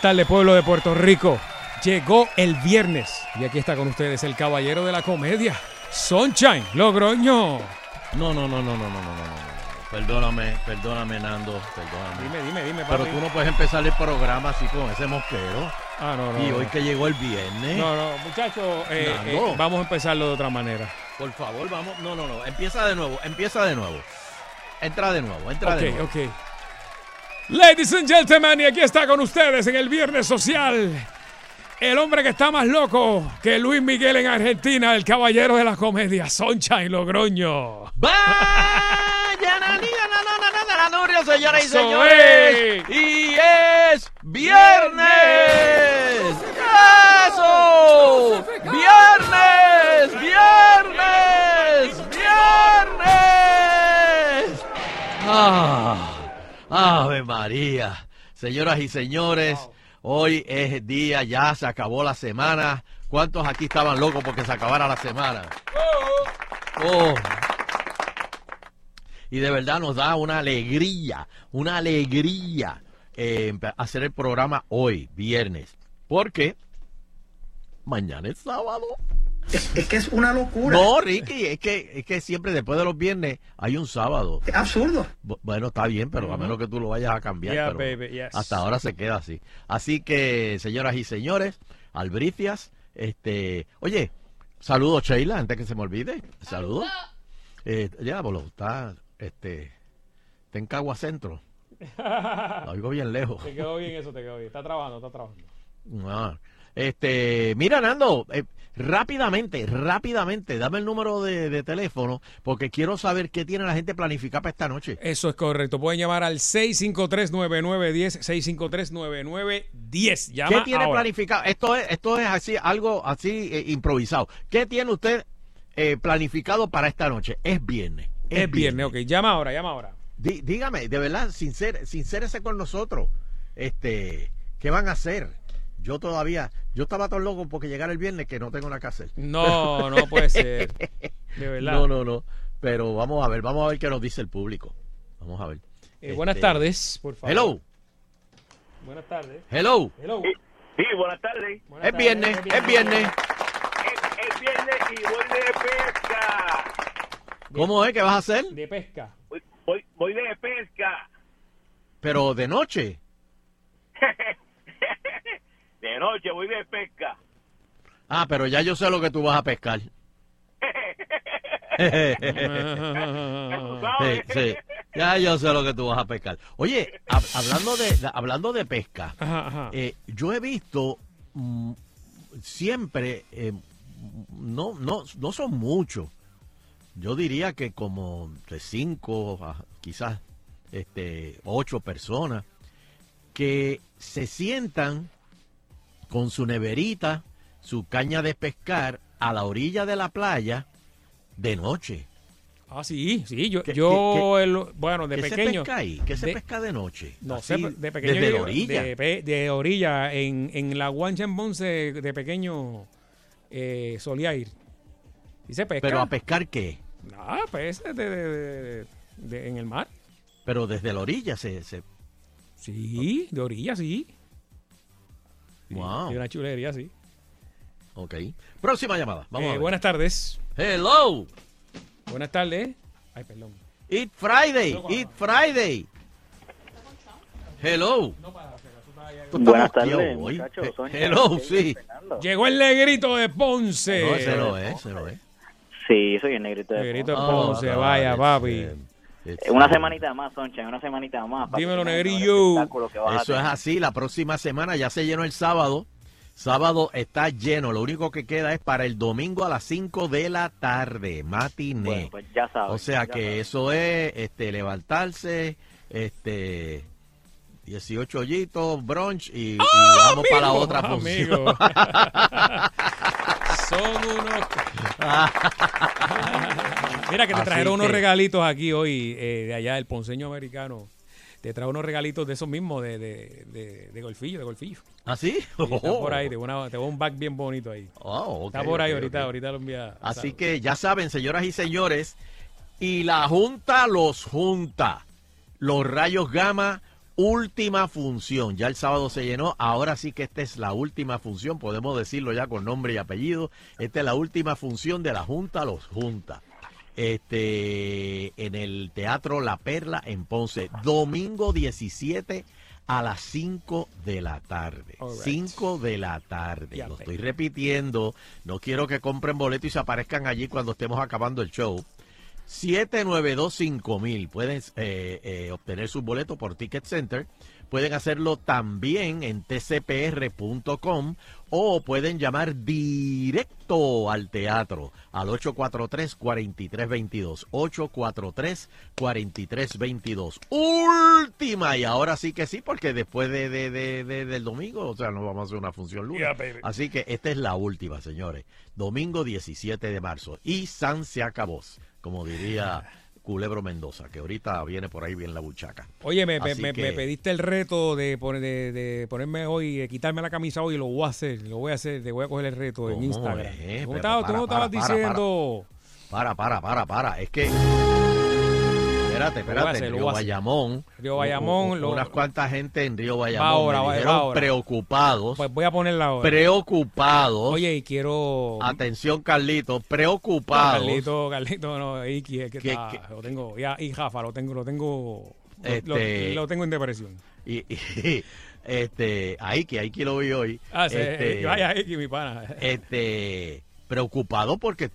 Buenas tardes, pueblo de Puerto Rico. Llegó el viernes y aquí está con ustedes el caballero de la comedia, Sunshine Logroño. No, no, no, no, no, no, no, no. no Perdóname, perdóname, Nando, perdóname. Dime, dime, dime. Pero tú no puedes empezar el programa así con ese mosquero. Ah, no, no. Y hoy que llegó el viernes. No, no, muchachos, vamos a empezarlo de otra manera. Por favor, vamos. No, no, no. Empieza de nuevo, empieza de nuevo. Entra de nuevo, entra de nuevo. Ok, ok. Ladies and gentlemen, y aquí está con ustedes en el Viernes Social. El hombre que está más loco que Luis Miguel en Argentina, el caballero de la comedia, Sunshine Logroño. ¡Vaya, nanina, na, na, na, na, na, Nuria, señoras y señores! ¡Y es viernes! ¡Eso! ¡Viernes! ¡Viernes! ¡Viernes! ¡Ah! ¡Ave María! Señoras y señores, hoy es día, ya se acabó la semana. ¿Cuántos aquí estaban locos porque se acabara la semana? ¡Oh! Y de verdad nos da una alegría, una alegría eh, hacer el programa hoy, viernes. Porque mañana es sábado. Es, es que es una locura. No, Ricky, es que, es que siempre después de los viernes hay un sábado. Es absurdo. Bu- Bueno, está bien, pero a menos que tú lo vayas a cambiar. Yeah, pero baby, yes. Hasta ahora se queda así. Así que, señoras y señores, albricias, este, oye, saludos Sheila, antes que se me olvide. Saludos. Eh, ya, boludo, está, este, está en Cagua Centro. La oigo bien lejos. Te quedó bien eso, te quedó bien. Está trabajando, está trabajando. Ah, Este, mira, Nando, eh, rápidamente, rápidamente, dame el número de, de teléfono porque quiero saber qué tiene la gente planificada para esta noche. Eso es correcto. Pueden llamar al 653-9910, 653-9910. Llama ¿Qué tiene ahora. planificado? Esto es, esto es así, algo así eh, improvisado. ¿Qué tiene usted eh, planificado para esta noche? Es viernes. Es viernes, ok. Llama ahora, llama ahora. Dí- dígame, de verdad, sincer, sincérese con nosotros. Este, ¿qué van a hacer? Yo todavía, yo estaba tan loco porque llegara el viernes que no tengo nada que hacer. No, no puede ser. De verdad. No, no, no. Pero vamos a ver, vamos a ver qué nos dice el público. Vamos a ver. Eh, buenas Este, tardes, por favor. Hello, Buenas tardes. hello. Hello. Sí, buenas tardes. Buenas Es tardes, viernes, es viernes. Es, es viernes y voy de pesca. ¿Cómo es que vas a hacer? De pesca. Voy, voy, voy de pesca. Pero de noche. De noche voy de pesca. Ah, pero ya yo sé lo que tú vas a pescar. Sí, sí. Ya yo sé lo que tú vas a pescar. Oye, hab- hablando de de- hablando de pesca, Ajá, ajá. eh, yo he visto mm, siempre, eh, no, no, no son muchos. Yo diría que como de cinco, a quizás este, ocho personas que se sientan con su neverita, su caña de pescar a la orilla de la playa de noche. Ah, sí, sí. Yo, ¿Qué- yo el- bueno, de ¿Qué pequeño. se pesca ahí? ¿Qué se de- pesca de noche? No Así, sé, de pequeño. Desde yo- la orilla. De, de orilla. En, en la Guancha en Ponce, de pequeño, eh, solía ir. ¿Y se pesca? Pero a pescar qué? Ah, peces de, de- de- de- en el mar. Pero desde la orilla se... se... Sí, de orilla, sí. Wow. De una chulería, sí. Ok. Próxima llamada. Vamos Eh, a ver. buenas tardes. Hello. Buenas tardes. Ay, perdón. Eat Friday. Eat Friday. Hello. Buenas tardes, muchachos. Eh, Hello, sí. Llegó el negrito de Ponce. No, ese no es, ese no es. Sí, soy el negrito de Negrito de Ponce. Ponce, Oh, vaya, papi. eh, it's, Una eh, semanita más, Soncha, una semanita más. Dímelo, negrillo. Eso es así, la próxima semana ya se llenó el sábado. Sábado está lleno, lo único que queda es para el domingo a las 5 de la tarde, matiné. Bueno, pues ya sabes. o sea que sabes. eso es este levantarse, este 18 hoyitos, brunch y, y vamos para la otra función. amigo. Son unos. Mira que te trajeron unos regalitos aquí hoy eh, de allá, el ponceño americano. Te trae unos regalitos de esos mismos, de, de, de, de golfillo, de golfillo. ¿Ah, sí? Sí, está por ahí, te voy a un back bien bonito ahí. Oh, está por ahí ahorita, ahorita lo envía. Así que ya saben, señoras y señores, y la Junta los junta. Los rayos gamma, última función. Ya el sábado se llenó, ahora sí que esta es la última función, podemos decirlo ya con nombre y apellido. Esta es la última función de la Junta los junta. Este, en el Teatro La Perla en Ponce, domingo 17 a las 5 de la tarde. All right. 5 de la tarde. Lo estoy repitiendo. No quiero que compren boletos y se aparezcan allí cuando estemos acabando el show. 7925000. Pueden eh, eh, obtener sus boletos por Ticket Center. Pueden hacerlo también en tcpr.com o pueden llamar directo al teatro al 843-4322. 843-4322. Última. Y ahora sí que sí, porque después de, de- de- de- del domingo, o sea, no vamos a hacer una función lunes. Yeah. Así que esta es la última, señores. Domingo 17 de marzo. Y San se acabó, como diría Culebro Mendoza, que ahorita viene por ahí bien la buchaca. Oye, me, me- que- me pediste el reto de, poner, de, de ponerme hoy, de quitarme la camisa hoy, y lo voy a hacer, lo voy a hacer, te voy a coger el reto en ¿Cómo Instagram. es? ¿Tú tú para, me para, estabas para, diciendo? Para, para, para, para. Es que. Espérate, a espérate. en Río a. Bayamón. Río Bayamón, lo- Unas cuantas gente en Río Bayamón. ahora, me va- va dijeron ahora. preocupados. Pues voy a ponerla ahora. preocupados. Oye, y quiero... Atención, Carlito. Preocupados. Carlito, Carlito, no, Iki, es que, lo tengo, ya, y Jafa, lo tengo, lo tengo, lo- Este- lo, lo tengo en depresión. Y, y- este, Aiki, Aiki lo vi hoy. Ah, sí, este, vaya Iki, mi pana. este, preocupado porque,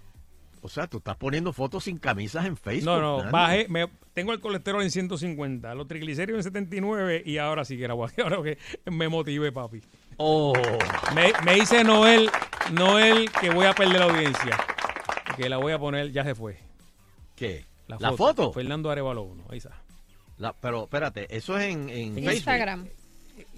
o sea, tú estás poniendo fotos sin camisas en Facebook. No, no, Nando. bajé, me, tengo el colesterol en 150, los triglicéridos en 79 y ahora sí que era ahora que me motivé, papi. Oh, Me, me dice Noel, Noel que voy a perder la audiencia. Que la voy a poner, ya se fue. ¿qué? La, ¿La foto? Fernando Arevalo 1, ahí está. La- pero espérate, eso es en, en Facebook. Instagram.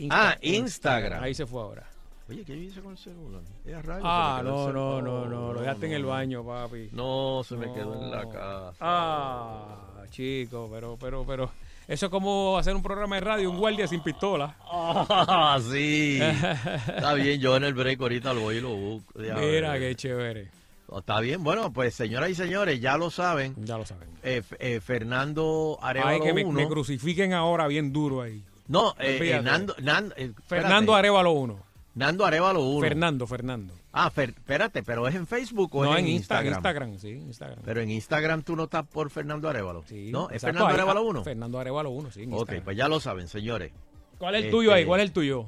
Ah, Instagram. Ahí se fue ahora. Oye, ¿qué hice con el celular? Es a rayos, Ah, no, no, no, no, lo dejaste en el baño, papi. No, se me quedó en la casa. Ah, chico, pero, pero, pero. Eso es como hacer un programa de radio, un guardia sin pistola. Ah, sí. Está bien, yo en el break ahorita lo voy y lo busco. Mira qué chévere. Está bien, bueno, pues señoras y señores, ya lo saben. Ya lo saben. Eh, eh, Fernando Ay, Arevalo que me, crucifiquen ahora bien duro ahí. No, eh. Nando, Nando, eh. Fernando Arevalo 1. Nando Arevalo 1. Fernando, Fernando. Ah, Fer- espérate, pero es en Facebook o No, es en en Insta- Instagram. Instagram, sí, Instagram. Pero en Instagram tú no estás por Fernando Arevalo. Sí, no, es exacto, Fernando Arevalo ah, 1. Fernando Arevalo 1, sí. en Ok, Instagram. pues ya lo saben, señores. ¿Cuál es el este- tuyo ahí? ¿Cuál es el tuyo?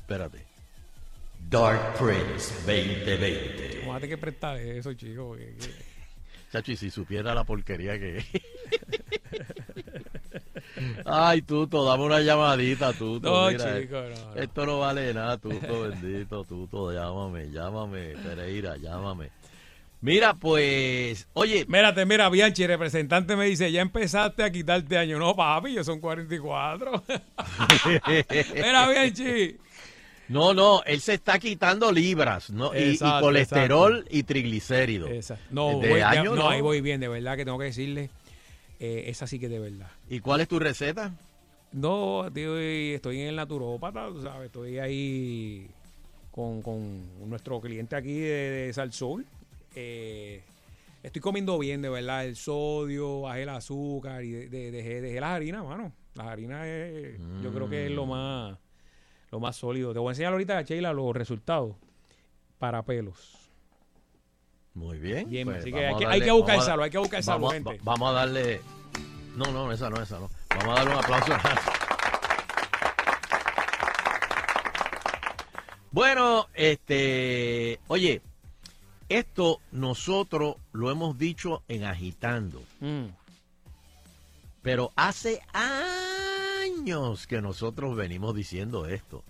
Espérate. Dark Prince 2020. Vamos a tener que prestar eso, chico. que- que- Chacho, y si supiera la porquería que Ay, Tuto, dame una llamadita, Tuto. No, mira, chico, no, no. Esto no vale nada, Tuto, bendito, Tuto. Llámame, llámame, Pereira, llámame. Mira, pues, oye, Mírate, mira, Bianchi, representante me dice, ya empezaste a quitarte años. No, papi, yo son 44. mira, Bianchi. no, no, él se está quitando libras, ¿no? Y- y, Exacto, colesterol y triglicéridos. Esa. No, ya- no, no. ahí voy bien, de verdad que tengo que decirle. Eh, esa sí que de verdad. ¿Y cuál es tu receta? No, estoy, estoy en el naturópata, tú ¿sabes? Estoy ahí con, con nuestro cliente aquí de, de Salsol. Eh, estoy comiendo bien, de verdad. El sodio, bajé el azúcar y de- de- dejé, dejé las harinas, mano. Las harinas es, yo creo que es lo más, lo más sólido. Te voy a enseñar ahorita, Sheila, los resultados para pelos. Muy bien. Bien, pues así que hay a que, darle- hay que buscar a- salud, hay que buscar salud, vamos, gente. va- vamos a darle. No, no, esa no, esa no. Vamos a darle un aplauso. Bueno, este. Oye, esto nosotros lo hemos dicho en agitando, Mm. pero hace años que nosotros venimos diciendo esto.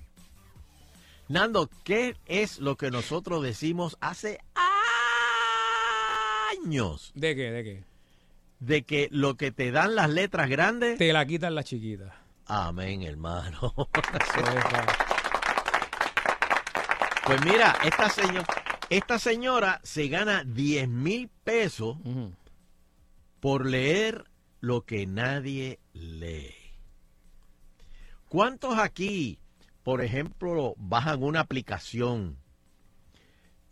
Nando, ¿qué es lo que nosotros decimos hace años? ¿De qué? ¿De qué? De que lo que te dan las letras grandes... Te la quitan las chiquitas. Amén, hermano. Pues mira, esta, seño- esta señora se gana 10 mil pesos por leer lo que nadie lee. ¿Cuántos aquí, por ejemplo, bajan una aplicación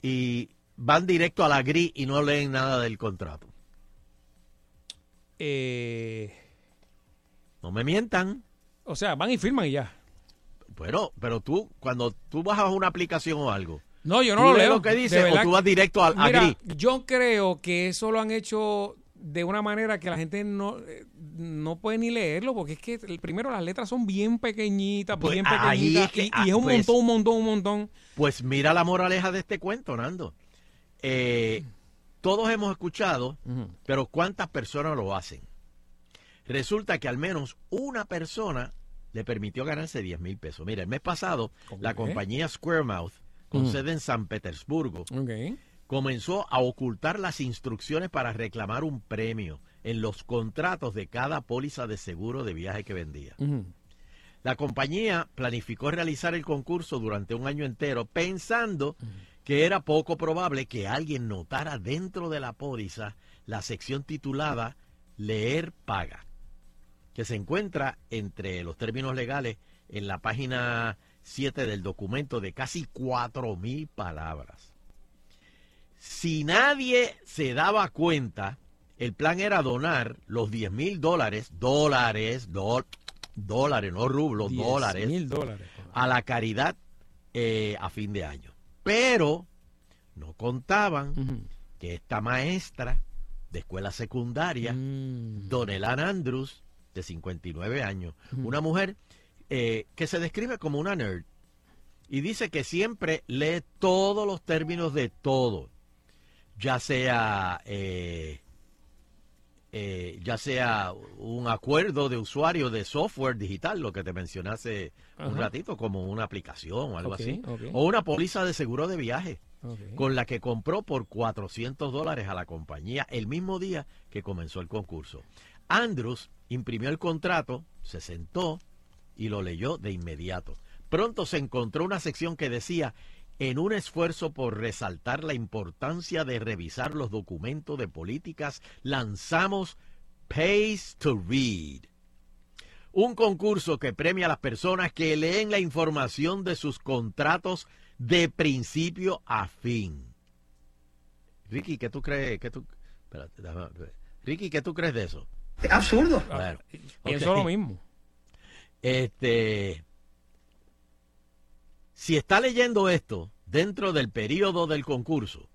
y van directo a la gris y no leen nada del contrato? Eh, No me mientan. o sea, van y firman y ya. Pero, pero tú, cuando tú bajas una aplicación o algo, No, yo no ¿tú lo lees leo. lo que dice o tú vas directo a, Mira, gris? yo creo que eso lo han hecho de una manera que la gente no, eh, no puede ni leerlo, porque es que el- primero las letras son bien pequeñitas, Pues bien pequeñitas, es que- y, y ah, es un pues- montón, un montón, un montón. Pues mira la moraleja de este cuento, Nando. Eh, todos hemos escuchado, pero ¿cuántas personas lo hacen? Resulta que al menos una persona le permitió ganarse 10 mil pesos. Mira, el mes pasado, ¿Cómo la compañía Squaremouth, con Ujú. sede en San Petersburgo, comenzó a ocultar las instrucciones para reclamar un premio en los contratos de cada póliza de seguro de viaje que vendía. La compañía planificó realizar el concurso durante un año entero pensando que era poco probable que alguien notara dentro de la póliza la sección titulada Leer paga, que se encuentra entre los términos legales en la página 7 del documento de casi 4.000 palabras. Si nadie se daba cuenta, el plan era donar los 10 mil dólares, dólares, dol- dólares, no rublos, Diez dólares, mil dólares. a la caridad eh, a fin de año. Pero no contaban que esta maestra de escuela secundaria, Mm. Donelan Andrews, de 59 años, una mujer eh, que se describe como una nerd y dice que siempre lee todos los términos de todo, ya sea eh, eh, ya sea un acuerdo de usuario de software digital, lo que te mencioné hace un ratito, como una aplicación o algo así, o una póliza de seguro de viaje con la que compró por 400 dólares a la compañía el mismo día que comenzó el concurso. Andrews imprimió el contrato, se sentó y lo leyó de inmediato. Pronto se encontró una sección que decía, en un esfuerzo por resaltar la importancia de revisar los documentos de políticas, lanzamos Pays to Read. Un concurso que premia a las personas que leen la información de sus contratos de principio a fin. Ricky, ¿qué tú crees? ¿Qué tú... espérate, déjame ver. Ricky, ¿qué tú crees de eso? Es absurdo. Bueno, Pienso ok. lo mismo. Este, si está leyendo esto dentro del periodo del concurso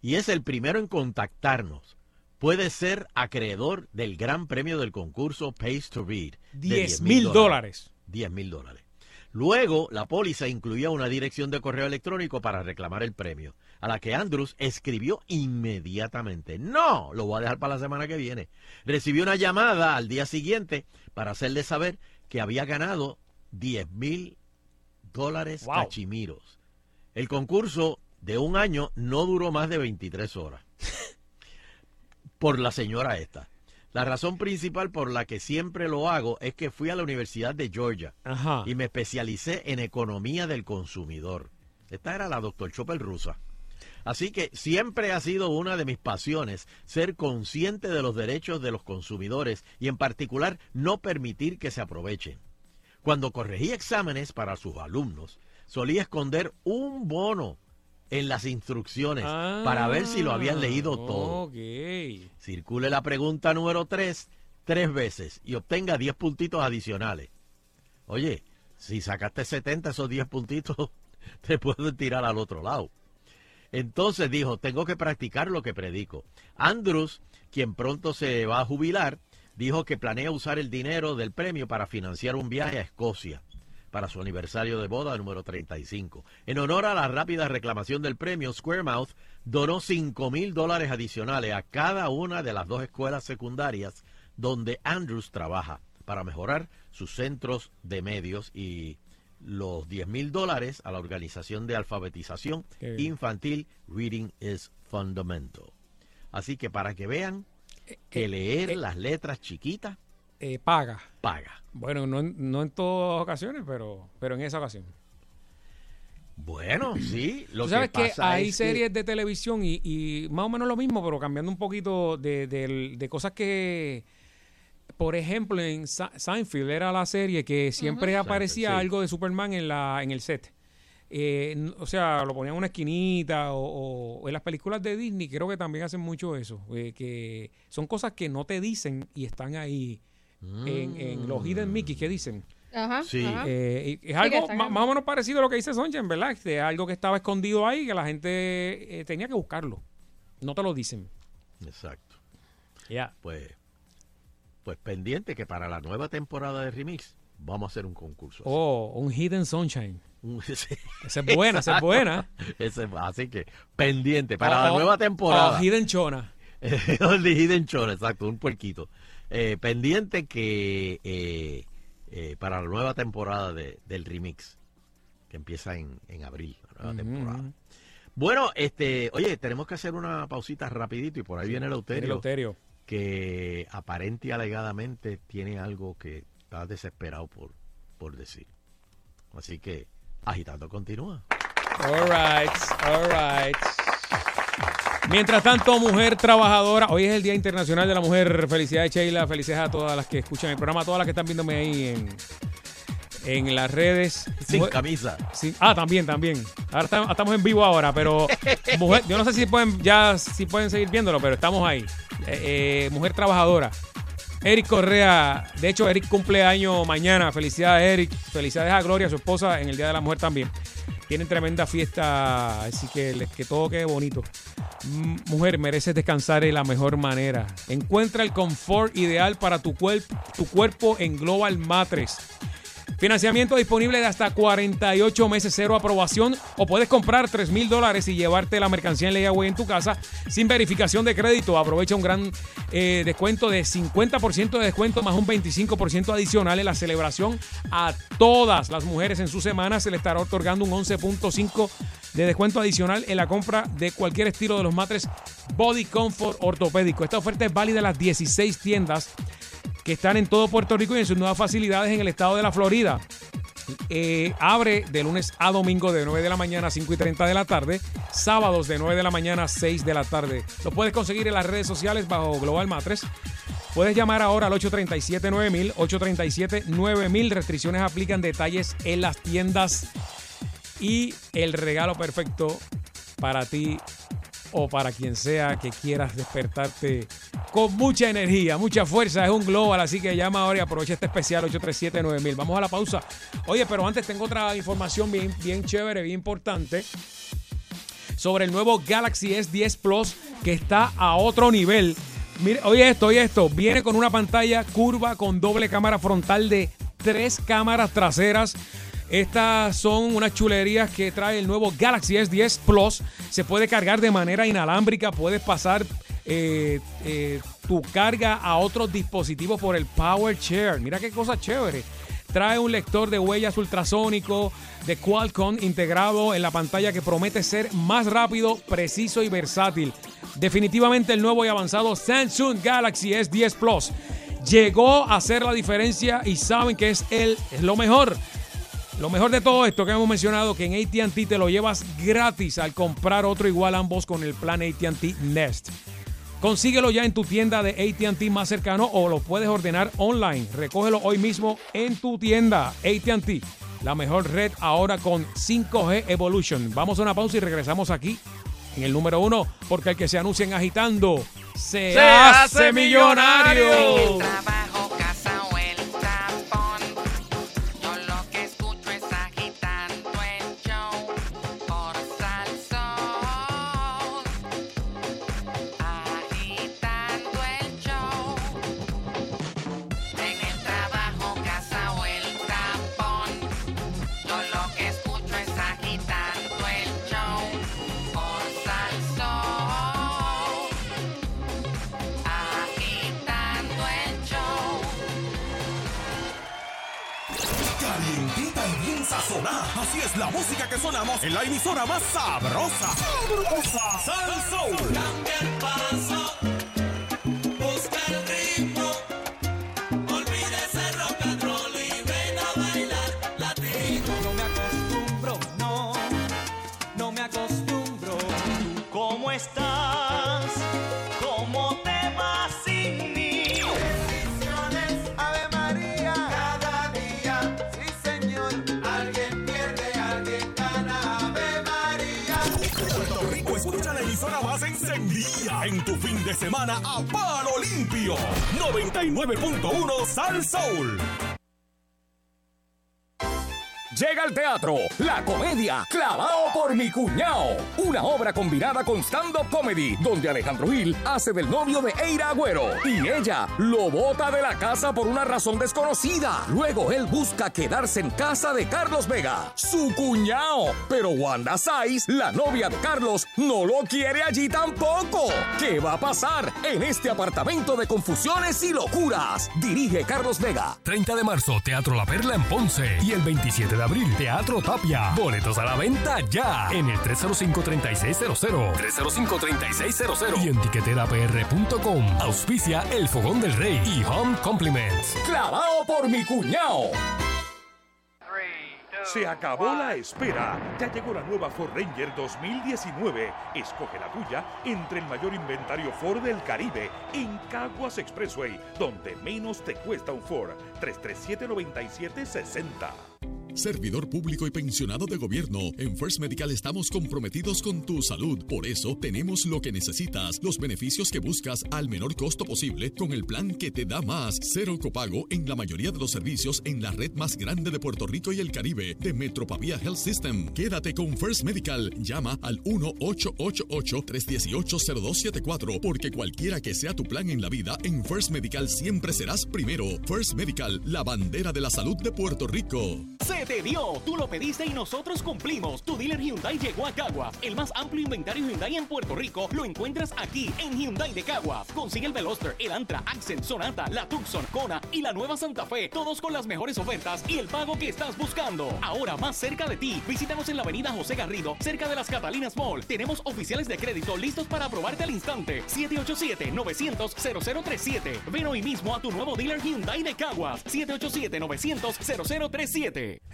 y es el primero en contactarnos, puede ser acreedor del gran premio del concurso Pays to Read. de 10 mil dólares. 10 mil dólares. Luego, la póliza incluía una dirección de correo electrónico para reclamar el premio, a la que Andrews escribió inmediatamente. No, lo voy a dejar para la semana que viene. Recibió una llamada al día siguiente para hacerle saber que había ganado 10 mil dólares Wow. cachimiros. El concurso de un año no duró más de 23 horas. por la señora esta. La razón principal por la que siempre lo hago es que fui a la Universidad de Georgia Ajá. y me especialicé en economía del consumidor. Esta era la doctor Chopel rusa. Así que siempre ha sido una de mis pasiones ser consciente de los derechos de los consumidores y en particular no permitir que se aprovechen. Cuando corregí exámenes para sus alumnos, solía esconder un bono en las instrucciones para ver si lo habían leído todo. Ah, Ok. Circule la pregunta número 3 tres veces y obtenga 10 puntitos adicionales. Oye, si sacaste 70, esos 10 puntitos te pueden tirar al otro lado. Entonces dijo, tengo que practicar lo que predico. Andrews, quien pronto se va a jubilar, dijo que planea usar el dinero del premio para financiar un viaje a Escocia. para su aniversario de boda número 35. En honor a la rápida reclamación del premio, Squaremouth donó 5 mil dólares adicionales a cada una de las dos escuelas secundarias donde Andrews trabaja para mejorar sus centros de medios y los 10 mil dólares a la organización de alfabetización infantil Reading is Fundamental. Así que para que vean que eh, leer eh. las letras chiquitas Eh, paga. paga. Bueno, no, en- no en todas ocasiones, pero, pero en esa ocasión. Bueno, sí. Lo Tú sabes que que, pasa hay es que- series de televisión y, y más o menos lo mismo, pero cambiando un poquito de, de cosas que, por ejemplo, en Sa- Seinfeld era la serie que siempre aparecía Seinfeld, sí. algo de Superman en la en el set. Eh, o sea, lo ponían en una esquinita o, en las películas de Disney creo que también hacen mucho eso, eh, que son cosas que no te dicen y están ahí en, en los Hidden Mickey que dicen. Ajá. Sí. ajá. Eh, es algo más o menos parecido a lo que dice Sonchen, ¿verdad? Este, algo que estaba escondido ahí que la gente eh, tenía que buscarlo. No te lo dicen. Exacto. Ya. Pues, pues pendiente que para la nueva temporada de Remix vamos a hacer un concurso. así. Oh, un Hidden Sunshine. Sí. Esa es buena, esa es buena. Ese- así que pendiente para Oh, la nueva temporada. oh, Hidden Chona. el Hidden Chore, exacto, un puerquito. Eh, pendiente que eh, eh, para la nueva temporada de- del remix, que empieza en, en abril, la nueva temporada. Bueno, este, oye, tenemos que hacer una pausita rapidito y por ahí viene el El Euterio, Eleuterio. que aparente y alegadamente tiene algo que está desesperado por, por decir. Así que, agitando continúa. All right, all right. Mientras tanto, mujer trabajadora, hoy es el Día Internacional de la Mujer. Felicidades, Sheila. Felicidades a todas las que escuchan el programa, a todas las que están viéndome ahí en, en las redes. Sin Mujer- camisa. Ah, también, también. Ahora estamos, estamos en vivo ahora, pero mujer, yo no sé si pueden ya si pueden seguir viéndolo, pero estamos ahí. Eh, eh, mujer trabajadora. Eric Correa, de hecho Eric cumple año mañana. Felicidades Eric, felicidades a Gloria, su esposa, en el Día de la Mujer también. Tienen tremenda fiesta, así que que todo quede bonito. Mujer, mereces descansar de la mejor manera. Encuentra el confort ideal para tu, tu cuerpo en Global Matres. Financiamiento disponible de hasta 48 meses, cero aprobación. O puedes comprar 3 mil dólares y llevarte la mercancía en layaway en tu casa sin verificación de crédito. Aprovecha un gran eh, descuento de 50% de descuento más un 25% adicional en la celebración. A todas las mujeres en su semana se le estará otorgando un 11.5% de descuento adicional en la compra de cualquier estilo de los matres Body Comfort ortopédico. Esta oferta es válida en las 16 tiendas que están en todo Puerto Rico y en sus nuevas facilidades en el estado de la Florida. Eh, abre de lunes a domingo de 9 de la mañana a 5 y 30 de la tarde, sábados de 9 de la mañana a 6 de la tarde. Lo puedes conseguir en las redes sociales bajo Global Matres. Puedes llamar ahora al 837-9000, 837-9000. Restricciones aplican detalles en las tiendas. Y el regalo perfecto para ti o para quien sea que quieras despertarte con mucha energía, mucha fuerza. Es un global, así que llama ahora y aprovecha este especial 837-9000. Vamos a la pausa. Oye, pero antes tengo otra información bien, bien chévere, bien importante sobre el nuevo Galaxy S10 Plus que está a otro nivel. Mire, oye esto, oye esto. Viene con una pantalla curva con doble cámara frontal de tres cámaras traseras. Estas son unas chulerías que trae el nuevo Galaxy S10 Plus. Se puede cargar de manera inalámbrica. Puedes pasar eh, eh, tu carga a otros dispositivos por el Power Share. Mira qué cosa chévere. Trae un lector de huellas ultrasónico de Qualcomm integrado en la pantalla que promete ser más rápido, preciso y versátil. Definitivamente el nuevo y avanzado Samsung Galaxy S10 Plus llegó a hacer la diferencia y saben que es, el, es lo mejor. Lo mejor de todo esto que hemos mencionado, que en ATT te lo llevas gratis al comprar otro igual ambos con el plan ATT Nest. Consíguelo ya en tu tienda de ATT más cercano o lo puedes ordenar online. Recógelo hoy mismo en tu tienda ATT. La mejor red ahora con 5G Evolution. Vamos a una pausa y regresamos aquí en el número uno, porque el que se anuncien agitando se, hace millonario. La música que sonamos en la emisora más sabrosa. ¡Sabrosa! Soul. A palo limpio. 99.1 Sal Soul. Llega al teatro la comedia Clavado por mi cuñao, una obra combinada con stand-up comedy, donde Alejandro Gil hace del novio de Eira Agüero y ella lo bota de la casa por una razón desconocida. Luego él busca quedarse en casa de Carlos Vega, su cuñao, pero Wanda Saiz, la novia de Carlos, no lo quiere allí tampoco. ¿Qué va a pasar en este apartamento de confusiones y locuras? Dirige Carlos Vega. 30 de marzo, Teatro La Perla en Ponce. Y el 27 de abril, Teatro Tapia. Boletos a la venta ya. En el 305-3600. 305-3600. Y en tiqueterapr.com. Auspicia El Fogón del Rey y Home Compliments. Clavado por mi cuñao. Se acabó la espera. Ya llegó la nueva Ford Ranger 2019. Escoge la tuya entre el mayor inventario Ford del Caribe en Caguas Expressway, donde menos te cuesta un Ford. 337-9760. Servidor público y pensionado de gobierno, en First Medical estamos comprometidos con tu salud. Por eso tenemos lo que necesitas, los beneficios que buscas al menor costo posible con el plan que te da más. Cero copago en la mayoría de los servicios en la red más grande de Puerto Rico y el Caribe de Metropavia Health System. Quédate con First Medical. Llama al 1-888-318-0274 porque cualquiera que sea tu plan en la vida, en First Medical siempre serás primero. First Medical, la bandera de la salud de Puerto Rico. Te dio, tú lo pediste y nosotros cumplimos. Tu dealer Hyundai llegó a Caguas. El más amplio inventario Hyundai en Puerto Rico lo encuentras aquí en Hyundai de Caguas. Consigue el Veloster, el Antra, Accent, Sonata, la Tucson, Kona y la nueva Santa Fe. Todos con las mejores ofertas y el pago que estás buscando. Ahora más cerca de ti. Visítanos en la avenida José Garrido, cerca de las Catalinas Mall. Tenemos oficiales de crédito listos para aprobarte al instante. 787-900-0037. Ven hoy mismo a tu nuevo dealer Hyundai de Caguas. 787-900-0037.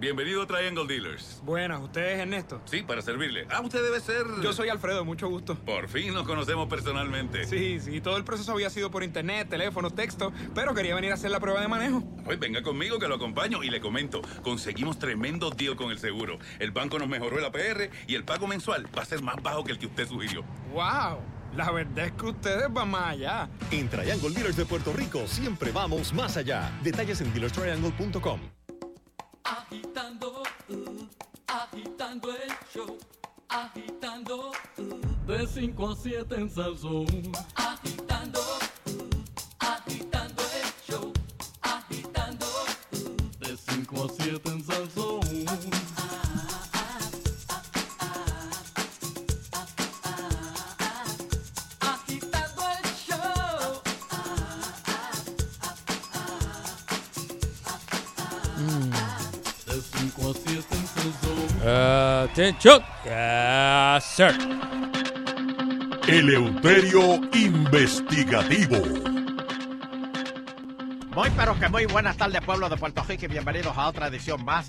Bienvenido a Triangle Dealers. Buenas, ¿usted es Ernesto? Sí, para servirle. Ah, usted debe ser... Yo soy Alfredo, mucho gusto. Por fin nos conocemos personalmente. Sí, sí, todo el proceso había sido por internet, teléfono, texto, pero quería venir a hacer la prueba de manejo. Pues venga conmigo que lo acompaño y le comento. Conseguimos tremendo deal con el seguro. El banco nos mejoró el APR y el pago mensual va a ser más bajo que el que usted sugirió. ¡Wow! La verdad es que ustedes van más allá. En Triangle Dealers de Puerto Rico siempre vamos más allá. Detalles en dealerstriangle.com. Agitando, uh, agitando el show, agitando, uh, de 5 a 7 en Salsón. Agitando, Attention. Yes, sir. Eleuterio Investigativo. Muy pero que muy buenas tardes pueblo de Puerto Rico y bienvenidos a otra edición más.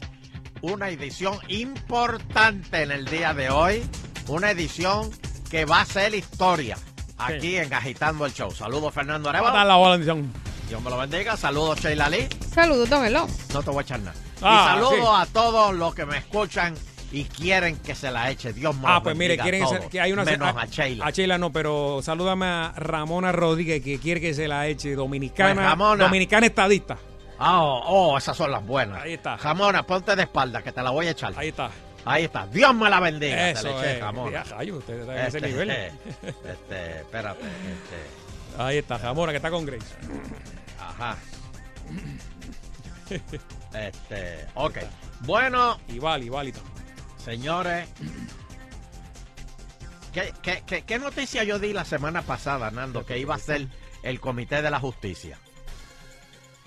Una edición importante en el día de hoy. Una edición que va a ser historia. Aquí en Agitando el Show. Saludos Fernando ¿Cómo Arevalo. está la bola, bendición? Dios me lo bendiga. Saludos Sheila Lee. Saludos, don Elo. No te voy a echar nada. Ah, y saludos sí. a todos los que me escuchan y quieren que se la eche. Dios me Ah, pues mire, quieren que hay una menos a, a Sheila. a Sheila no, pero salúdame a Ramona Rodríguez que quiere que se la eche dominicana, Pues, Ramona. dominicana estadista. Ah, oh, oh, esas son las buenas. Ahí está. Jamona, ponte de espalda que te la voy a echar. Ahí está. Ahí está. Dios me la bendiga. te Eso la eché, es. jamona. Ya, rayo, usted está en ese Este, nivel. Este, espérate. Este, Ahí está, Jamona, que está con Grace. ajá. Este, ok. Bueno, Y Vali, Vali también. Señores. ¿Qué, qué, qué, qué noticia yo di la semana pasada, Nando? Que iba a ser el Comité de la Justicia.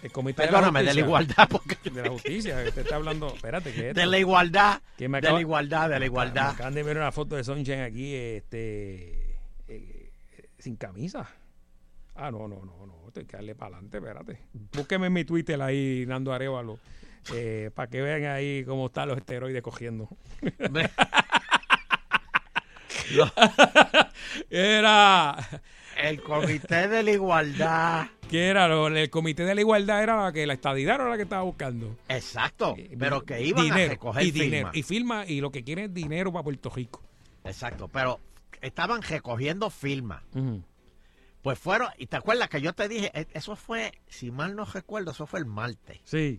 El comité Perdóname, de la justicia. igualdad, porque De la justicia, usted está hablando. Espérate, que de la igualdad, Que me de acaba- la igualdad, de la Me igualdad. acaban de ver una foto de Sunshine aquí, este. eh, sin camisa. Ah, no, no, no, no. Tengo que darle para adelante, espérate. Búsqueme en mi Twitter ahí, Nando Arevalo. Eh, para que vean ahí cómo están los esteroides cogiendo. era. El Comité de la Igualdad. ¿Qué era? El comité de la igualdad era que la estadidad era la que estaba buscando. Exacto, pero que iban dinero, a recoger y dinero. firmas. Y firma, y lo que quieren es dinero para Puerto Rico. Exacto, pero estaban recogiendo firmas. Pues fueron, y te acuerdas que yo te dije, E- eso fue, si mal no recuerdo, eso fue el martes. Sí.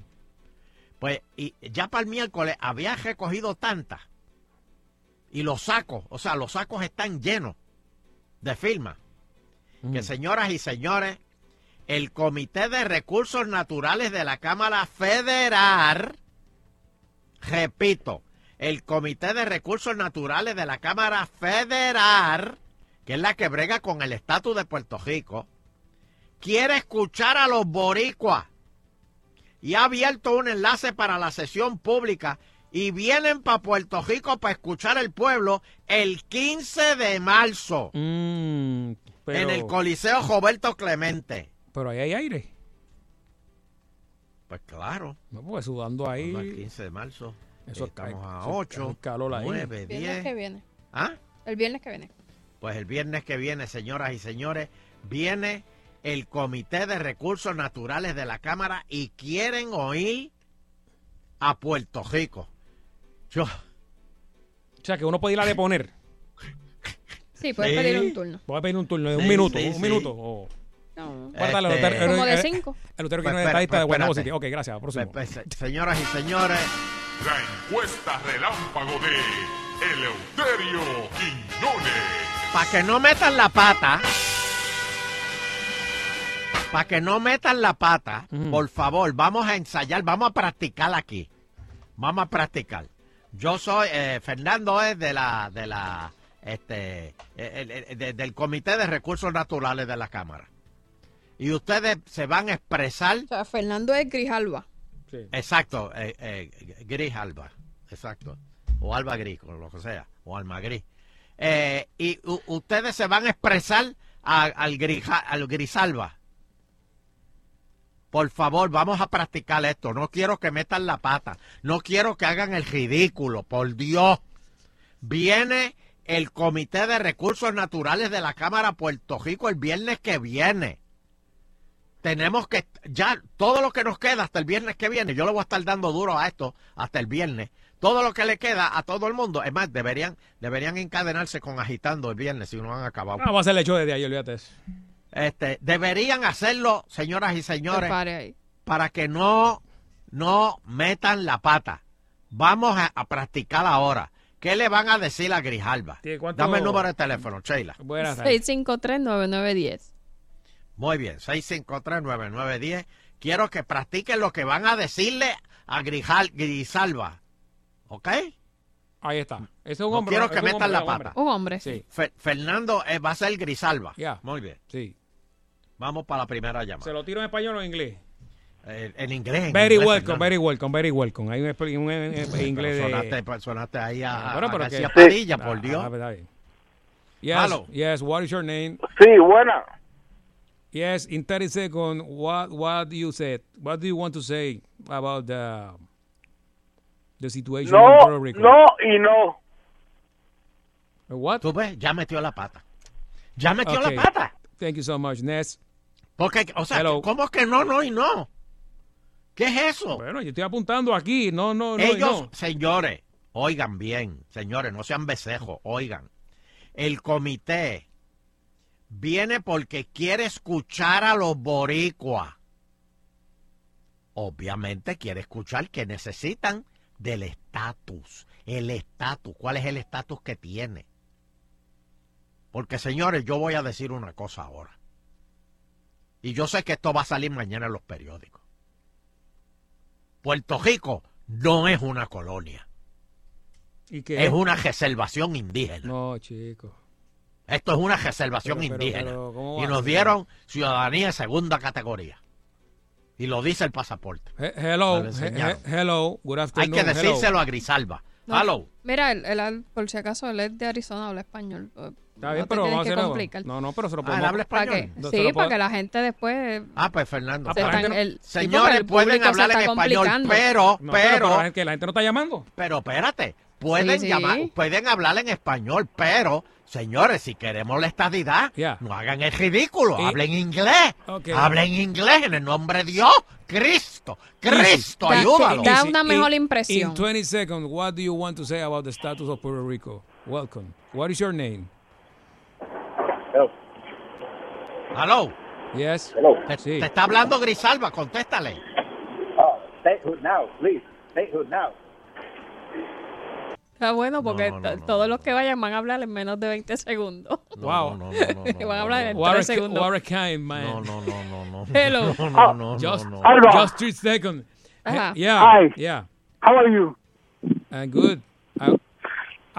Pues, y ya para el miércoles había recogido tantas. Y los sacos, o sea, los sacos están llenos de firmas. Que señoras y señores, el Comité de Recursos Naturales de la Cámara Federal, repito, el Comité de Recursos Naturales de la Cámara Federal, que es la que brega con el estatus de Puerto Rico, quiere escuchar a los boricuas y ha abierto un enlace para la sesión pública y vienen para Puerto Rico para escuchar al pueblo el 15 de marzo Mm, pero, en el Coliseo Roberto Clemente. pero ahí hay aire. Pues claro. No, pues sudando ahí. Al 15 de marzo. Eso Estamos a eso 8, cae calor ahí. 9, Viernes 10. que viene. ¿Ah? El viernes que viene. Pues el viernes que viene, señoras y señores, viene el Comité de Recursos Naturales de la Cámara y quieren oír a Puerto Rico. Yo, O sea, que uno puede ir a deponer. Sí, puedes Sí. pedir un turno. Voy a pedir un turno de un Sí, minuto. sí, un sí. minuto. o- No. Guárdalo, Este- Como de cinco. Eleuterio que Pues no es espera, estadista de pues Guaynabo espérate. City. Ok, gracias. Próximo. pues, pues, señoras y señores, La encuesta relámpago de Eleuterio Quiñones. para que no metan la pata, para que no metan la pata, por favor, vamos a ensayar, vamos a practicar aquí. Vamos a practicar. Yo soy, eh, Fernando es de la, de la, este, el- el- de- del Comité de Recursos Naturales de la Cámara. Y ustedes se van a expresar, O sea, Fernando es Grijalba. exacto, eh, eh, exacto, o alba gris, o lo que sea, o alma gris. Eh, y u- ustedes se van a expresar a- al, grija, al grisalba. Por favor, vamos a practicar esto. No quiero que metan la pata. No quiero que hagan el ridículo. Por Dios. Viene el Comité de Recursos Naturales de la Cámara Puerto Rico el viernes que viene. Tenemos que, ya todo lo que nos queda hasta el viernes que viene, yo le voy a estar dando duro a esto hasta el viernes. Todo lo que le queda a todo el mundo, es más, deberían, deberían encadenarse con agitando el viernes si no han acabado. Ah, vamos a hacer el hecho desde ahí, olvídate. Este, deberían hacerlo, señoras y señores, para que no, no metan la pata. Vamos a, a practicar ahora. ¿Qué le van a decir a Grijalba? ¿Tiene cuánto- Dame el número de teléfono, Sheila. Buenas tardes. 653-9910. Muy bien, 6539910. Quiero que practiquen lo que van a decirle a Grijal, Grisalva. ¿Ok? Ahí está. Ese es un No hombre. quiero que metan hombre, la pata. Un hombre. Sí. Fe- Fernando eh, va a ser Grisalva. Ya. Muy bien. Sí. Vamos para la primera llamada. ¿Se lo tiro en español o en inglés? Eh, en inglés. en Very inglés, welcome, Fernando. very welcome, very welcome. Hay un, espe- un, eh, eh, inglés de... sonaste, pues, sonaste ahí a, a- Bueno, a pero García que- Padilla, por Ah, Dios. ah. Yes, Hello. yes, what is your name? Sí, buena. Yes, in 30 seconds, what, what do you say? What do you want to say about the, the situation in No, Puerto Rico? no y no. What? Tú ves, ya metió la pata. Ya metió Okay. la pata. Thank you so much. Next. Porque, o sea, Hello. ¿cómo es que no, no y no? ¿Qué es eso? Bueno, yo estoy apuntando aquí. No, no, no. y Ellos, no. señores, oigan bien, señores, no sean becejos, oigan. El comité viene porque quiere escuchar a los boricuas. obviamente quiere escuchar que necesitan del estatus. El estatus. ¿Cuál es el estatus que tiene? Porque señores, yo voy a decir una cosa ahora. Y yo sé que esto va a salir mañana en los periódicos. Puerto Rico no es una colonia. ¿Y qué? Es una reservación indígena. No, chico. Esto es una reservación Pero, pero, indígena. pero, ¿cómo va y nos dieron ciudadanía de segunda categoría. Y lo dice el pasaporte. He- hello, he- hello, good Hay afternoon. que hello. decírselo a Grisalba. No, Hello. Mira, él, él, por si acaso, él es de Arizona, habla español. Está bien, pero vamos a hacer algo. No, no, pero se lo Ah, podemos... Sí, para que la gente después... Ah, pues Fernando. Se están- el- sí, Señores, el pueden hablar en español, pero, No, pero, la, gente, la gente no está llamando. pero espérate, pueden Sí, sí. llamar, pueden hablar en español, pero, señores, si queremos la estadidad, Yeah. no hagan el ridículo, Y- hablen inglés, hablen inglés en el nombre de Dios, Cristo, Cristo, Da- ayúdalo. da Easy. una mejor In- impresión. In 20 seconds, what do you want to say about the status of Puerto Rico? Welcome. What is your name? Hello, Yes. te, Sí. te está hablando Grisalba, contéstale. Oh, statehood now, please. Statehood now. Está bueno porque No, no, no, to- todos los que vayan van a hablar en menos de 20 segundos. Wow. No, no, no, no, Que van a hablar en What a, 3 ki- segundos. what a kind man. no, no, no, no, no. Hello. No, no, no, Just, no, no. Alba. just three seconds. Ajá. Yeah. Hi. Yeah. How are you? Uh, good. I,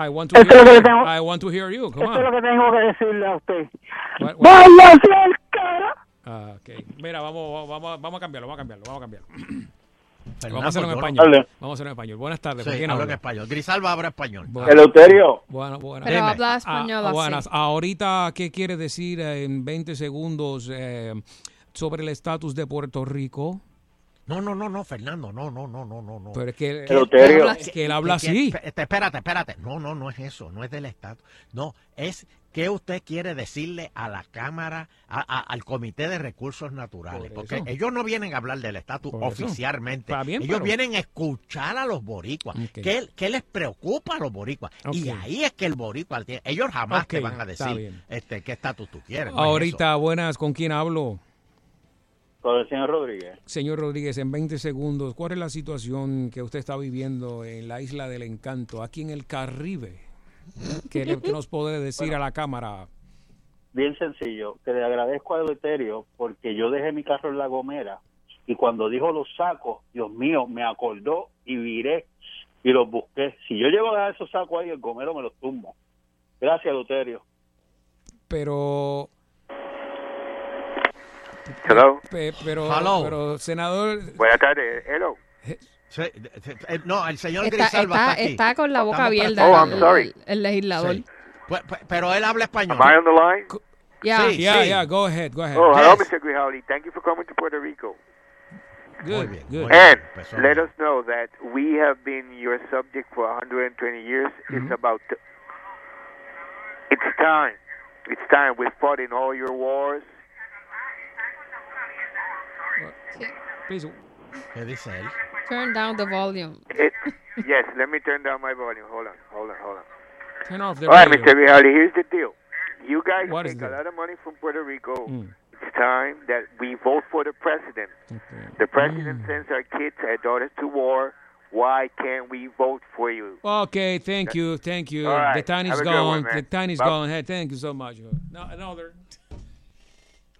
I want to Esto es lo que hear, le tengo- I want to hear you. Come Esto es lo on. que tengo que decirle a usted. What- what- ¡Váyase al cara! Ah, okay. Mira, vamos, vamos, vamos a cambiarlo, vamos a cambiarlo, vamos a cambiarlo. Fernando, Vamos a hacerlo en yo no- español. Hable. Vamos a hacerlo en español. Buenas tardes. ¿con Sí, quién hablo en español. Grisalba habla español. Bueno. Eleuterio. Bueno, bueno. Pero Dime. habla español Ah, así. buenas. Ahorita, ¿qué quiere decir en 20 segundos eh, sobre el estatus de Puerto Rico? No, no, no, no, Fernando, no, no, no, no, no, no. Pero es que, Eleuterio. es que él habla ¿Qué- así. qué- espé- Espérate, espérate. No, no, no es eso, no es del Estado. No, es que usted quiere decirle a la Cámara, a- a- al Comité de Recursos Naturales, Por porque eso. ellos no vienen a hablar del estatus oficialmente. Bien, ellos pero- vienen a escuchar a los boricuas. ¿Qué, qué les preocupa a los boricuas? Y ahí es que el boricua tiene. Ellos jamás te van a decir este, qué estatus tú quieres. no es Ahorita, buenas, ¿con quién hablo? Con el señor Rodríguez. Señor Rodríguez, en 20 segundos, ¿cuál es la situación que usted está viviendo en la isla del encanto, aquí en el Caribe? ¿Qué, le- qué nos puede decir a la cámara? Bien sencillo, que le agradezco a Eleuterio porque yo dejé mi carro en La Gomera y cuando dijo los sacos, Dios mío, me acordó y viré y los busqué. Si yo llevo a dejar esos sacos ahí, el gomero me los tumbo. Gracias, Eleuterio. Pero, Hello. pe- pero, Hello. pero, senador, Buenas tardes. Hello. Eh, sí, eh, eh, no, el señor Está, Grisalba está, está, aquí. está con la boca Estamos abierta Oh, I'm el, sorry. el legislador. Sí. Pues- pues- pero él habla español. Am I on the line? Ya. Sí. yeah, yeah, go ahead, go ahead. Oh, hello, Yes. Mr. Grijaldi. Thank you for coming to Puerto Rico. Muy Good, bien, good. muy bien. And Empezó let bien. us know that we have been your subject for 120 years. It's mm-hmm. about. t- it's time. It's time. We fought in all your wars. Please, ¿Qué dice? Turn down the volume. It, yes, let me turn down my volume. Hold on, hold on, hold on. turn off the All right, radio. Mr. Grijaldi, here's the deal. You guys What is make a lot of money from Puerto Rico. Mm. It's time that we vote for the president. Okay. The president Mm. sends our kids, our daughters to war. Why can't we vote for you? Okay, thank you, thank you. All right. The time is Have a good one, gone. the time is Bye. gone. Hey, thank you so much. No, another.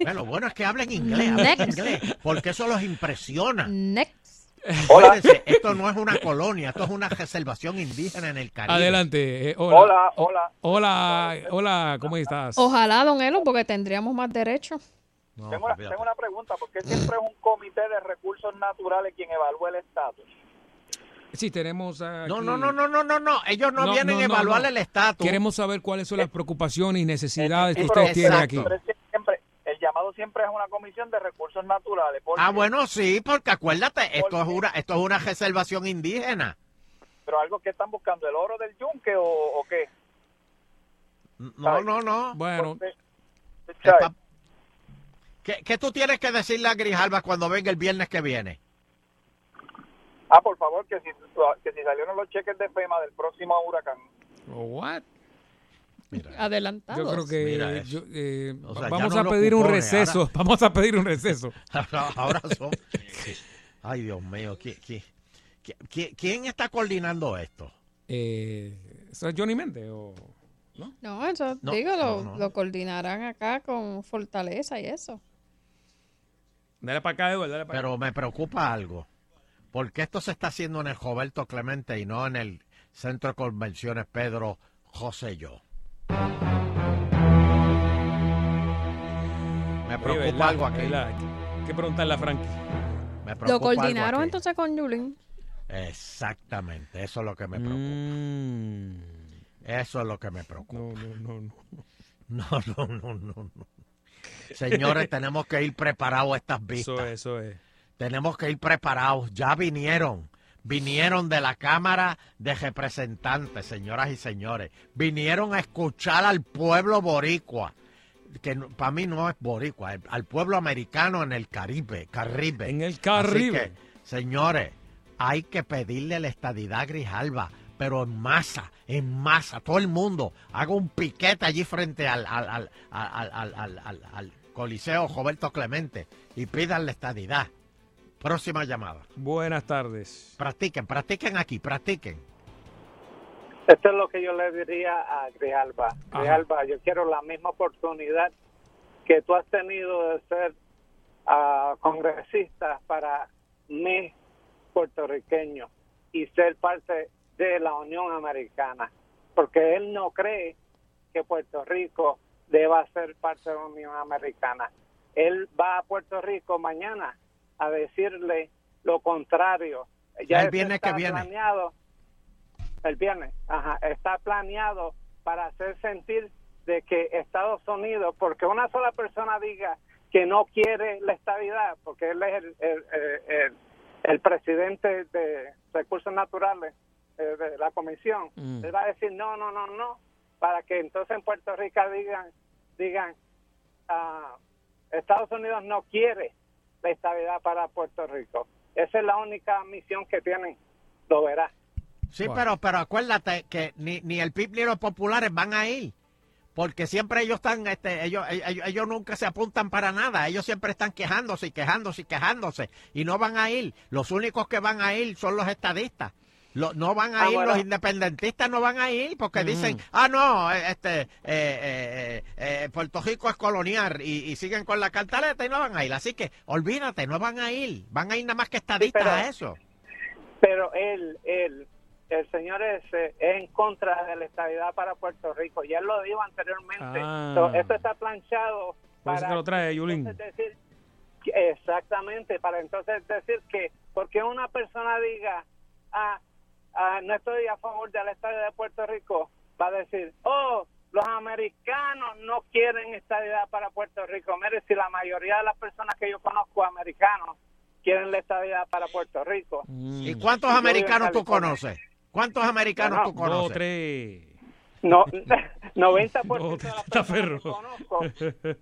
Bueno, bueno es que hablen inglés, hablen Next. inglés, porque eso los impresiona. Next. Acuérdense, esto no es una colonia, esto es una reservación indígena en el Caribe. Adelante. eh, hola. Hola, hola. Hola, hola, ¿cómo estás? Ojalá, don Elo, porque tendríamos más derechos. No, Tengo una, olvídate. tengo una pregunta, ¿por qué siempre es un comité de recursos naturales quien evalúa el estatus? Sí, tenemos aquí... No, no, no, no, no, no, no, ellos no, No, vienen no, a evaluar no. el estatus. Queremos saber cuáles son las preocupaciones y necesidades que Sí, ustedes tienen aquí. Siempre, es una comisión de recursos naturales. ¿por Ah, bueno, sí, porque acuérdate, esto es una, esto es una reservación indígena. Pero algo que están buscando, ¿el oro del yunque o, o qué? No, no, no. Bueno, Está- ¿Qué, qué tú tienes que decirle a Grijalba cuando venga el viernes que viene? Ah, por favor, que si, que si salieron los cheques de FEMA del próximo huracán. what? Adelantados. Yo creo que Mira yo, eh, O sea, ya vamos no a pedir un receso. ahora- Vamos a pedir un receso. Ahora son. Ay, Dios mío, ¿quién, quién, quién- quién está coordinando esto? Eh, ¿Eso es Johnny Méndez o...? ¿No? No, eso No, digo, lo, no, no. lo coordinarán acá con Fortaleza y eso. Dale para acá, Eduardo, dale para Pero me preocupa algo. ¿Por qué esto se está haciendo en el Roberto Clemente y no en el Centro de Convenciones Pedro José Yo? Me preocupa algo aquí. ¿verdad? Hay que preguntarle a Frankie. Me Lo preocupa coordinaron entonces con Yulín. Exactamente, eso es lo que me preocupa. Eso es lo que me preocupa. Mm. No, no, no. No, no, no, no, no. Señores, tenemos que ir preparados a estas vistas. Eso es, eso es. Tenemos que ir preparados. Ya vinieron. Vinieron de la Cámara de Representantes, señoras y señores. Vinieron a escuchar al pueblo boricua. Que para mí no es boricua, al pueblo americano en el Caribe. Caribe. En el Así Caribe. que, señores, hay que pedirle la estadidad a Grijalba, pero en masa, en masa, todo el mundo. Haga un piquete allí frente al, al, al, al- al- al- al- al Coliseo Roberto Clemente y pidan la estadidad. Próxima llamada. Buenas tardes. Practiquen, practiquen aquí, practiquen. Esto es lo que yo le diría a Grijalba. Grijalba, yo quiero la misma oportunidad que tú has tenido de ser ah, congresista para mí, puertorriqueño, y ser parte de la Unión Americana. Porque él no cree que Puerto Rico deba ser parte de la Unión Americana. Él va a Puerto Rico mañana a decirle lo contrario. Ya el viernes que está viene. planeado el viernes, ajá, está planeado para hacer sentir de que Estados Unidos, porque una sola persona diga que no quiere la estabilidad, porque él es el, el, el- el- el presidente de recursos naturales eh, de la comisión, Mm. él va a decir no, no, no, no, para que entonces en Puerto Rico digan, digan, ah, Estados Unidos no quiere la estabilidad para Puerto Rico. Esa es la única misión que tienen, lo verás. Sí, pero, pero acuérdate que ni, ni el PIB ni los populares van a ir. Porque siempre ellos están, este, ellos, ellos, ellos nunca se apuntan para nada. Ellos siempre están quejándose y quejándose y quejándose. Y no van a ir. Los únicos que van a ir son los estadistas. Lo- no van a Ah, ir, bueno. los independentistas no van a ir porque Mm. dicen, ah, no, eh, este, eh, eh, eh, Puerto Rico es colonial y, y siguen con la cantaleta y no van a ir. Así que olvídate, no van a ir. Van a ir nada más que estadistas pero- a eso. pero él, él, el señor es, eh, es en contra de la estabilidad para Puerto Rico. Ya lo dijo anteriormente. Ah. So, esto está planchado Por eso para que lo trae Yulín. decir exactamente para entonces decir que porque una persona diga ah, ah, no estoy a favor de la estabilidad de Puerto Rico va a decir oh los americanos no quieren estabilidad para Puerto Rico mire si la mayoría de las personas que yo conozco americanos quieren la estabilidad para Puerto Rico ¿Y cuántos Yo americanos tú conoces? ¿Cuántos americanos Bueno, tú conoces? Dos, tres. No, 90% de las conozco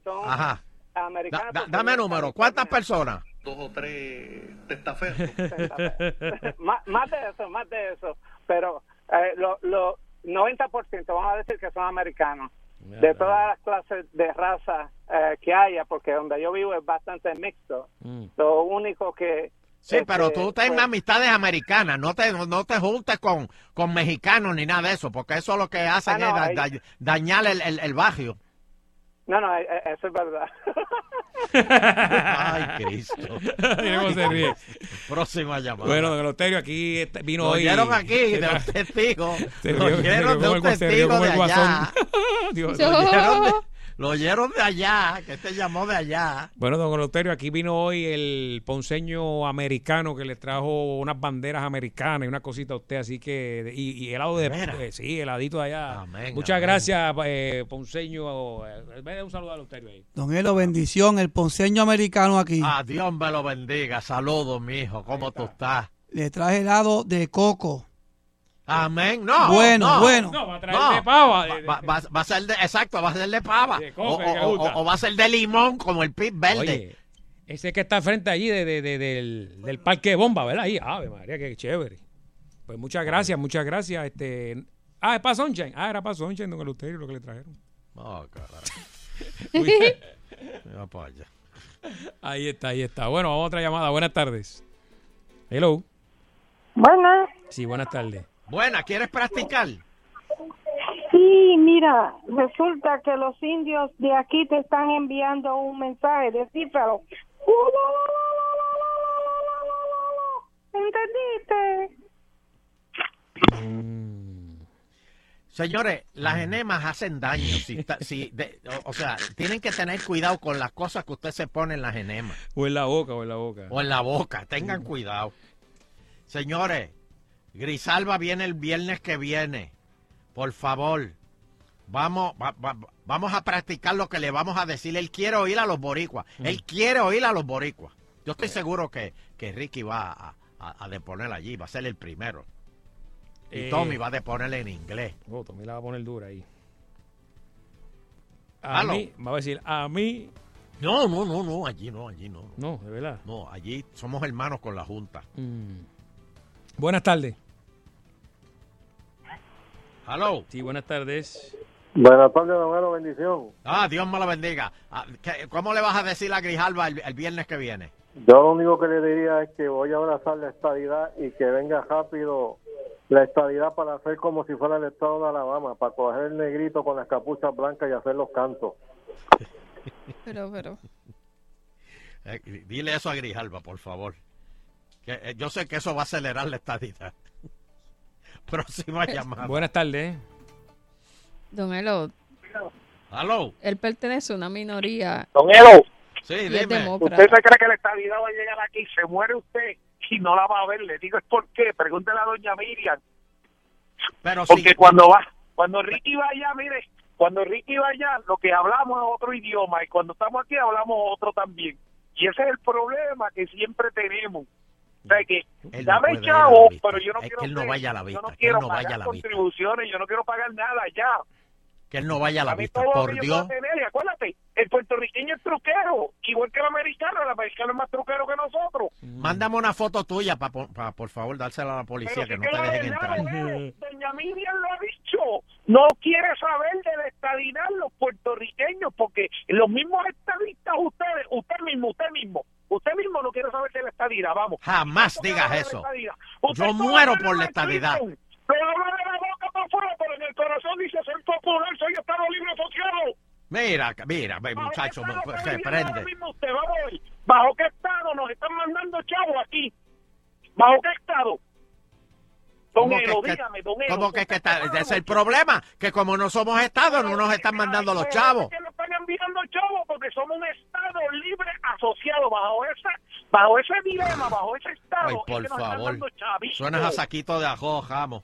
son Ajá. americanos. Da- dame en número. ¿Cuántas personas? Dos o tres testaferros. más, más de eso, más de eso. Pero eh, lo, lo 90% vamos a decir que son americanos. De todas las clases de raza eh, que haya, porque donde yo vivo es bastante mixto. Lo único que... Sí, pero este, tú ten pues, amistades americanas, no te, no te juntes con, con mexicanos ni nada de eso, porque eso lo que hacen Ah, no, es da- ahí- da- dañar el, el, el barrio. No, no, eh, eh, eso es verdad. Ay, Cristo. Mira cómo se ríe. Próxima llamada. Bueno, don Eleuterio, aquí este- vino Lo hoy. oyeron aquí de un testigo. Se rió de un testigo de allá. Dios. Lo oyeron de, de allá, que te llamó de allá. Bueno, don Eleuterio, aquí vino hoy el ponceño americano que le trajo unas banderas americanas y una cosita a usted, así que, y, y helado de, eh, sí, heladito de allá. Muchas amén. gracias, eh, ponceño. Eh, un saludo a Eleuterio ahí. Don Elo, bendición, el ponceño americano aquí. Ah, Dios me lo bendiga. Saludos, mi hijo. ¿Cómo tú estás? Le traje helado de coco. Amén. No. Bueno, no, bueno. No, va a traer de pava. de- Va, va- va a ser de, exacto, va a ser de pava. De o, va a ser de limón, como el pit verde. Oye, ese que está al frente allí de, de- de- del, del parque de bomba, ¿verdad? Ahí, ave María, qué chévere. Pues muchas gracias, muchas gracias. Este, ah, es para Sunshine. Ah, era para Sunshine, don Eleuterio, lo que le trajeron. Oh, carajo. Ahí está, ahí está. Bueno, vamos a otra llamada. Buenas tardes. Hello. Buenas. Sí, buenas tardes. Buena, ¿quieres practicar? Sí, mira, resulta que los indios de aquí te están enviando un mensaje, descífralo. ¿Entendiste? Señores, las enemas hacen daño. Si, está- si de- o, o sea, tienen que tener cuidado con las cosas que usted se pone en las enemas. O en la boca, o en la boca. O en la boca. Tengan cuidado. Señores, Grisalva viene el viernes que viene. Por favor, vamos, va- va- vamos a practicar lo que le vamos a decir. Él quiere oír a los boricuas. Él quiere oír a los boricuas. Yo estoy seguro que, que Ricky va a, a- a deponer allí. Va a ser el primero. Y Eh, Tommy va a deponer en inglés. Oh, Tommy la va a poner dura ahí. A mí, va a decir, a mí. No, no, no, no, allí no, allí no. No, de verdad. No, allí somos hermanos con la Junta. Mm. Buenas tardes. Hello. Sí, buenas tardes. Buenas tardes, don Elo, bendición. Ah, Dios me lo bendiga. Ah, ¿qué- ¿Cómo le vas a decir a Grijalva el, el viernes que viene? Yo lo único que le diría es que voy a abrazar la estadidad y que venga rápido la estadidad para hacer como si fuera el estado de Alabama, para coger el negrito con las capuchas blancas y hacer los cantos. Pero, pero. Eh, dile eso a Grijalva, por favor. Que, eh, yo sé que eso va a acelerar la estadidad. Próxima llamada. Buenas tardes. Don Elo, Hello. él pertenece a una minoría. Don Elo, Sí, y es ¿usted se cree que la estabilidad va a llegar aquí? Se muere usted y no la va a ver. Le digo, ¿es por qué? Pregúntele a doña Miriam. Pero Porque cuando va, cuando Ricky va allá, mire, cuando Ricky va allá, lo que hablamos es otro idioma y cuando estamos aquí hablamos otro también. Y ese es el problema que siempre tenemos. O sea que, Él no dame a chavo, vista. pero yo no Es quiero que él no vaya a la yo vista, no que él quiero no vaya pagar a la vista. contribuciones, yo no quiero pagar nada ya. Que él no vaya a la Dame vista, por que yo Dios. tener. Y acuérdate, el puertorriqueño es truquero, igual que el americano, el americano es más truquero que nosotros. Mándame una foto tuya, pa, pa- por favor, dársela a la policía, que Pero no sí te que dejen entrar. Doña Miriam lo ha dicho. No quiere saber de la estadidad los puertorriqueños, porque los mismos estadistas, ustedes, usted mismo, usted mismo, usted mismo no quiere saber de la estadidad, vamos. Jamás digas eso. Yo muero por la estadidad. Lo habla de la boca para afuera, pero en el corazón dice ser popular, soy Estado Libre Asociado. Mira, mira, muchacho, se prende. ¿Bajo qué estado nos están mandando chavos aquí? ¿Bajo qué estado? Don ¿Cómo que Elo, es que- dígame, don Elo. ¿Cómo que es que está? Ese es el problema, que como no somos Estado, no nos están mandando los chavos. es que nos están enviando chavos porque somos un Estado libre asociado. Bajo ese, bajo ese dilema, bajo ese Estado, Ay, es por que nos están favor. Suenas a saquito de ajo, jamo.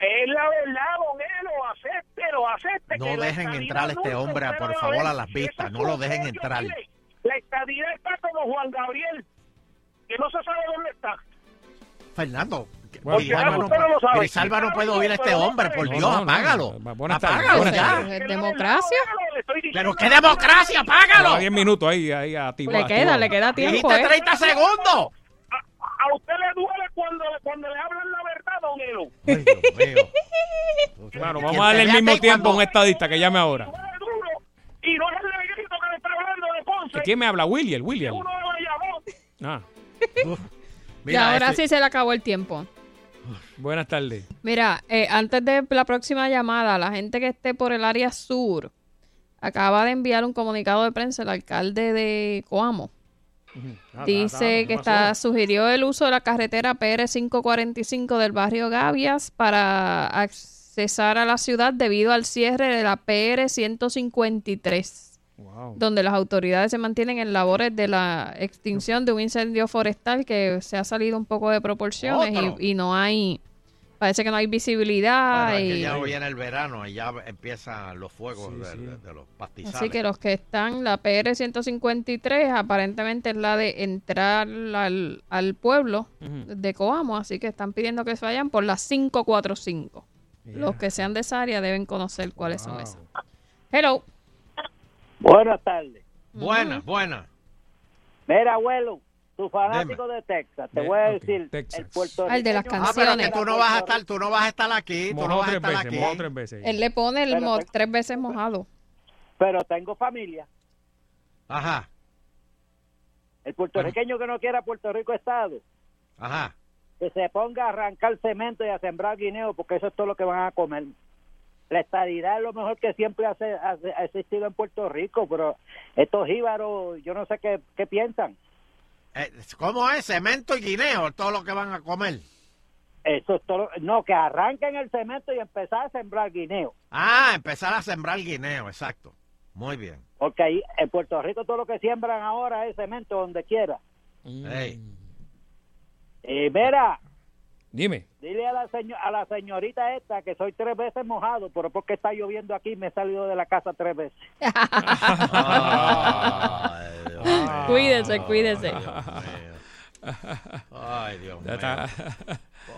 Es la verdad, don Elo, acéptelo, acepte No que dejen entrar a este hombre, usted por a favor, a las vistas. es No lo dejen entrar. mire, La estadidad está como Juan Gabriel, que no se sabe dónde está. Fernando, Porque Grijalva ahora no, usted no lo sabe. No puede oír a este hombre, por. Dios, No, no, no. apágalo. Buenas tardes, Apágalo buenas ya. tardes. ¿Es democracia? Pero qué democracia, apágalo. A 10 minutos ahí, ahí activado. Le queda, le queda tiempo, Dijiste ¿eh? 30 segundos. A usted le duele cuando, cuando le hablan la verdad, don Elo. Ay, Dios mío. Bueno, Quien vamos a darle el mismo tiempo a un estadista que llame ahora. Y no es el negrito que le está hablando de Ponce. ¿Quién me habla? William, William. Uno de Bayamón. Ah, y ahora sí se le acabó el tiempo. Buenas tardes. Mira, eh, antes de la próxima llamada, la gente que esté por el área sur acaba de enviar un comunicado de prensa el alcalde de Coamo. Ah, Dice que está sugirió el uso de la carretera PR 545 del barrio Gavias para accesar a la ciudad debido al cierre de la PR 153, donde las autoridades se mantienen en labores de la extinción de un incendio forestal que se ha salido un poco de proporciones y, y no hay, parece que no hay visibilidad. Bueno, es que y- ya viene el verano y ya empiezan los fuegos de, de- de los pastizales. Así que los que están, la PR 153 aparentemente es la de entrar al, al pueblo de Coamo, así que están pidiendo que se vayan por la 545. Los que sean de esa área deben conocer cuáles son esas. Hello. Buenas tardes. Buena, buena. Mira, abuelo, tu fanático de Texas, te De- voy a decir, Texas. el puertorriqueño... De las Ah, pero canciones. que tú no vas a estar, tú no vas a estar aquí, tú no vas a estar veces, aquí. tres veces. Él le pone el mo- tres veces mojado. Pero tengo familia. Ajá. El puertorriqueño que no quiera Puerto Rico Estado, Ajá. que se ponga a arrancar cemento y a sembrar guineo, porque eso es todo lo que van a comer. La estadidad es lo mejor que siempre hace- hace- ha existido en Puerto Rico, pero estos jíbaros, yo no sé qué, qué piensan. Eh, ¿Cómo es? Cemento y guineo, todo lo que van a comer. Eso es todo. No, que arranquen el cemento y empezar a sembrar guineo. Ah, empezar a sembrar guineo, exacto. Muy bien. Porque ahí en Puerto Rico todo lo que siembran ahora es cemento donde quiera. Ey. Y mira, Dime. dile a la, seño- a la señorita esta que soy tres veces mojado, pero porque está lloviendo aquí me he salido de la casa tres veces. Cuídese, cuídese. Ay, Dios Ya mío. está.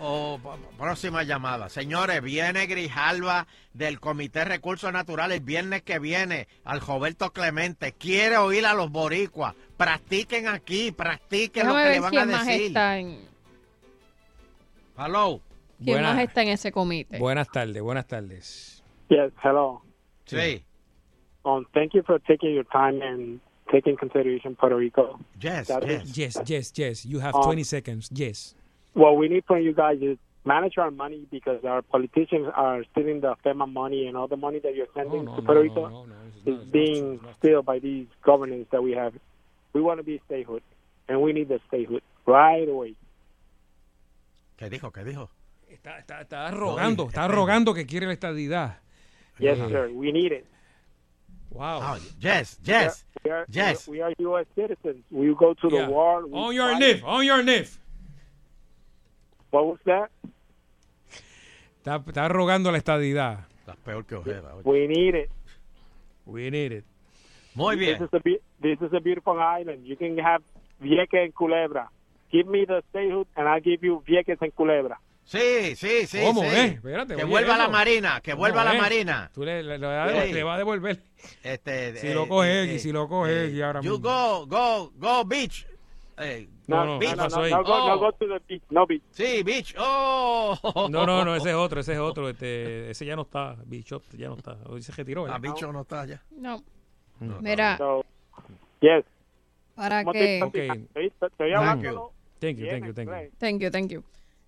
Oh, próxima llamada. Señores, viene Grijalva del Comité de Recursos Naturales el viernes que viene al Roberto Clemente. Quiere oír a los boricuas. Practiquen aquí, practiquen lo Déjame que le van a decir. Está en, Hello. quién Buena- más está en ese comité. Buenas tardes, buenas tardes. Yes, hello. Sí. Um, thank you for taking your time and taking consideration Puerto Rico. Yes, That yes. is- Yes, yes, yes. You have Um, 20 seconds. Yes. What we need from you guys is manage our money because our politicians are stealing the FEMA money and all the money that you're sending no, to no, Puerto no, Rico no, no, it's is being stealed by these governments that we have. We want to be statehood, and we need the statehood right away. ¿Qué dijo? ¿Qué dijo? Está, está, está rogando, está rogando que quiere la estadidad. Yes, Eh, sir. We need it. Wow. yes, yes, We are, yes. We are, we are U.S. citizens. We go to Yeah. the war. we On your. NIF, on your NIF. What was that? Está, está rogando la estadidad. Estás peor que Ojeda. oye. We need it. We need it. Muy bien. This is a this is a beautiful island. You can have Vieques and Culebra. Give me the statehood, and I'll give you Vieques and Culebra. Sí, sí, sí. ¿Cómo, sí. eh? Espérate, que vuelva eso. la Marina, que ¿Cómo, vuelva la eh? Marina. Tú le, le- le vas a- Sí. le vas a devolver. Este, Si eh, lo coge eh, y si lo coge eh, y ahora You mismo. go, go, go, beach. Eh, No, no, beach. ¿qué pasó ahí? No go, no Oh. go to the beach. No beach. Sí, beach. Oh. No, no, no, ese es otro, ese es otro. Este, ese ya no está, Bichot ya no está. Hoy se retiró. Ah, ¿verdad? bicho no está allá. No. No. Mira, So, yes. para ¿Cómo te- que... cómo te- Ok. Estoy, estoy Thank you. Thank you, thank you, thank you. Thank you, thank you.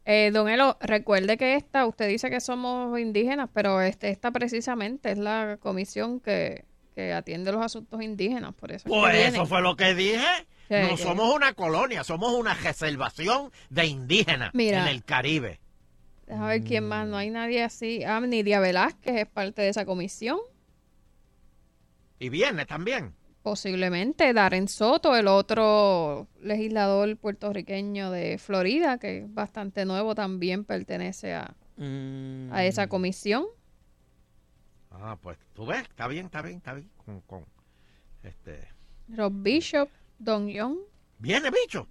Eh, don Elo, recuerde que esta, usted dice que somos indígenas, pero este, esta precisamente es la comisión que, que atiende los asuntos indígenas, por eso. Pues viene. eso fue lo que dije. Sí, no que- somos una colonia, somos una reservación de indígenas Mira. en el Caribe. Déjame ver quién más, no hay nadie así. Ah, Nidia Velázquez es parte de esa comisión. Y viene también. Posiblemente Darren Soto, el otro legislador puertorriqueño de Florida, que es bastante nuevo, también pertenece a, Mm. a esa comisión. Ah, pues tú ves, está bien, está bien, está bien. Con, con, este, Rob Bishop, Don Young. ¿Viene bicho?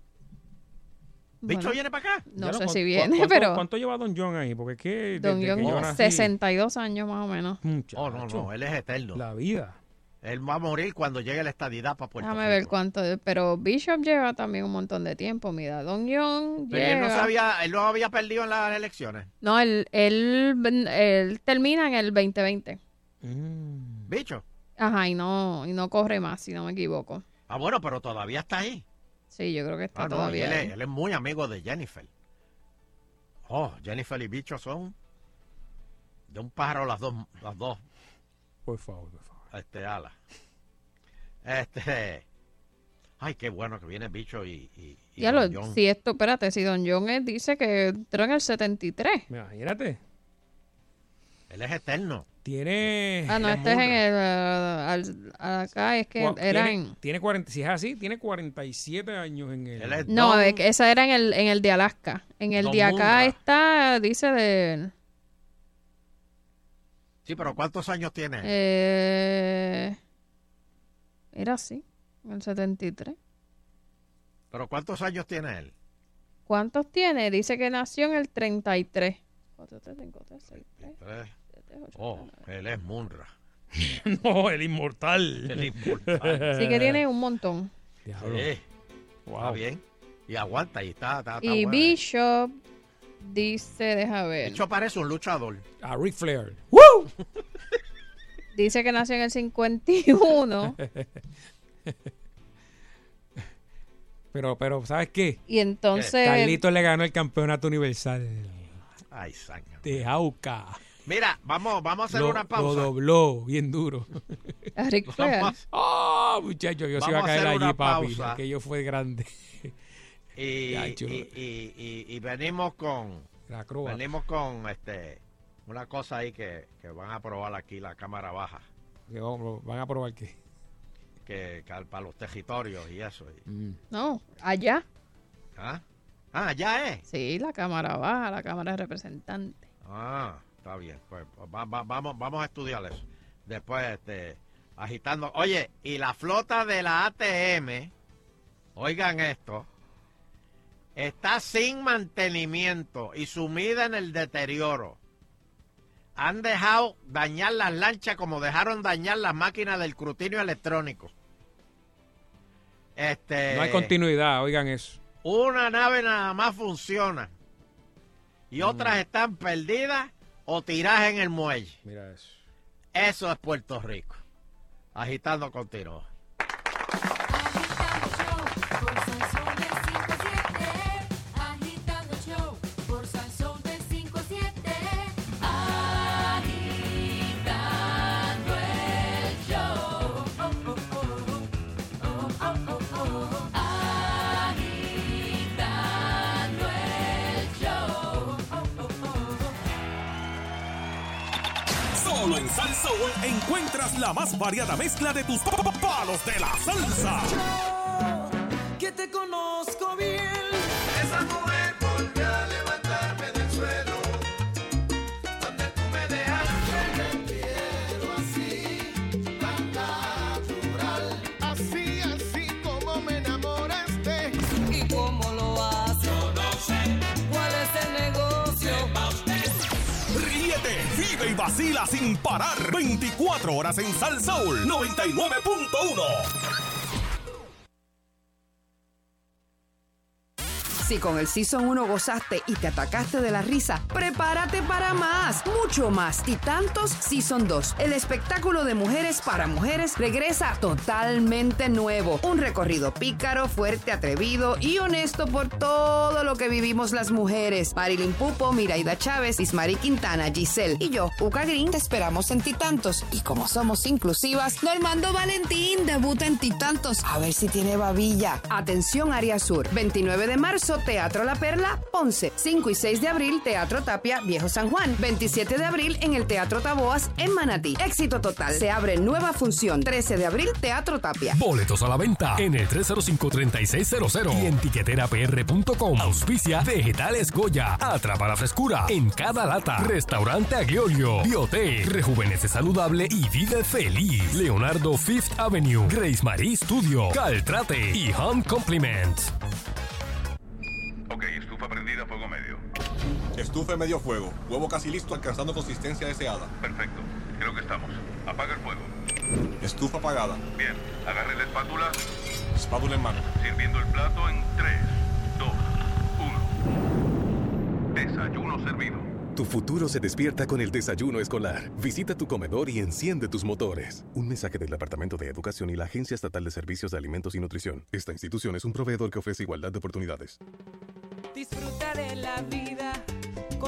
¿Bicho Bueno, viene para acá? No sé ¿cuánto- si viene, cuánto- pero ¿Cuánto lleva Don John ahí? Porque es que. Don desde que yo Young, nací- 62 años más o menos. Oh, no, no, él es eterno. La vida. Él va a morir cuando llegue la estadidad para Puerto Déjame Rico. ver cuánto. Pero Bishop lleva también un montón de tiempo. Mira, Don Young Pero él no, llega- sabía, él no había perdido en las elecciones. No, él, él, él termina en el 2020. Mm. Bicho. Ajá, y no, y no corre más, si no me equivoco. Ah, bueno, pero todavía está ahí. Sí, yo creo que está Ah, no, todavía él, ahí. es, él es muy amigo de Jennifer. Oh, Jennifer y Bicho son de un pájaro las dos, las dos Por favor, por favor. Este, alas. Este, ay, qué bueno que viene Bicho y, y, y Ya lo, John. si esto, espérate, si Don John es- dice que entró en el 73. Imagínate. Él es eterno. Tiene. Ah, no, este es en el, al- acá es que era tiene, en... tiene 40, si es así, tiene 47 años en el. Él es No, Don- es que esa era en el, en el de Alaska. En el Don de acá está, dice de... Sí, pero ¿cuántos años tiene? él? Eh, era así, en el 73. Pero ¿cuántos años tiene él? ¿Cuántos tiene? Dice que nació en el 33. 4, 3, 5, 3, 6, 3, Tres. 7, 8, Oh, él es Munra. no, el inmortal. El inmortal. Sí que tiene un montón. Diablo. Sí, Wow. está bien. Y aguanta, y está, está, está Y. Bishop dice, deja ver. Bicho parece un luchador. A Ric Flair. Dice que nació en el 51. Pero, pero, ¿sabes qué? Y entonces... Carlito le ganó el campeonato universal Ay, saña. de Auca. Mira, vamos, vamos a hacer Lo, una lo pausa. dobló bien duro. A Ric Flair. Vamos ¡Ah, muchacho! Yo se iba a a caer hacer allí, papi. pausa. Aquello fue grande. Y, Ya, chulo. y, y- y- y venimos con La crua. venimos con este una cosa ahí que, que van a probar aquí la cámara baja Que ¿Van a probar qué? que, que para los territorios y eso y- Mm. No, allá. ¿ah? ah ya es Sí, la cámara baja, la cámara de representante. ah está bien pues va- va- vamos vamos a estudiar eso después este agitando oye y la flota de la ATM oigan esto está sin mantenimiento y sumida en el deterioro han dejado dañar las lanchas como dejaron dañar las máquinas del escrutinio electrónico. Este, No hay continuidad, oigan eso. Una nave nada más funciona y Mm. otras están perdidas o tiradas en el muelle. Mira eso. Eso es Puerto Rico. Agitando continuo. Agitando Salsa Soul encuentras la más variada mezcla de tus pa- pa- palos de la salsa. Vacila sin parar. 24 horas en Salsa Soul 99.1. Si con el Season 1 gozaste y te atacaste de la risa, prepárate para más, mucho más y tantos Season 2. El espectáculo de mujeres para mujeres regresa totalmente nuevo. Un recorrido pícaro, fuerte, atrevido y honesto por todo lo que vivimos las mujeres. Marilyn Pupo, Miraida Chávez, Ismari Quintana, Giselle y yo, Uca Green, te esperamos en Titantos. Y como somos inclusivas, Normando Valentín debuta en Titantos. A ver si tiene babilla. Atención, Área Sur. 29 de marzo, Teatro La Perla, Ponce. 5 y 6 de abril, Teatro Tapia, Viejo San Juan. 27 de abril, en el Teatro Taboas, en Manatí. Éxito total. Se abre nueva función. 13 de abril, Teatro Tapia. Boletos a la venta en el 305-3600 y en tiqueterapr.com. Auspicia Vegetales Goya. Atrapa la frescura en cada lata. Restaurante Agliolio. Biote. Rejuvenece saludable y vive feliz. Leonardo Fifth Avenue. Grace Marie Studio. Caltrate y Home Compliments. Estufa en medio fuego. Huevo casi listo, alcanzando consistencia deseada. Perfecto, creo que estamos. Apaga el fuego. Estufa apagada. Bien, agarre la espátula, Espátula en mano. sirviendo el plato en 3, 2, 1. Desayuno servido. Tu futuro se despierta con el desayuno escolar. Visita tu comedor y enciende tus motores. Un mensaje del Departamento de Educación y la Agencia Estatal de Servicios de Alimentos y Nutrición. Esta institución es un proveedor que ofrece igualdad de oportunidades. Disfruta de la vida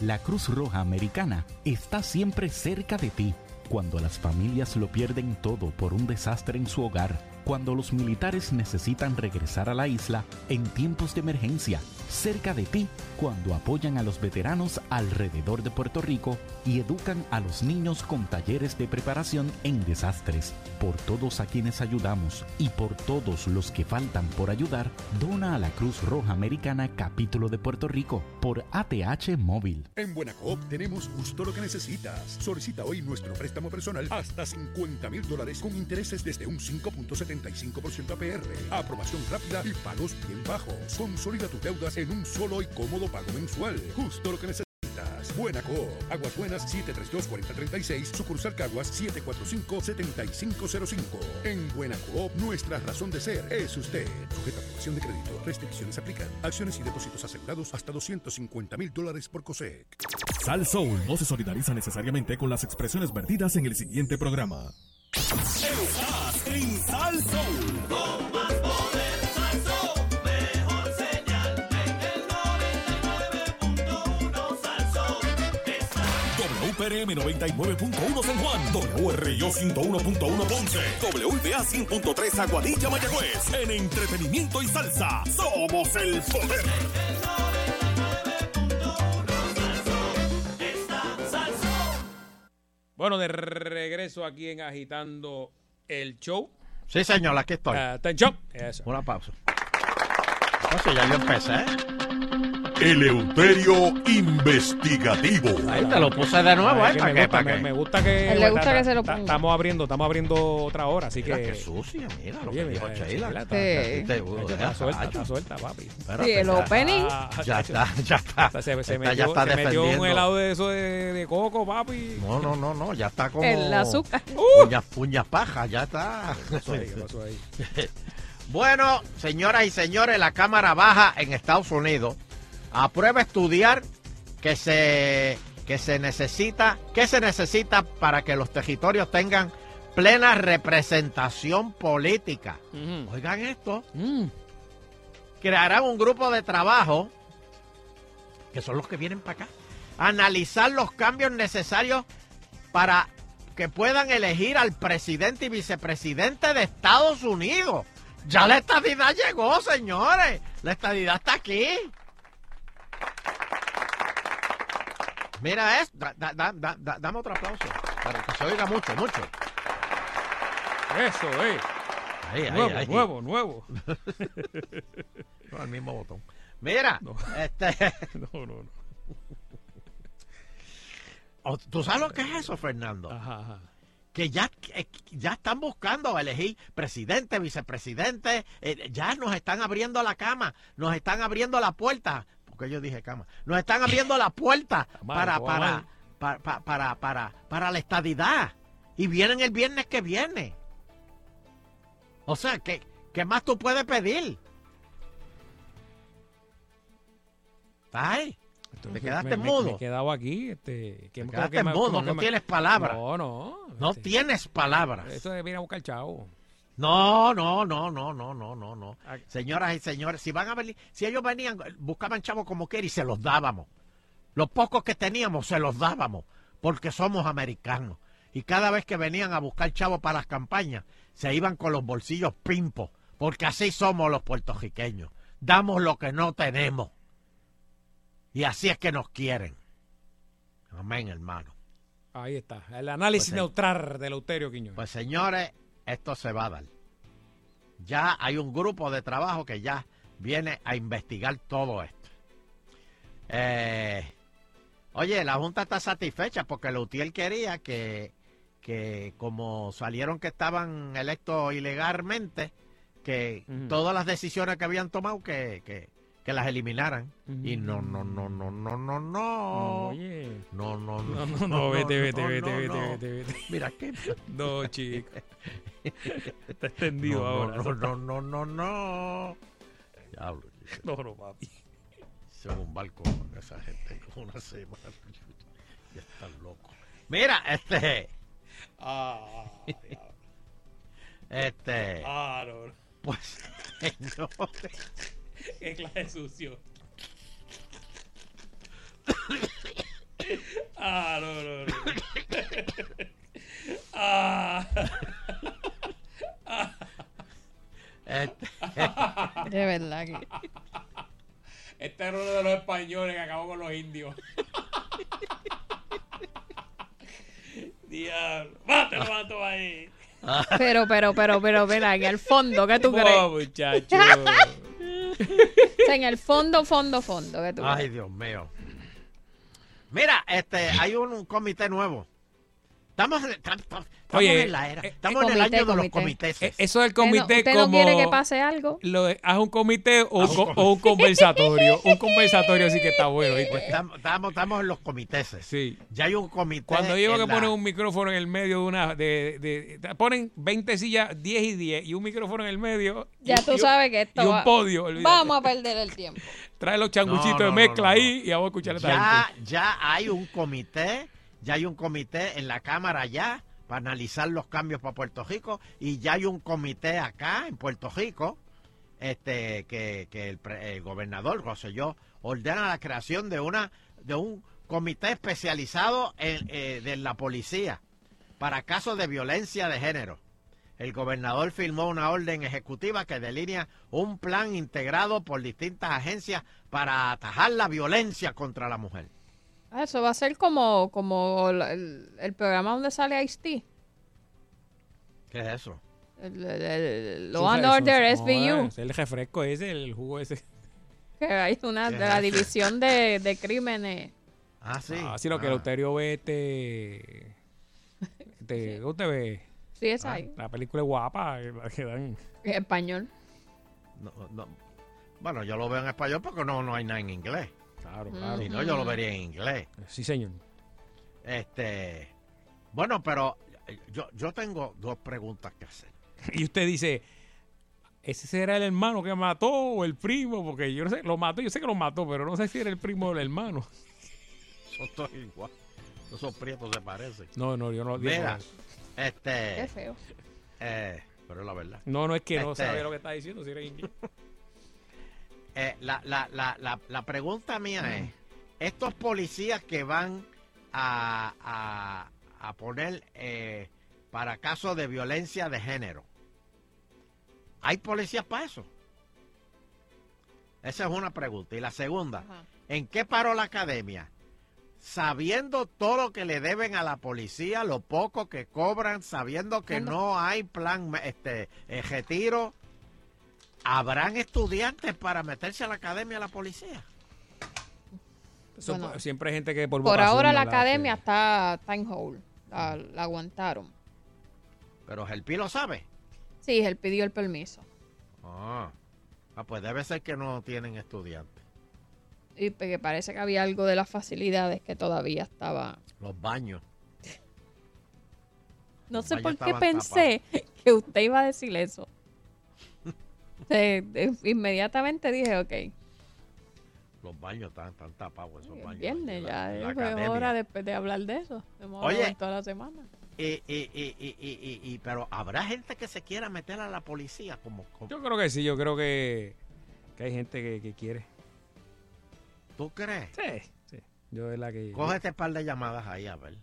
La Cruz Roja Americana está siempre cerca de ti. Cuando las familias lo pierden todo por un desastre en su hogar, cuando los militares necesitan regresar a la isla en tiempos de emergencia, cerca de ti cuando apoyan a los veteranos alrededor de Puerto Rico y educan a los niños con talleres de preparación en desastres. Por todos a quienes ayudamos y por todos los que faltan por ayudar, dona a la Cruz Roja Americana Capítulo de Puerto Rico por ATH Móvil. En Buenacoop tenemos justo lo que necesitas. Solicita hoy nuestro préstamo personal hasta 50 mil dólares con intereses desde un 5.75 75% APR. Aprobación rápida y pagos bien bajos. Consolida tus deudas en un solo y cómodo pago mensual. Justo lo que necesitas. Buena Coop. Aguas Buenas 732-4036. Sucursal Caguas 745-7505. En Buena Coop, nuestra razón de ser es usted. Sujeta a aprobación de crédito. Restricciones aplican. Acciones y depósitos asegurados hasta 250 mil dólares por COSEC. Sal Soul no se solidariza necesariamente con las expresiones vertidas en el siguiente programa. Soul. Con más poder, Sal Soul. Mejor señal en el 99.1 Sal Soul. WPRM 99.1 San Juan, WRIO 101.1 Ponce, WBA 100.3 Aguadilla Mayagüez. En entretenimiento y salsa, somos el poder. Bueno, de regreso aquí en Agitando el Show. Sí, señor, aquí estoy. Atención. Eso. Una pausa. Entonces ya yo empecé. Eleuterio Investigativo. Ahí te lo puse de nuevo, ¿eh? ¿Para me qué? gusta, ¿Para me, qué? me gusta que. Le gusta ta- que se lo ponga. Estamos abriendo, estamos abriendo otra hora, así Mira que. qué sucia, mira lo que dijo mira, Sheila. Sheila, Está- Sí. está- Está está- suelta, está- está suelta, papi. Espérate, Sí, el ya- opening. Ya está, ya está. Se, se, se Esta metió, ya está se metió un defendiendo. helado de eso de, de coco, papi. No, no, no, no, ya está como. El azúcar. Puñas, puñas paja, ya está. ¿Qué pasó ahí? ¿Qué pasó ahí? Bueno, señoras y señores, la Cámara Baja en Estados Unidos aprueba estudiar que se, que se necesita, que se necesita para que los territorios tengan plena representación política. Oigan esto, Mm. crearán un grupo de trabajo, que son los que vienen para acá, analizar los cambios necesarios para que puedan elegir al presidente y vicepresidente de Estados Unidos. Ya la estadidad llegó, señores. La estadidad está aquí. Mira esto. Da- da- da- da- da- dame otro aplauso. Para que se oiga mucho, mucho. Eso, eh. Ahí, nuevo, ahí. nuevo, nuevo. No, el mismo botón. Mira, este, No, no, no. Oh, ¿tú sabes lo que es eso, Fernando? Ajá, ajá. que ya, que ya están buscando elegir presidente, vicepresidente, eh, ya nos están abriendo la cama, nos están abriendo la puerta, porque yo dije cama, nos están abriendo la puerta para, para, para, para, para, para, la estadidad. Y vienen el viernes que viene. O sea, ¿qué, qué más tú puedes pedir? Ay, te quedaste me- mudo. Me he quedado aquí. Este, que, Te quedaste que mudo, no que me- tienes palabras. No, no. No este, tienes palabras. Esto venir a buscar chavo. No, no, no, no, no, no, no, no. Señoras y señores, si van a venir, si ellos venían, buscaban chavos como quiera y se los dábamos. Los pocos que teníamos se los dábamos, porque somos americanos. Y cada vez que venían a buscar chavos para las campañas, se iban con los bolsillos pimpos, porque así somos los puertorriqueños. Damos lo que no tenemos. Y así es que nos quieren. Amén, hermano. Ahí está. El análisis Pues, neutral de Lauterio Quiñones. Pues señores, esto se va a dar. Ya hay un grupo de trabajo que ya viene a investigar todo esto. Eh, oye, la Junta está satisfecha porque Lutiel quería que, que como salieron que estaban electos ilegalmente, que todas las decisiones que habían tomado que, que, que las eliminaran. Ujú. Y no, no, no, no, no, no, no. Oye. No, no, No, no, no, vete, vete, no, vete, no, vete, no. vete, vete. Mira qué. No, chico. Está extendido no, ahora. No, no, no, no, no. Diablo. No, no, papi. Un barco con esa gente como una semana. Ya están locos. Mira, este. Ah, Este. ah, no, no. Pues. señores, Qué clase de sucio. Ah, no, no, no. Ah. Este, De verdad que. Este era uno de los españoles que acabó con los indios. Diablo. Mátalo, mato ahí. Pero, pero, pero, pero, mira, en el fondo, ¿qué tú No, crees? muchacho. O sea, en el fondo, fondo, fondo, ¿qué tú Ay, crees? Dios mío. Mira, este, hay un, un comité nuevo Estamos, en- estamos- Oye, en la era. eh, Estamos en el año de los comité. comités. Eh, Eso del ¿Usted no- comité usted no como... quiere que pase algo? Lo de- haz un comité o un, co- o un conversatorio. un conversatorio sí que está bueno. Pues estamos, estamos, estamos en los comités. Sí. Ya hay un comité. Cuando digo que la- ponen un micrófono en el medio de una... De, de- de- ponen 20 sillas, 10 y 10, y un micrófono en el medio. y Ya un- tú y un- sabes que esto Y un va- podio. olvídate. Vamos a perder el tiempo. Trae los changuchitos No, no, de no, mezcla no, no. ahí y vamos a escuchar a esta ya, gente. ya hay un comité, ya hay un comité en la Cámara ya para analizar los cambios para Puerto Rico y ya hay un comité acá en Puerto Rico este que, que el, el gobernador Rosselló ordena la creación de una de un comité especializado eh, de la policía para casos de violencia de género. El gobernador firmó una orden ejecutiva que delinea un plan integrado por distintas agencias para atajar la violencia contra la mujer. Ah, Eso va a ser como, como el, el programa donde sale Ice-T. ¿Qué es eso? El, el- el- Law and Order no, SVU. es el refresco ese, el jugo ese. Que hay una ¿Qué de la división de, de crímenes. Ah, sí. Ah, sí, lo que Ah. el Euterio ve este... este ¿qué usted ve? Sí, es Ah, ahí. La película es guapa, la que dan... Español. No, no. Bueno, yo lo veo en español porque no, no hay nada en inglés. Claro, claro. Si no, yo lo vería en inglés. Sí, señor. Este, bueno, pero eh, yo, yo tengo dos preguntas que hacer. Y usted dice, ¿ese será el hermano que mató o el primo? Porque yo no sé, lo mató, yo sé que lo mató, pero no sé si era el primo o el hermano. Son todos igual. Esos prietos se parecen. No, no, yo no digo Mira, este, Qué feo. eh, pero es la verdad. No, no es que no Este- sabía lo que está diciendo, si era inglés. Eh, la, la, la, la, la pregunta mía es, estos policías que van a, a, a poner eh, para casos de violencia de género, ¿hay policías para eso? Esa es una pregunta. Y la segunda, ¿en qué paró la academia? Sabiendo todo lo que le deben a la policía, lo poco que cobran, sabiendo que no hay plan, este, eh, retiro, ¿Habrán estudiantes para meterse a la academia de la policía? Eso, Bueno, siempre hay gente que por ahora la academia está, está en hold. La, la aguantaron. Pero el lo sabe. Sí, él pidió el permiso. Ah. Ah, pues debe ser que no tienen estudiantes. Y que parece que había algo de las facilidades que todavía estaba. Los baños. No Los sé baños por qué pensé que usted iba a decir eso. Eh, eh, inmediatamente dije, ok, Los baños están, están tapados, esos baños. viernes, la- ya la pues, academia. hora de, de hablar de eso. Hemos Oye. hablado toda la semana. Y, y, y, y, y, y- y- pero habrá gente que se quiera meter a la policía como, como- Yo creo que sí, yo creo que, que hay gente que, que quiere. ¿Tú crees? Sí, sí. Yo es la que... Cógete un par de llamadas ahí, a ver.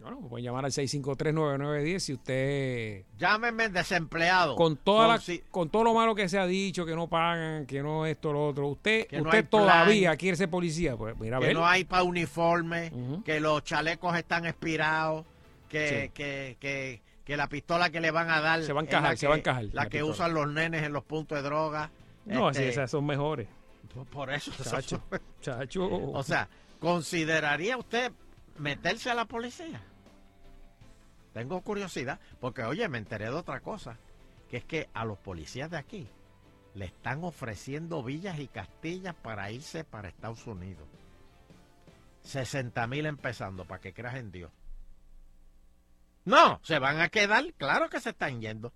Bueno, pueden llamar al 653-9910 si usted... Llámenme desempleado. Con, toda la, si- con todo lo malo que se ha dicho, que no pagan, que no esto, lo otro, usted, no usted plan. todavía quiere ser policía, pues mira, a que ver. no hay para uniforme, que los chalecos están expirados, que, Sí. que, que, que la pistola que le van a dar Se va a encajar, se va a encajar, la, la que pistola. usan los nenes en los puntos de droga. No, Este, sí, esas son mejores. Por eso. Chacho, chacho. O sea, ¿consideraría usted meterse a la policía? Tengo curiosidad, porque oye, me enteré de otra cosa, que es que a los policías de aquí le están ofreciendo villas y castillas para irse para Estados Unidos. 60 mil empezando, para que creas en Dios. No, se van a quedar, claro que se están yendo.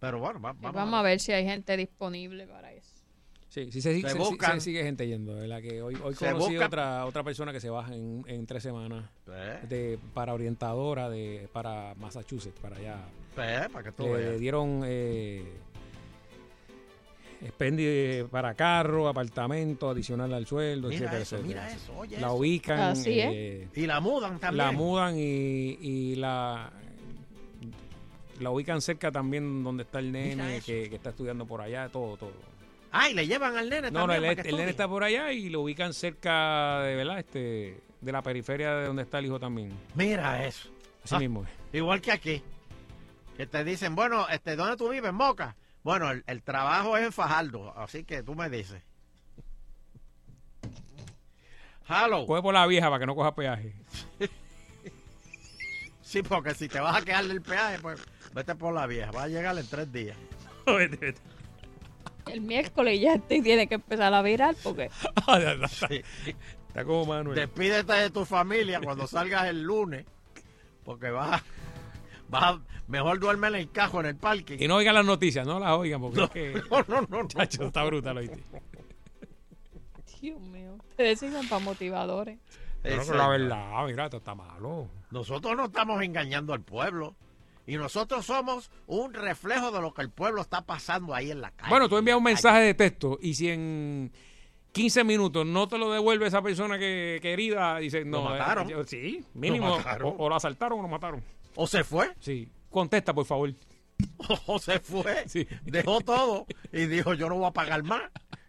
Pero bueno, va- vamos, vamos, a ver si hay gente disponible para eso. Sí, sí, se, Se se- buscan. se sigue gente yendo, ¿verdad? Que hoy, hoy conocí buscan. otra, otra persona que se baja en, en tres semanas Eh. de, para orientadora de para Massachusetts, para allá. Eh, para que tú Le veas. dieron eh, expendi para carro, apartamento, adicional al sueldo, Mira etcétera, eso, etcétera. mira eso, oye La eso. ubican. Así es. eh, Y la mudan también. La mudan y, y la la ubican cerca también donde está el nene que está estudiando por allá, todo, todo. Ay, le llevan al nene No, no, el, nene está por allá y lo ubican cerca de, ¿verdad? Este, de la periferia de donde está el hijo también. Mira eso. Así Ah, mismo. Igual que aquí. Que te dicen, bueno, este, ¿dónde tú vives, Moca? Bueno, el, el trabajo es en Fajardo, así que tú me dices. Hello. Coge por la vieja para que no coja peaje. Sí, porque si te vas a quedar del peaje, pues vete por la vieja. Va a llegar en tres días. El miércoles ya te tiene que empezar a virar porque Está como Manuel. Despídete de tu familia cuando salgas el lunes, porque vas a, vas a- mejor duerme en el cajo en el parque. Y no oigan las noticias, no las oigan, porque No, es que. no, no, no, no. Está brutal, ¿oíste? Dios mío, ustedes sirven para motivadores. Pero que la verdad, mira, esto está malo. Nosotros no estamos engañando al pueblo. Y nosotros somos un reflejo de lo que el pueblo está pasando ahí en la calle. Bueno, tú envías un mensaje de texto y si en 15 minutos no te lo devuelve esa persona que querida, dice, no. mataron. eh, yo- sí, mínimo. Lo mataron. O, o lo asaltaron o lo mataron. ¿O se fue? Sí. Contesta, por favor. O se fue, Sí. dejó todo y dijo, yo no voy a pagar más.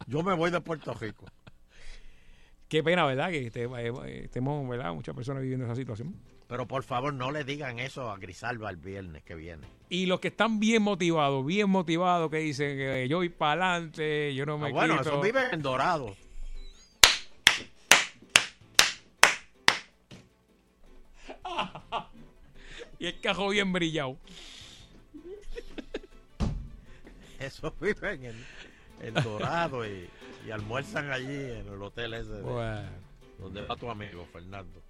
Yo me voy de Puerto Rico. Qué pena, ¿verdad? Que este- eh, eh, estemos, ¿verdad? Muchas personas viviendo esa situación. Pero por favor, no le digan eso a Grisalva el viernes que viene. Y los que están bien motivados, bien motivados, que dicen que yo voy para adelante, yo no me Ah, bueno, quito. esos viven en Dorado. Y el cajo bien brillado. Esos viven en, en Dorado y, y almuerzan allí en el hotel ese. de- Bueno. Donde va tu amigo, Fernando.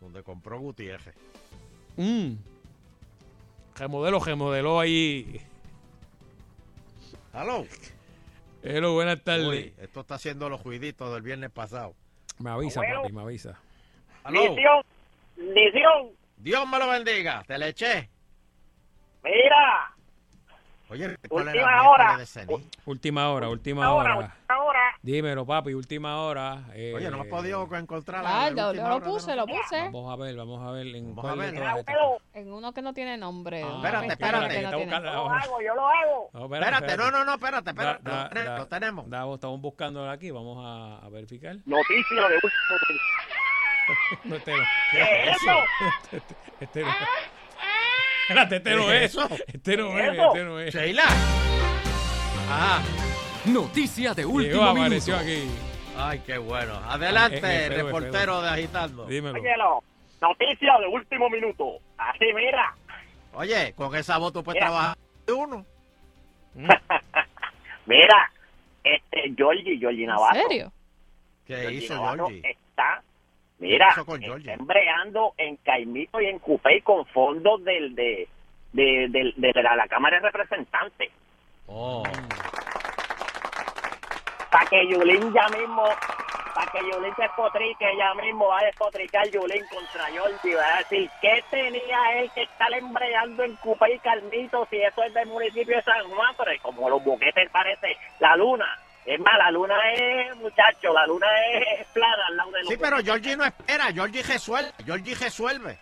Donde compró Gutiérrez. Mm. Remodeló, remodeló ahí. Aló. Hello, buenas tardes. Uy, esto está haciendo los juiditos del viernes pasado. Me avisa, papi, me avisa. Aló. Dición, Dios me lo bendiga. Te le eché. mira, Oye, ¿cuál era Última hora. de? Última hora, última hora. Dímelo, papi, última hora. Eh, Oye, no has podido encontrar Ah, la yo, lo puse, lo puse. Vamos a ver, vamos a ver. En Vamos cuál a ver. En uno que no tiene nombre. Ah, Espérate, espérate. que no tiene. Yo lo hago, yo lo hago. No, Espérate, no, no, no, espérate, espérate. da- lo, tenemos, da- lo tenemos. da- estamos buscando aquí, vamos a, a verificar. Noticia de último No, este no. ¿Qué es eso? Este, este no. Espérate, este no ¿Qué es. Este no ¿Qué es, este no es. Sheila. Ah, Noticia de Llegó, último apareció minuto. aquí. ay, qué bueno. Adelante, Eh, eh, F2, reportero de Agitando. Dímelo. Óyelo, noticia de último minuto. Así, mira. Oye, con esa voz tú puedes Mira. trabajar de uno. Mira, este, Georgie, Georgie ¿En Navarro. serio? ¿Qué Georgie hizo Navarro Georgie? Está, mira, está embreando en Caimito y en Cupey con fondos del, de, de, de la, la Cámara de Representantes. Oh, Para que Yulín ya mismo, para que Yulín se espotrique, ella mismo va a despotricar Yulín contra Georgie, va a decir, ¿qué tenía él que estar embreando en Cupey y Carmito si eso es del municipio de San Juan? Pero como los boquetes parece la luna. Es más, la luna es, muchacho, la luna es plana al lado de los sí, pero Georgie no espera. Georgie resuelve. Georgie resuelve.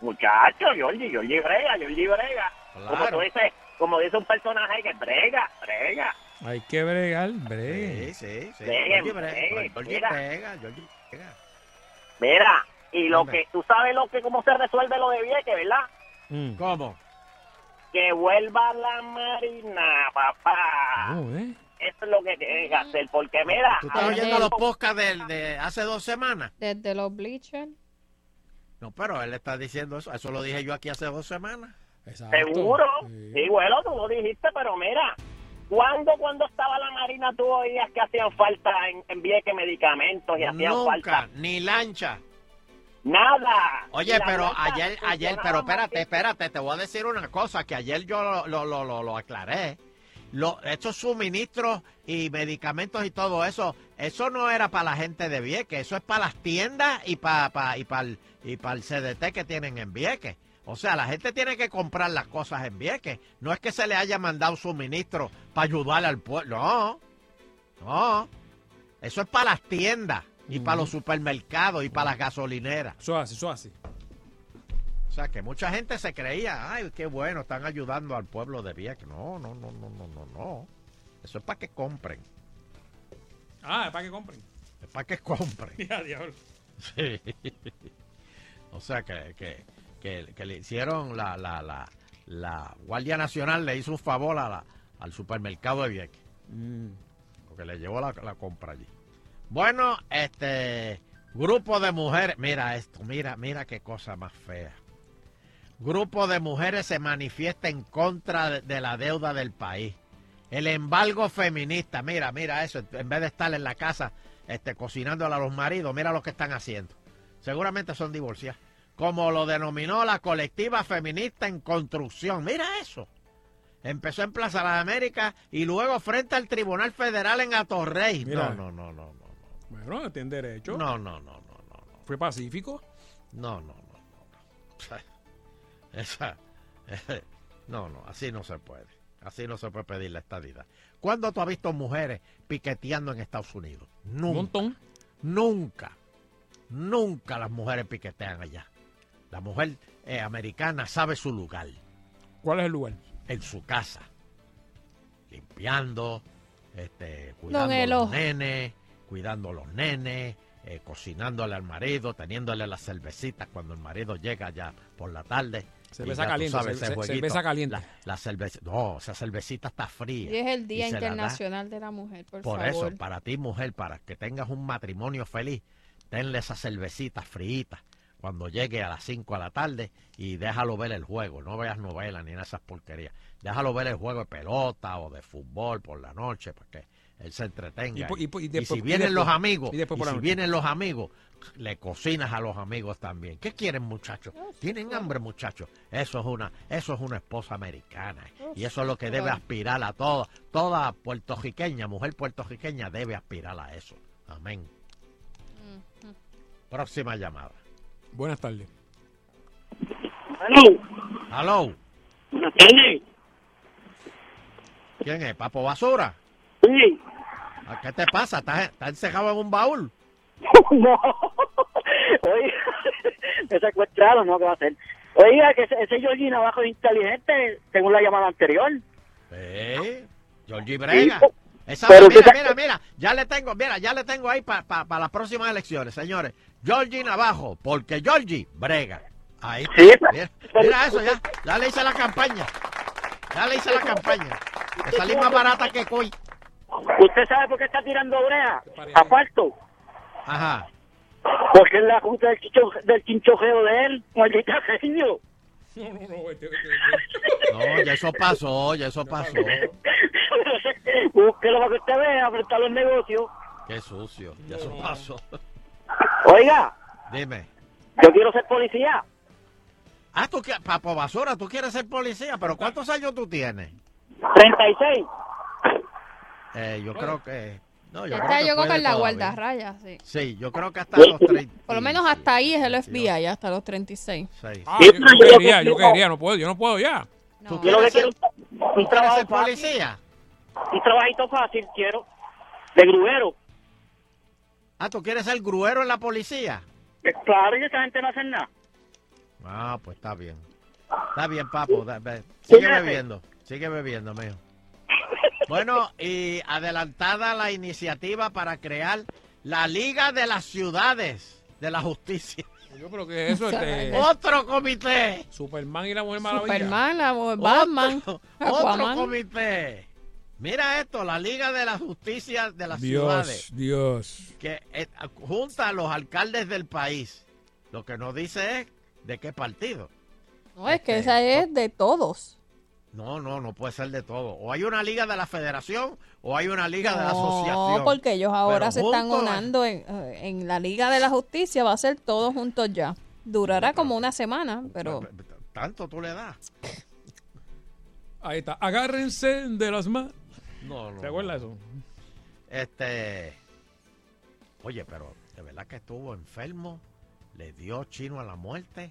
Muchacho, Georgie, Georgie brega, Georgie brega. Claro. Como tú dices, como dice un personaje que brega, brega. Hay que bregar, bregue. Sí, sí, sí. Brega, breguen, Georgie mira. pega, Georgie pega. Mira, y lo Hombre. que, tú sabes lo que, cómo se resuelve lo de Vieques, ¿verdad? Mm. ¿Cómo? Que vuelva la Marina, papá. No, ¿eh? Eso es lo que tienes que hacer, porque mira, ¿Tú estás ahora oyendo los podcasts de, de hace dos semanas? Desde los bleachers. No, pero él está diciendo eso. Eso lo dije yo aquí hace dos semanas. Exacto. Seguro. Sí. Sí, bueno, tú lo dijiste, pero mira, ¿cuándo cuando estaba la Marina tú oías que hacían falta en, en Vieques medicamentos y hacían Nunca, falta ni lancha. nada? Oye, pero ayer, ayer, pero espérate, espérate, te voy a decir una cosa, que ayer yo lo, lo, lo, lo- lo aclaré. Lo, estos suministros y medicamentos y todo eso, eso no era para la gente de Vieques, eso es para las tiendas y para, para, y para el, y para el CDT que tienen en Vieques. O sea, la gente tiene que comprar las cosas en Vieques. No es que se le haya mandado suministro para ayudar al pueblo. No, no. Eso es para las tiendas y para los supermercados y para las gasolineras. Eso así, eso así. O sea, que mucha gente se creía, ay, qué bueno, están ayudando al pueblo de Vieques. No, no, no, no, no, no, no. Eso es para que compren. Ah, es para que compren. Es para que compren. Ya, diablo. Sí. O sea, que, que, que, que le hicieron la, la, la, la Guardia Nacional, le hizo un favor a la, al supermercado de Vieques. Mm. Porque le llevó la, la compra allí. Bueno, este, Grupo de mujeres, mira esto, mira, mira qué cosa más fea. Grupo de mujeres se manifiesta en contra de, de la deuda del país. El embargo feminista, mira, mira eso, en vez de estar en la casa este, cocinándole a los maridos, mira lo que están haciendo. Seguramente son divorciadas. Como lo denominó la colectiva feminista en construcción. Mira eso. Empezó en Plaza de las Américas y luego frente al Tribunal Federal en Atorrey. Mira. No, no, no, no, no. Bueno, tiene derecho. No, no, no, no, no. Fue pacífico. No, no, no, no. no. Esa, no, no, así no se puede. Así no se puede pedir la estadidad. ¿Cuándo tú has visto mujeres piqueteando en Estados Unidos? Nunca. montón. Nunca. Nunca las mujeres piquetean allá. La mujer eh, americana sabe su lugar. ¿Cuál es el lugar? En su casa. Limpiando, este, cuidando a los nenes, cuidando a los nenes, eh, cocinándole al marido, teniéndole las cervecitas cuando el marido llega ya por la tarde. Cerveza caliente, sabes, cer- ese cer- jueguito, cerveza caliente. La, la cerveza, no, esa cervecita está fría. Y es el Día la Internacional de la Mujer, por, por favor. eso, para ti, mujer, para que tengas un matrimonio feliz, tenle esa cervecita fríita cuando llegue a las 5 de la tarde y déjalo ver el juego. No veas novelas ni nada de esas porquerías. Déjalo ver el juego de pelota o de fútbol por la noche para que él se entretenga. Y po- y po- y Y después- si y vienen después- los amigos, y si vienen los amigos, le cocinas a los amigos también. ¿Qué quieren, muchachos? ¿Tienen hambre, muchachos? Eso es una, eso es una esposa americana. Y eso es lo que debe aspirar a toda, toda puertorriqueña, mujer puertorriqueña debe aspirar a eso. Amén. Próxima llamada. Buenas tardes. Aló. Aló. ¿Quién es? ¿Papo Basura? Sí. ¿A ¿Qué te pasa? ¿Estás, estás encerrado en un baúl? no. Oiga, me secuestraron, ¿no? ¿Qué va a hacer? Oiga, que ese, ese Georgie Navajo es inteligente, según la llamada anterior. ¿Eh? Georgie Brega. Esa, Pero mira, mira, mira, ya le tengo, mira, ya le tengo ahí para las próximas elecciones, señores. Georgie Navajo, porque Georgie Brega. Ahí. Sí, mira, mira eso, ya, ya le hice la campaña. Ya le hice la campaña. Me salí más barata que coy. ¿Usted sabe por qué está tirando brea? Aparto. Ajá. Porque es la junta del chinchojeo de él, maldita genio. No, no, no. este- No, ya eso pasó, ya eso pasó. Búsquelo para que usted vea, prestar los negocios. Qué sucio, ya eso pasó. Oiga, Dime. yo quiero ser policía. Ah, tú quieres, Papo Basura, tú quieres ser policía, pero ¿cuántos años tú tienes? 36. Eh, yo creo que... No, yo Esta que llegó con la guardarraya, sí. Sí, yo creo que hasta los 30. Por lo menos hasta ahí es el FBI, ya hasta los 36. Ah, yo, yo quería, yo quería, no puedo, yo no puedo ya. ¿Tú lo que quieres quiero ser, un tú trabajo ser fácil. policía? Un trabajito fácil quiero. De gruero. Ah, ¿tú quieres ser gruero en la policía? Eh, Claro, y esa gente no hace nada. Ah, pues está bien. Está bien, papo. Sigue bebiendo. Sigue bebiendo, mijo. Bueno, y adelantada la iniciativa para crear la Liga de las Ciudades de la Justicia. Yo creo que eso este, Otro comité. Superman y la Mujer Maravilla. Superman, la Batman, Otro comité. Mira esto, la Liga de la Justicia de las Dios, Ciudades. Dios. que eh, junta a los alcaldes del país. Lo que nos dice es de qué partido. No, es que esa es de todos. No, no, no puede ser de todo. O hay una liga de la federación o hay una liga de la asociación. No, porque ellos ahora Pero se están unando en, eh, en la Liga de la Justicia, va a ser todos juntos ya. Durará como una semana, pero Tanto tú le das. Ahí está. Agárrense de las manos. No, no. ¿Te acuerdas de eso? Este. Oye, pero de verdad que estuvo enfermo. Le dio chino a la muerte.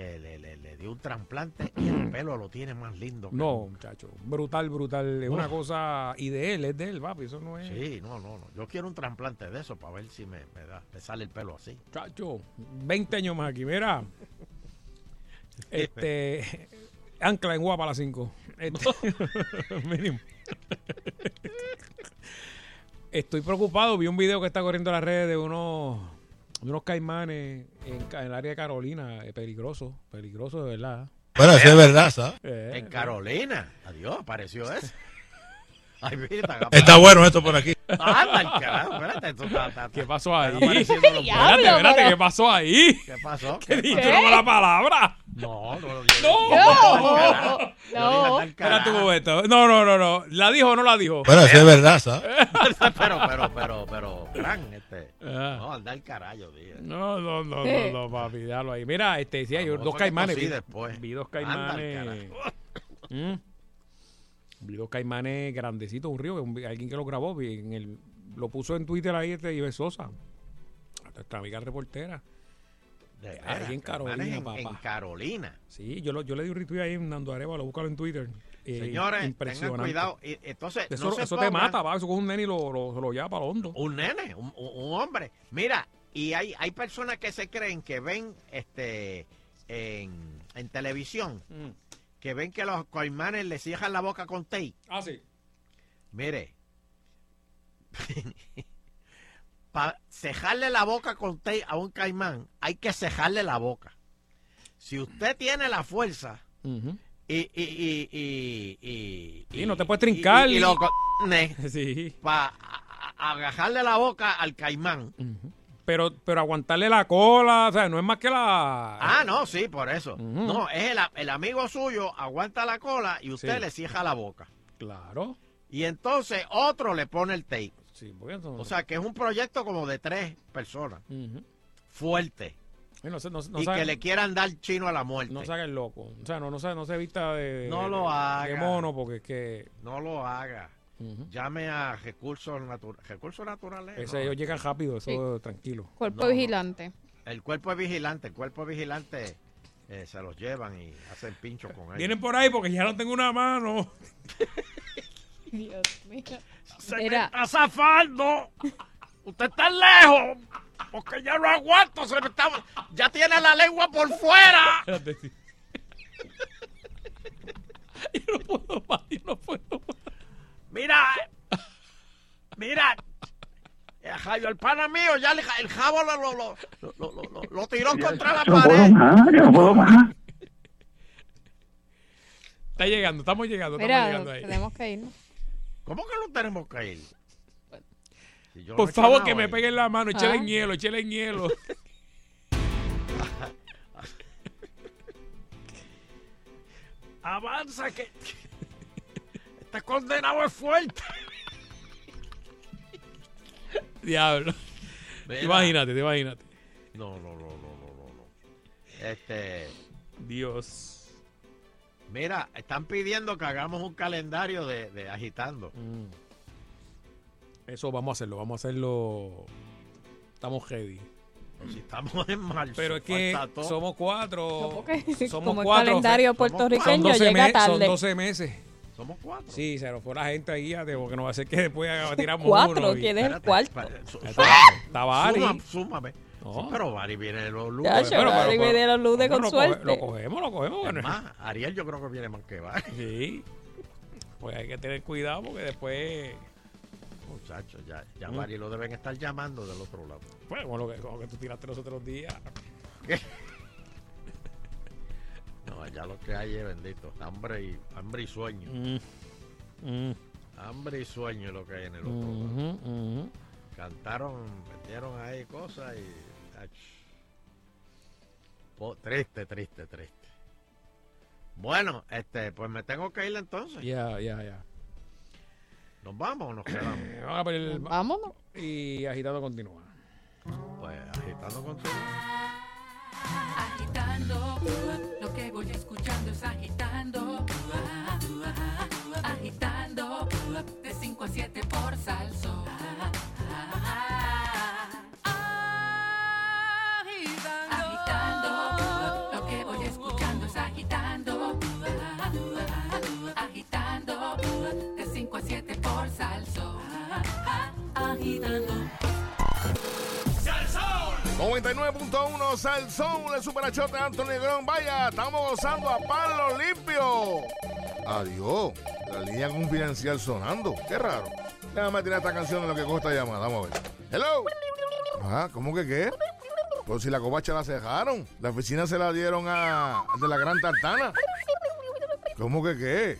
Eh, le, le- le dio un trasplante y el pelo lo tiene más lindo. que No, nunca. muchacho. Brutal, brutal. Es una cosa. Y de él, es de él, papi. Eso no es. Sí, no, no, no. Yo quiero un trasplante de eso para ver si me, me da, me sale el pelo así. Muchacho, 20 años más aquí. Mira. Este. Ancla en guapa a las 5. mínimo. Estoy preocupado. Vi un video que está corriendo en las redes de unos, unos caimanes en, en el área de Carolina. Eh, peligroso. Peligroso de verdad. Bueno, eso es verdad, ¿sabes? Eh, En Carolina. Adiós, apareció eso. Ay, mira, Está bueno esto por aquí. Anda, el carajo, espérate, esto está- está- ¿Qué pasó ahí? los- Espérate, espérate, ¿qué pasó ahí? ¿Qué pasó? ¿Qué ¿Qué dijiste pasó? con la palabra? No, no, No. no. No. Espérate un momento. No, no, no, no. ¿La dijo o no la dijo? Bueno, eso es verdad, ¿sabes? pero, pero, pero, pero, Fran, este. Ah. No, anda el carajo, tío. No, no, no, no, no, papi, déjalo ahí. Mira, este, sí, hay dos caimanes. Vi, después. vi dos al caimanes. Mm. Vi dos caimanes grandecitos, un río, un- alguien que lo grabó, vi en el, lo puso en Twitter ahí, este Iber Sosa. Nuestra amiga reportera. De Ahí en Carolina, caimanes en, papá. en Carolina. Sí, yo, lo, yo le di un retweet ahí en Nando Arevalo, búscalo en Twitter. Eh, Señores, tengan cuidado. Y- Entonces, Eso, no se eso te mata, va. Eso con un nene y lo, lo, se lo lleva para hondo. Un nene, un, hombre. Mira, y hay, hay personas que se creen que ven este en, en televisión, Mm. que ven que los caimanes le cierran la boca con tape. Ah, sí. Mire, para cejarle la boca con tape a un caimán, hay que cejarle la boca. Si usted tiene la fuerza y, y, y, y- Sí, y- no te puedes trincar. y, y lo co- ne, Sí. para agajarle la boca al caimán. Pero, pero aguantarle la cola, o sea, no es más que la... Ah, no, sí, por eso. No, es el, el amigo suyo, aguanta la cola y usted Sí. le cierra la boca. Claro. Y entonces otro le pone el tape. Sí, O sea, que es un proyecto como de tres personas. Ujú. Fuerte. Y no se- no- no y sabe- que le quieran dar chino a la muerte. No se haga el loco. O sea, no, no, se, no se vista de, No de- lo de haga. mono porque es que No lo haga. Llame a recursos naturales. Recursos naturales. ese, no. ellos llegan rápido, eso tranquilo. Cuerpo No, no. vigilante. El cuerpo es vigilante. El cuerpo es vigilante eh, se los llevan y hacen pincho con él. Vienen por ahí porque ya no tengo una mano. Dios mío. Se Mira. me está zafando. Usted está lejos. Porque ya no aguanto. Se me está... Ya tiene la lengua por fuera. Espérate, sí. yo no puedo más, yo no puedo más. Mira. Mira. El pana mío, ya el, el jabo lo, lo, lo, lo, lo- lo- lo tiró contra la Yo no puedo pared. más, yo no puedo más. Está llegando, estamos llegando, estamos llegando ahí. tenemos que irnos. ¿Cómo que no tenemos que ir? Si yo no Por favor, que me peguen la mano, échale Ah. en hielo, échale en hielo. Avanza que. Este condenado es fuerte. Diablo. Mira. Imagínate, te imagínate. No, no, no, no, no, no, no. Este. Dios. Mira, están pidiendo que hagamos un calendario de, de agitando. Mm. Eso vamos a hacerlo, vamos a hacerlo. Estamos heavy. Si estamos en marzo. Pero es que somos cuatro. Somos como el cuatro. calendario Somos puertorriqueño cuatro. Son 12 llega me- Son tarde. 12 meses. Somos cuatro. Sí, se nos fue la gente ahí, ya, porque no va a ser que después tiramos Cuatro, ¿quién es el cuarto? espérate, su- Está- súmame. No. Pero Bari viene los Bueno, pero- Bari pero- viene los lunes no, con lo coge- suerte. Lo cogemos, lo cogemos. Es bueno. más, Ariel yo creo que viene más que Bari. Sí. Pues hay que tener cuidado porque después. Muchachos, ya, ya Mm. Bari lo deben estar llamando del otro lado. Bueno, como lo que, como que tú tiraste los otros días. No, allá lo que hay es bendito. Hambre y, hambre y sueño. Mm, mm, Hambre y sueño es lo que hay en el otro lado. Cantaron, metieron ahí cosas y. ach. Triste, triste, triste. Bueno, este, pues me tengo que ir entonces. Ya, ya, ya. ¿Nos vamos o nos quedamos? Vamos a el- Vámonos. Y agitado continúa. Pues agitando contigo. Agitando, uh, lo que voy escuchando es agitando, agitando, de 5 a 7 por salso. Agitando. 99.1 Salsón, el superachote Anthony Negrón. Vaya, estamos gozando a palo limpio. Adiós, la línea confidencial sonando. Qué raro. Déjame tirar esta canción en lo que costa esta llamada. Vamos a ver. Hello. Ah, ¿cómo que qué? Pues si la covacha la cejaron. La oficina se la dieron a, de la Gran Tartana. ¿Cómo que qué?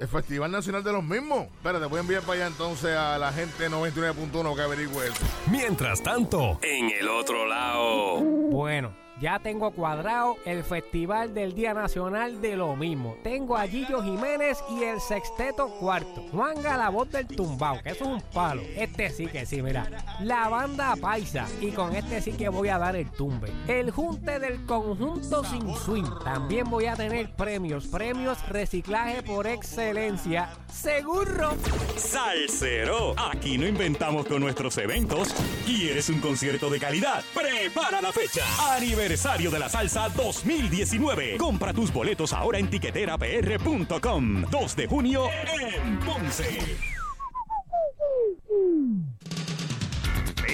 El Festival Nacional de los Mismos. Espérate, voy a enviar para allá entonces a la gente 99.1 que averigüe eso. Mientras tanto, en el otro lado. Bueno, ya tengo cuadrado el Festival del Día Nacional de lo mismo. Tengo a Gillo Jiménez y el Sexteto Cuarto. Juanga la voz del tumbao, que eso es un palo. Este sí que sí, mira. La banda Paisa. Y con este sí que voy a dar el tumbe. El junte del conjunto sin swing. También voy a tener premios. Premios reciclaje por excelencia. Seguro. Salsero, aquí no inventamos con nuestros eventos. ¿Quieres un concierto de calidad? Prepara la fecha. Aniversario de la Salsa 2019. Compra tus boletos ahora en tiqueterapr.com. 2 de junio en Ponce.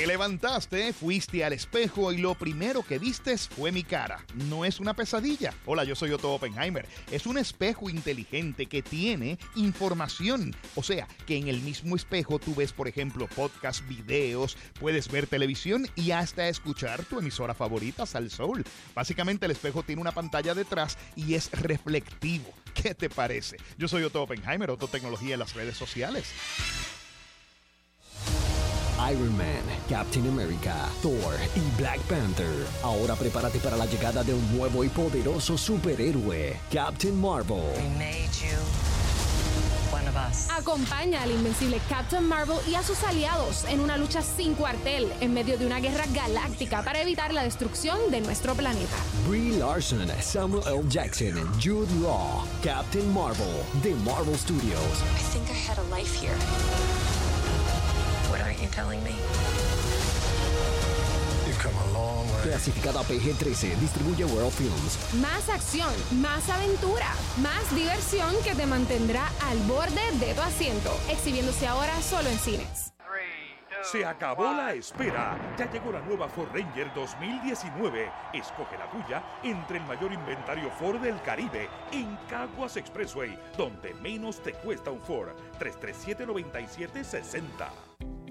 Te levantaste, fuiste al espejo y lo primero que vistes fue mi cara. No es una pesadilla. Hola, yo soy Otto Oppenheimer. Es un espejo inteligente que tiene información. O sea, que en el mismo espejo tú ves, por ejemplo, podcasts, videos, puedes ver televisión y hasta escuchar tu emisora favorita, Sal Soul. Básicamente el espejo tiene una pantalla detrás y es reflectivo. ¿Qué te parece? Yo soy Otto Oppenheimer, Otto Tecnología en las redes sociales. Iron Man, Captain America, Thor y Black Panther. Ahora prepárate para la llegada de un nuevo y poderoso superhéroe, Captain Marvel. Acompaña al invencible Captain Marvel y a sus aliados en una lucha sin cuartel en medio de una guerra galáctica para evitar la destrucción de nuestro planeta. Brie Larson, Samuel L. Jackson, Jude Law, Captain Marvel, de Marvel Studios. I think I had a life here. Telling me? You've come a long way. Clasificada PG-13, distribuye World Films. Más acción, más aventura, más diversión que te mantendrá al borde de tu asiento. Exhibiéndose ahora solo en cines. Se acabó la espera. Ya llegó la nueva Ford Ranger 2019. Escoge la tuya entre el mayor inventario Ford del Caribe en Caguas Expressway, donde menos te cuesta un Ford. 337-9760.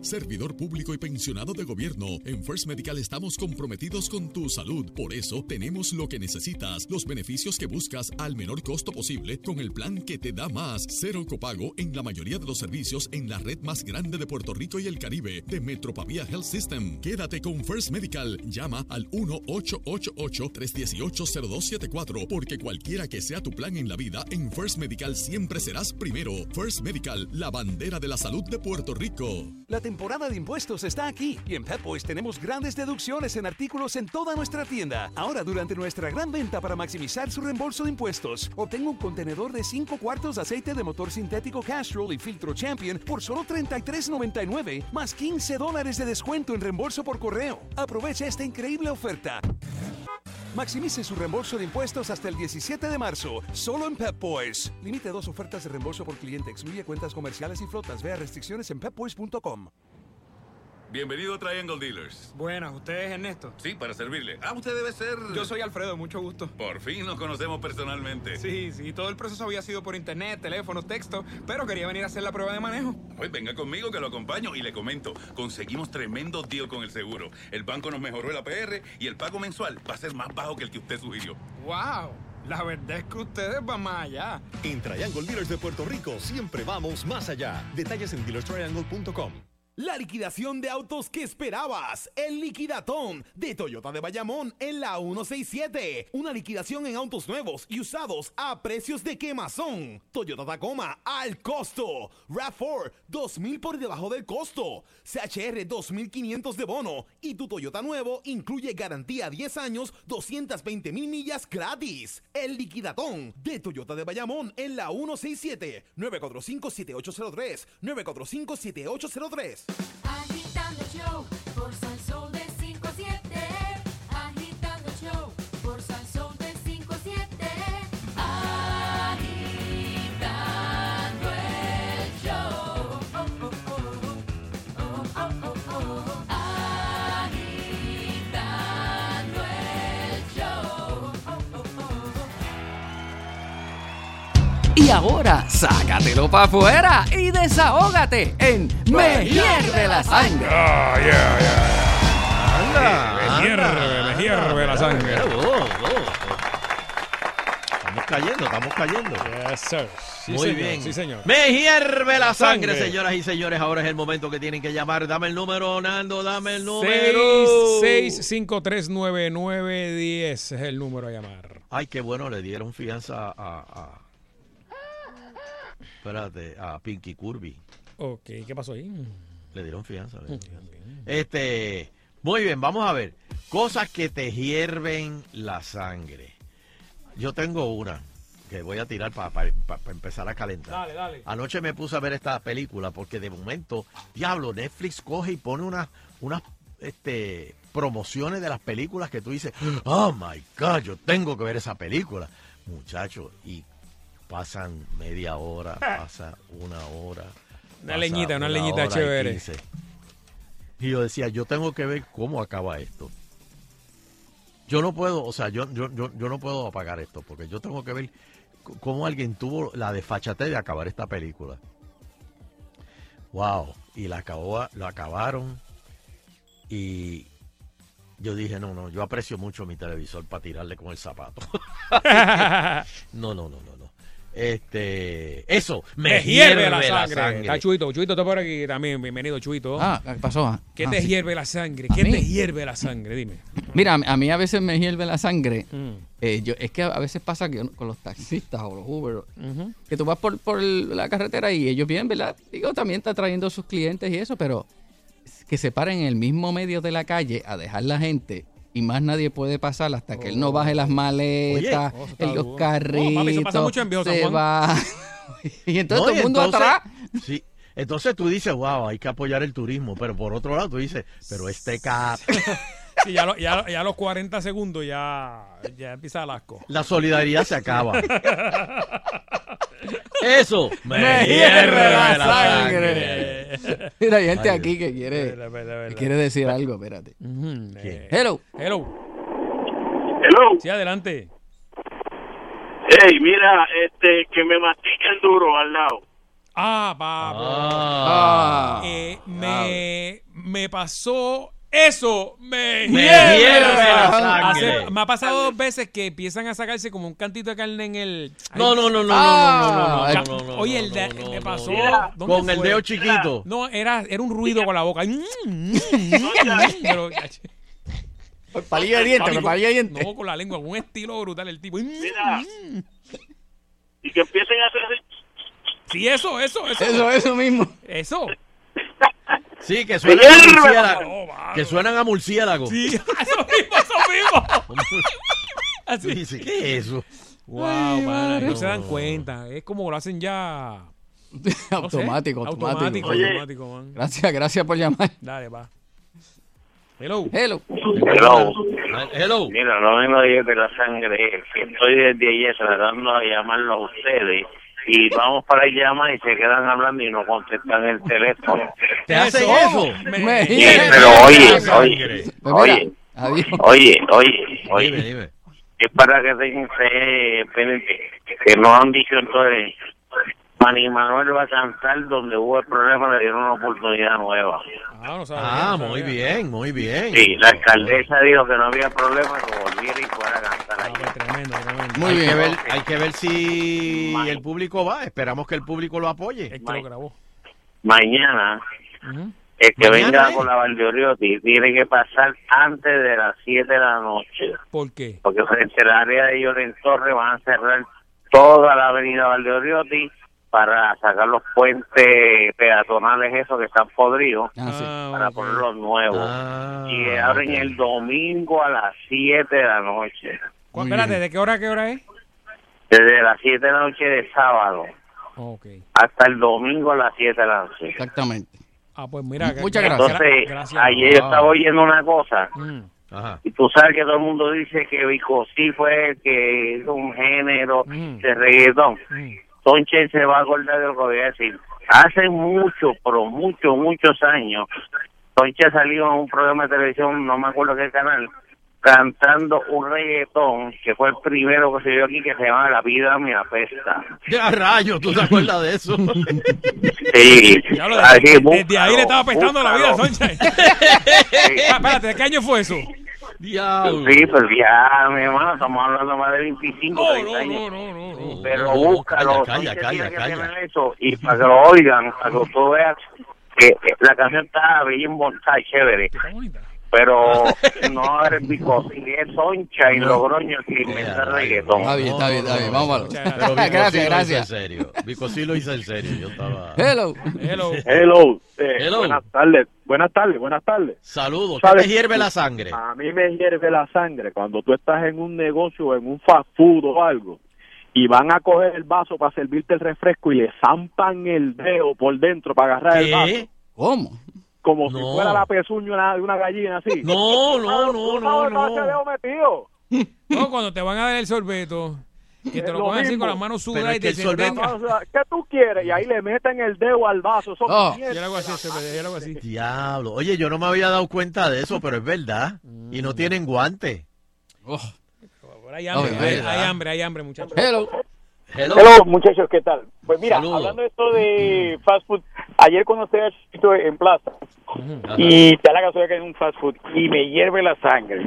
Servidor público y pensionado de gobierno, en First Medical estamos comprometidos con tu salud. Por eso tenemos lo que necesitas, los beneficios que buscas al menor costo posible con el plan que te da más. Cero copago en la mayoría de los servicios en la red más grande de Puerto Rico y el Caribe de Metropavia Health System. Quédate con First Medical. Llama al 1-888-318-0274 porque cualquiera que sea tu plan en la vida, en First Medical siempre serás primero. First Medical, la bandera de la salud de Puerto Rico. La temporada de impuestos está aquí y en Pep Boys tenemos grandes deducciones en artículos en toda nuestra tienda. Ahora, durante nuestra gran venta para maximizar su reembolso de impuestos, obtenga un contenedor de 5 cuartos de aceite de motor sintético Castrol y filtro Champion por solo $33.99, más 15 dólares de descuento en reembolso por correo. Aprovecha esta increíble oferta. Maximice su reembolso de impuestos hasta el 17 de marzo, solo en Pep Boys. Limite dos ofertas de reembolso por cliente, excluye cuentas comerciales y flotas. Vea restricciones en pepboys.com. Bienvenido a Triangle Dealers. Buenas, ¿usted es Ernesto? Sí, para servirle. Ah, usted debe ser... Yo soy Alfredo, mucho gusto. Por fin nos conocemos personalmente. Sí, sí, todo el proceso había sido por internet, teléfono, texto, pero quería venir a hacer la prueba de manejo. Pues venga conmigo que lo acompaño y le comento. Conseguimos tremendo deal con el seguro. El banco nos mejoró el APR y el pago mensual va a ser más bajo que el que usted sugirió. ¡Wow! La verdad es que ustedes van más allá. En Triangle Dealers de Puerto Rico siempre vamos más allá. Detalles en dealerstriangle.com. La liquidación de autos que esperabas, el liquidatón de Toyota de Bayamón en la 167. Una liquidación en autos nuevos y usados a precios de quemazón. Toyota Tacoma al costo. RAV4 2000 por debajo del costo. CHR 2500 de bono y tu Toyota nuevo incluye garantía 10 años, 220 mil millas gratis. El liquidatón de Toyota de Bayamón en la 167 945 7803 945 7803 I Y ahora, sácatelo para afuera y desahógate en Me hierve la sangre. Yeah, yeah. Anda, me hierve, anda. me hierve la sangre. Estamos cayendo, estamos cayendo. Yes, sir. Sí, Muy señor, bien. Sí, señor. Me hierve la sangre, Sangre. señoras y señores. Ahora es el momento que tienen que llamar. Dame el número, Nando, dame el número. 6539910 es el número a llamar. Ay, qué bueno, le dieron fianza a. a- espérate, a Pinky Kirby. Ok, ¿qué pasó ahí? Le dieron fianza. le dieron fianza. Este, muy bien, vamos a ver. Cosas que te hierven la sangre. Yo tengo una que voy a tirar para empezar a calentar. Dale, dale. Anoche me puse a ver esta película porque de momento, diablo, Netflix coge y pone unas unas este, promociones de las películas que tú dices, oh my God, yo tengo que ver esa película. Muchachos, y pasan media hora, pasa una hora. Una leñita, una una leñita y chévere. Y yo decía, yo tengo que ver cómo acaba esto. Yo no puedo, o sea, yo, yo, yo, yo no puedo apagar esto, porque yo tengo que ver cómo alguien tuvo la desfachatez de acabar esta película. Wow, y la acabó, lo acabaron y yo dije, no, no, yo aprecio mucho mi televisor para tirarle con el zapato. no, no, no, no. Este, eso, me, hierve, la sangre. Está Chuito, Chuito está por aquí también. Bienvenido, Chuito. Ah, ¿qué pasó? ¿Qué Ah, te sí. hierve la sangre? ¿A ¿Qué te hierve la sangre? Dime. Mira, a mí- a veces me hierve la sangre. Mm. Eh, yo, es que a veces pasa que con los taxistas o los Uber, que tú vas por, por la carretera y ellos vienen, ¿verdad? Digo, también está trayendo sus clientes y eso, pero que se paren en el mismo medio de la calle a dejar la gente y más nadie puede pasar hasta que él no baje las maletas, Oye, oh, en los duro. carritos, Oh, eso pasa mucho en se va. y entonces No, todo el mundo entonces- atrás. Sí, entonces tú dices, wow, hay que apoyar el turismo, pero por otro lado tú dices, pero este cap, Sí, ya, lo- ya, ya a los 40 segundos ya, ya empieza el asco. la solidaridad se acaba. Eso me, Me hierve la, la sangre. sangre. Mira, hay gente Ay, aquí que quiere, Verdad, verdad, verdad. que quiere decir algo, espérate. Eh, Hello. Hello. Hello. Sí, adelante. Hey, mira, este, que me mastiquen duro al lado. Ah, papo. Ah. Eh, me, me pasó eso. Me, Me hierve hierve la Hace- sangre. me ha pasado dos veces que empiezan a sacarse como un cantito de carne en el. No, no, no, no, Ah, no, no, no, no, no, Oye, el de- no, no, me pasó. no. ¿dónde Con el dedo chiquito. No, era, era un ruido con la boca. Pero, palillo de diente, Papi, con palillo de diente. No, con la lengua, un estilo brutal el tipo. Mira. Y que empiecen a hacer. Sí, eso, eso, eso. Eso, eso mismo. Eso. Sí, que suenan a murciélago. Que suenan a murciélago. Sí, eso mismo, eso mismo. Así. Dice, ¿qué es eso? Wow, man, no no. se dan cuenta. Es como lo hacen ya. no sé, automático, automático. automático. Oye. automático, man. Gracias, gracias por llamar. Dale, va. Hello. Hello. Hello. Hello. Mira, lo mismo de la sangre que estoy desde ayer tratando de llamarlo a ustedes y vamos para llamar y se quedan hablando y no contestan el teléfono. ¿Te hacen eso? Me Sí, pero oye, oye, Pues oye, oye, oye, Dime, oye, dime. es para que tengan fe pendiente, que nos han dicho entonces, Manny Manuel va a cantar donde hubo el problema, le dieron una oportunidad nueva. Ah, no Ah, muy bien, muy bien. Sí, la alcaldesa dijo que no había problema, que volviera y fuera a cantar Ah, pues tremendo, tremendo. Muy hay bien. Que ver, hay que ver si el público va. Esperamos que el público lo apoye. Lo grabó. Mañana, el que Mañana, venga ¿eh? con la Valdeoriotti tiene que pasar antes de las 7 de la noche, ¿Por qué? porque frente al área de Lloren Torres van a cerrar toda la avenida Valdeoriotti para sacar los puentes peatonales esos que están podridos Ah, sí. Ah, para ok. poner los nuevos. Ah, y abren el domingo a las 7 de la noche. ¿Cu- Muy Espérate. ¿de qué hora a qué hora es? Desde las 7 de la noche de sábado Ok. hasta el domingo a las 7 de la noche. Exactamente. Ah, pues mira. Muchas gra- gracias. Entonces, gracias. ayer yo estaba oyendo una cosa, Mm. Ajá. y tú sabes que todo el mundo dice que Vicosí fue el que hizo un género Mm. de reggaetón. Mm. Sonche se va a acordar de lo que voy a decir. Hace mucho, pero muchos, muchos años, Sonche salió en un programa de televisión, no me acuerdo qué canal, cantando un reggaetón que fue el primero que se dio aquí, que se llama La vida me apesta. Ya rayo, ¿tú te acuerdas de eso? Sí, Ya lo- así, desde ahí le estaba búscalo, apestando la vida a. Ah, espérate, ¿de qué año fue eso? Diablo. Sí, pero ya, mi hermano, estamos hablando más de 25, 30 años. Pero no, búscalo, calla, Sánchez calla, tiene que calla. tener eso y para que lo oigan, para que tú veas que la canción está bien bonita y chévere. Pero no eres Bicosín, es Soncha y Logroño que inventa reggaetón. Está bien, está bien, está bien. Pero sí Gracias, gracias. en serio. Sí lo hizo en serio. Yo estaba. Hello. Hello. Hello. eh, Hello. Buenas tardes. Buenas tardes, buenas tardes. Saludos. ¿Qué hierve la sangre? A mí me hierve la sangre cuando tú estás en un negocio, en un fast food o algo, y van a coger el vaso para servirte el refresco y le zampan el dedo por dentro para agarrar el vaso. ¿Cómo? Como si No. fuera la pezuña de una gallina así. No, no, no, ¿Tú no, no. No, cuando te van a dar el sorbeto, que te lo lo ponen así con las manos sudadas y te el dicen, sorbeto- venga. O sea, ¿Qué tú quieres? Y ahí le meten el dedo al vaso. Eso Oh. Yo hago así, se me- yo le hago así. Diablo. Oye, yo no me había dado cuenta de eso, pero es verdad. Y no tienen guantes. Oh. Ahora hay hambre, No, hay, hay hambre, hay hambre, muchachos. Hello. Hello. Hello, muchachos, ¿qué tal? Pues mira, hablando de esto de fast food, ayer cuando estoy chiquito en plaza y te da la casualidad que en un fast food y me hierve la sangre,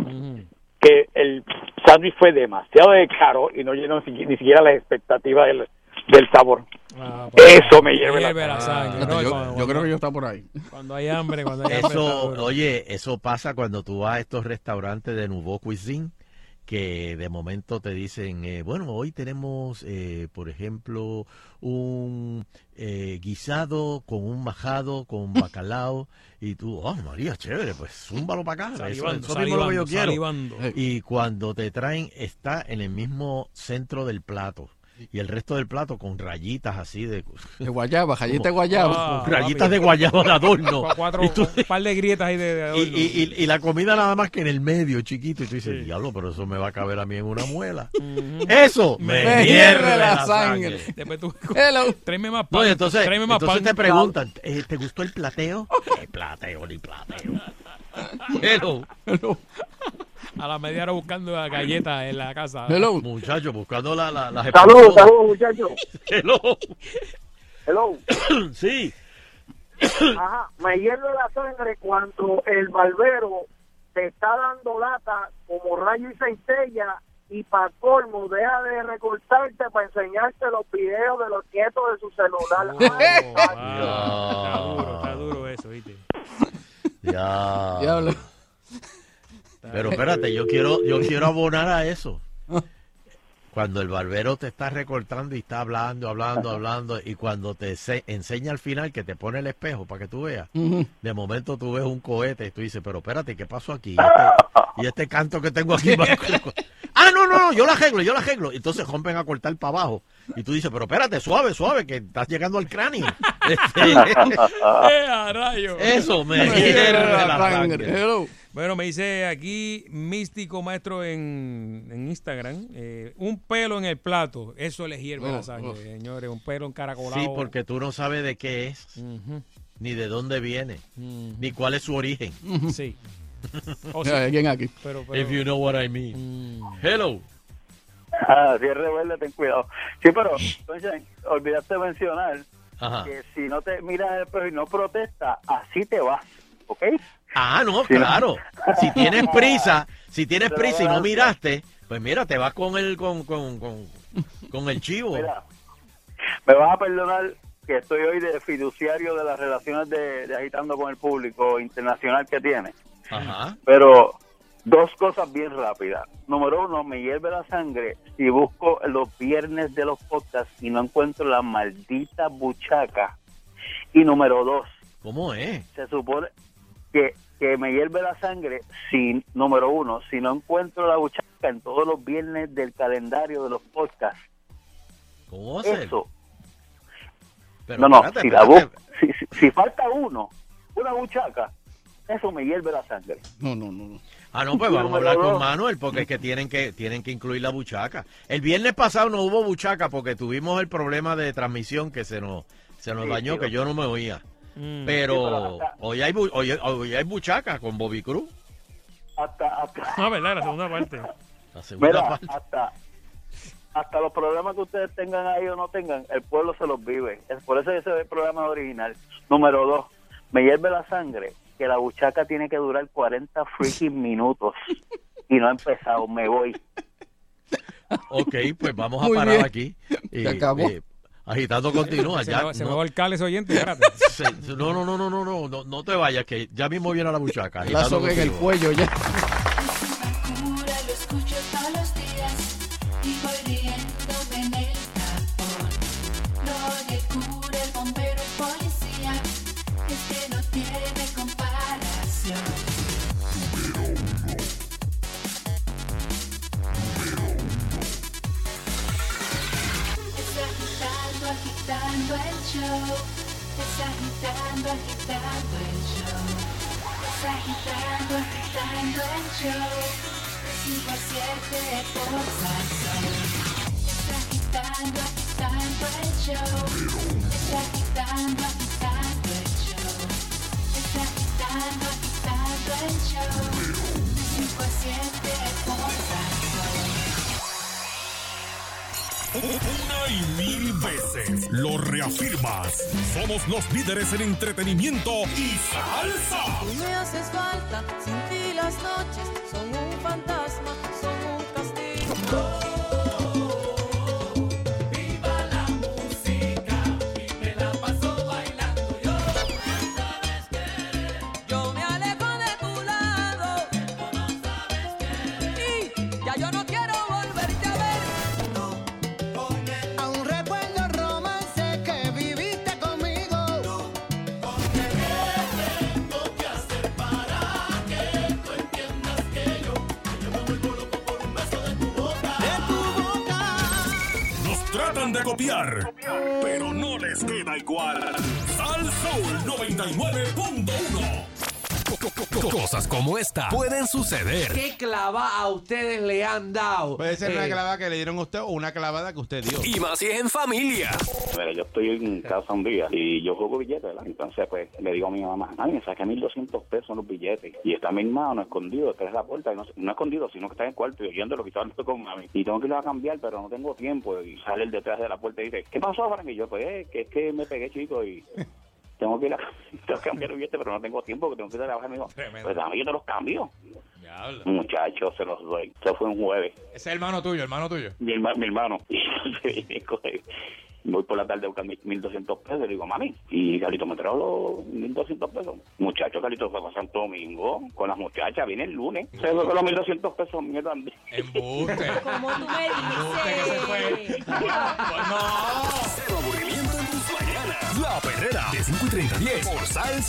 que el sándwich fue demasiado de caro y no llenó ni, siquiera la expectativa del, del sabor. Ah, pues, Eso me hierve la sangre. ¿no? yo, Cuando- yo cuando- creo que yo está por ahí. Cuando hay hambre, cuando hay hambre. está Eso, oye, eso pasa cuando tú vas a estos restaurantes de Nouveau Cuisine que de momento te dicen, eh, bueno, hoy tenemos, eh, por ejemplo, un eh, guisado con un majado, con bacalao, y tú, oh, María, chévere, pues zúmbalo para acá, eso, Salivando, eso mismo es lo que yo quiero. salivando. Y cuando te traen, está en el mismo centro del plato. Y el resto del plato con rayitas así de... De guayaba, galleta de guayaba. Ah, con rayitas de guayaba de adorno. Cu- Cuatro, Y tú- un par de grietas ahí de, adorno. y- y- y la comida nada más que en el medio, chiquito. Y tú dices, diablo, pero eso me va a caber a mí en una muela. Eso me, Me hierve la la sangre. sangre. Después tú, Hello. tráeme más pan. No, entonces, tráeme más entonces pan. te preguntan, eh, ¿te gustó el plateo? ¿Qué plateo ni plateo? Hello. A la media hora buscando la galleta en la casa. Hello. Muchachos, buscando la, la, las Saludos, saludos, muchachos. Hello. Hello. Sí. Ajá, me hierve la sangre cuando el barbero te está dando lata como rayo y centella y para colmo deja de recortarte para enseñarte los videos de los nietos de su celular. Ay, Ah, está duro, está duro eso, ¿viste? Ya. Diablo. Pero espérate, yo quiero, yo quiero abonar a eso. Cuando el barbero te está recortando y está hablando, hablando, hablando, y cuando te se- enseña al final que te pone el espejo para que tú veas, de momento tú ves un cohete y tú dices, pero espérate, ¿qué pasó aquí? Y este, y este canto que tengo aquí. ah, no, no, no, yo la arreglo, yo la arreglo. Entonces rompen a cortar para abajo. Y tú dices, pero espérate, suave, suave, que estás llegando al cráneo. Este, ¡Eh, a rayo! Eso me Me hierve la sangre. Bueno, me dice aquí Místico Maestro en, en Instagram, eh, un pelo en el plato, eso les hierve Oh, la sangre, oh. señores, un pelo encaracolado. Sí, porque tú no sabes de qué es, ni de dónde viene, ni cuál es su origen. Sí. O Mira, ¿Quién aquí? pero, pero- If you know what I mean. Mm. Hello. Ah, si es rebelde, ten cuidado. Sí, pero, entonces, olvidaste mencionar Ajá. que si no te miras en el espejo y no protestas, así te vas, ¿ok? Ah, no, claro. Si tienes prisa, si tienes Pero prisa y no miraste, pues mira, te vas con el con, con, con, con el chivo. Mira, me vas a perdonar que estoy hoy de fiduciario de las relaciones de, de agitando con el público internacional que tiene. Ajá. Pero dos cosas bien rápidas. Número uno, me hierve la sangre si busco los viernes de los podcasts y no encuentro la maldita buchaca. Y número dos, ¿Cómo es? se supone que, que me hierve la sangre si, número uno, si no encuentro la buchaca en todos los viernes del calendario de los podcasts. ¿Cómo va a ser? Eso. Pero no, no, espérate, si, la espérate. bu- si, si- si falta uno, una buchaca, eso me hierve la sangre. No, no, no. no. Ah, no, pues vamos a hablar con. Manuel porque es que tienen que tienen que incluir la buchaca. El viernes pasado no hubo buchaca porque tuvimos el problema de transmisión que se nos se nos Sí, dañó que yo no me oía. Mm. Pero Sí, pero hasta- hoy hay hoy, hoy hay buchaca con Bobby Cruz. Hasta, hasta, Ah, ¿verdad? La segunda parte. La segunda mira, parte. hasta, hasta los problemas que ustedes tengan ahí o no tengan, el pueblo se los vive. Es por eso ese es el programa original. Número dos, me hierve la sangre que la buchaca tiene que durar 40 freaking minutos. y no he empezado, me voy. Ok, pues vamos a Muy parar bien. aquí. Y, acabó. eh, agitando continúa. Se, ya, me, se me no, va el cáliz oyente, espérate. se- no, no, no, no, no, no, no, no te vayas, que ya mismo viene a la buchaca. La agitando en el cuello ya. Una y mil veces lo reafirmas. Somos los líderes en entretenimiento y salsa. Tú me haces falta, sin ti las noches suceder. ¿Qué clava a ustedes le han dado? Puede ser una Eh, clavada que le dieron a usted o una clavada que usted dio. Y más si es en familia. Mira, yo estoy en casa un día y yo juego billetes, ¿verdad? Entonces, pues, le digo a mi mamá, ay, me saqué 1.200 pesos en los billetes. Y está mi hermano escondido detrás de la puerta, y no, no escondido, sino que está en el cuarto y oyendo lo que estaba hablando con mami. Y tengo que irlo a cambiar, pero no tengo tiempo. Y sale el detrás de la puerta y dice, ¿qué pasó, Frank? Y yo, pues, eh, que es que me pegué, chico, y... Tengo que ir a tengo que cambiar el billete, pero no tengo tiempo, que tengo que ir a trabajar. Me dijo, pues dame, yo te los cambio. Diablo. Muchachos, se los doy. Eso fue un jueves. Ese es el hermano tuyo, hermano tuyo. mi, herma- mi hermano. Y me coge- voy por la tarde a buscar mis 1.200 pesos. Le digo, mami, y Carlito me trajo los 1.200 pesos. Muchacho, Carlito fue para Santo Domingo con las muchachas. Viene el lunes. Se fue con los 1.200 pesos. Mierda. Embuste. Como tú me dices. Cero aburrimiento en tus mañanas. La perrera de 5 y 30 10 por Sal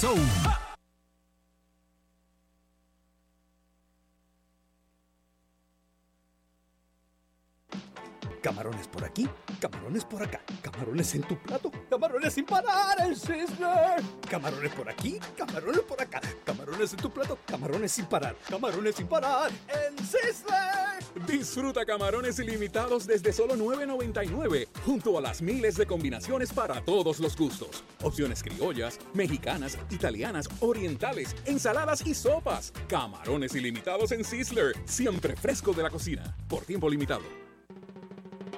Camarones por aquí, camarones por acá, camarones en tu plato, camarones sin parar en Sizzler. Camarones por aquí, camarones por acá, camarones en tu plato, camarones sin parar, camarones sin parar en Sizzler. Disfruta camarones ilimitados desde solo $9.99, junto a las miles de combinaciones para todos los gustos. Opciones criollas, mexicanas, italianas, orientales, ensaladas y sopas. Camarones ilimitados en Sizzler, siempre fresco de la cocina, por tiempo limitado.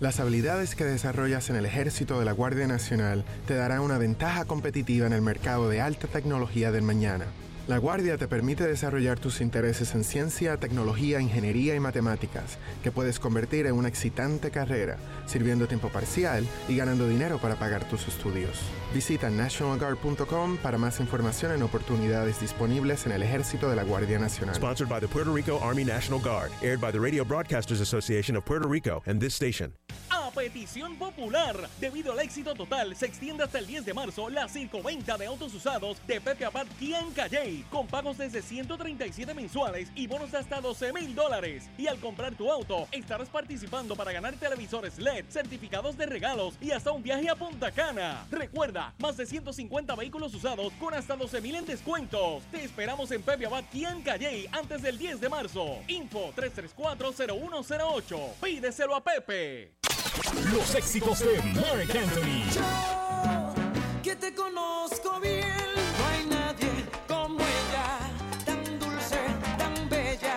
Las habilidades que desarrollas en el ejército de la Guardia Nacional te darán una ventaja competitiva en el mercado de alta tecnología del mañana. La Guardia te permite desarrollar tus intereses en ciencia, tecnología, ingeniería y matemáticas, que puedes convertir en una excitante carrera, sirviendo tiempo parcial y ganando dinero para pagar tus estudios. Visita nationalguard.com para más información en oportunidades disponibles en el ejército de la Guardia Nacional. Sponsored by the Puerto Rico Army National Guard. Aired by the Radio Broadcasters Association of Puerto Rico and this station. Petición popular. Debido al éxito total, se extiende hasta el 10 de marzo la circoventa de autos usados de Pepe Abad Kia en Calle, con pagos desde 137 mensuales y bonos de hasta 12 mil dólares. Y al comprar tu auto, estarás participando para ganar televisores LED, certificados de regalos y hasta un viaje a Punta Cana. Recuerda, más de 150 vehículos usados con hasta 12 mil en descuentos. Te esperamos en Pepe Abad Kia en Calle antes del 10 de marzo. Info 334-0108. Pídeselo a Pepe. Los éxitos de Mark Anthony. que te conozco bien. No hay nadie como ella, tan dulce, tan bella.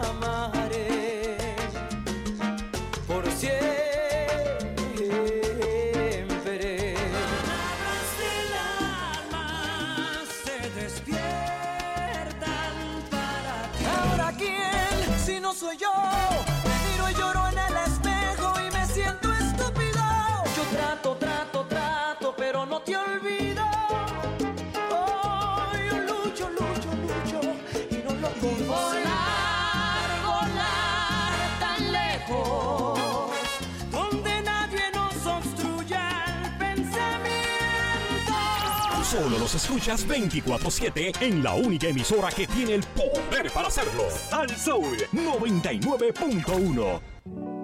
Te amaré por siempre. Palabras del se despiertan para ti. Ahora quién, si no soy yo, Escuchas 24-7 en la única emisora que tiene el poder para hacerlo. Al Soul 99.1.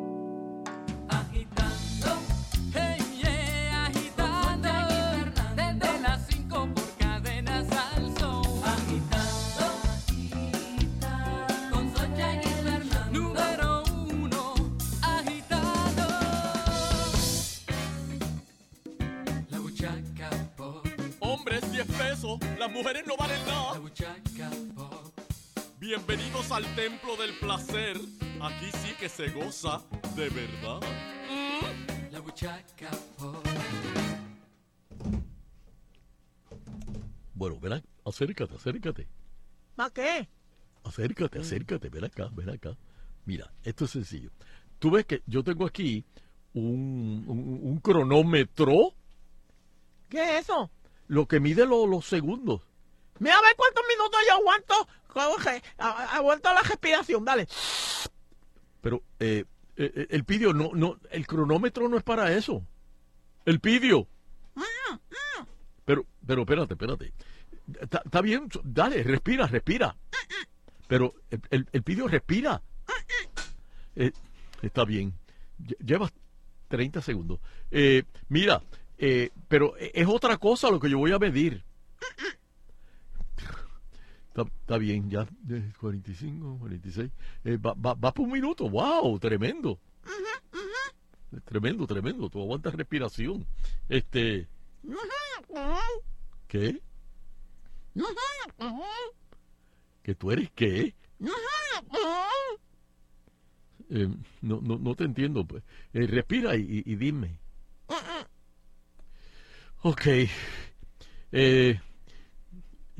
mujeres no valen nada. La buchaca pop. Bienvenidos al templo del placer. Aquí sí que se goza de verdad. La buchaca pop. Bueno, ven acá, acércate, acércate. ¿Para qué? Acércate, acércate, ven acá, ven acá. Mira, esto es sencillo. Tú ves que yo tengo aquí un, un- un cronómetro, ¿Qué es eso? lo que mide lo- los segundos. Mira a ver cuántos minutos yo aguanto. Coge, aguanto la respiración, dale. Pero eh, eh, el pidio, no, no, el cronómetro no es para eso. El pidio. Pero, pero espérate, espérate. Está bien, dale, respira, respira. Pero el, el, el pidio respira. Eh, está bien. Lle- Llevas 30 segundos. Eh, mira, eh, pero es otra cosa lo que yo voy a medir. Está, está bien, ya. eh, 45, 46. Eh, va, va, va por un minuto. ¡Wow! Tremendo. Tremendo, tremendo. Tú aguantas respiración. Este. ¿Qué? ¿Que tú eres qué? Eh, no, no, no te entiendo. pues. Eh, respira y, y- y dime. Ok. Eh,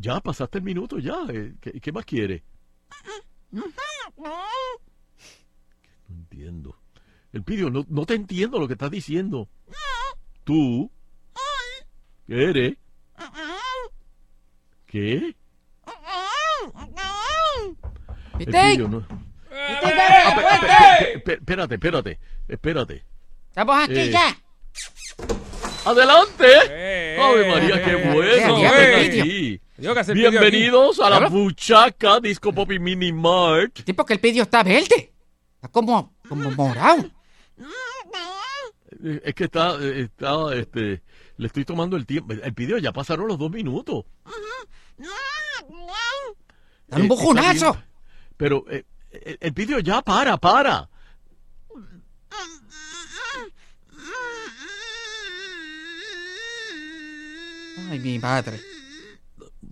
ya pasaste el minuto, ya. Eh, ¿qué, qué más quieres? No entiendo. El pidio, no, no te entiendo lo que estás diciendo. Tú. ¿Qué eres? ¿Qué? El ¡Viste! pidio, no. Espérate, espérate, espérate. Estamos aquí Eh, ya. ¡Adelante! Eh, ¡Ave María, qué bueno! Ven aquí. Que Bienvenidos a la Claro. Buchaca Disco Pop y Mini Mart. Sí, porque el pidio está verde. Está como, como morado. Eh, Es que está, eh, está, este, le estoy tomando el tiempo. El video ya pasaron los dos minutos. Da un Eh, bujonazo. Pero eh, el, el video ya para, para. Ay, mi madre.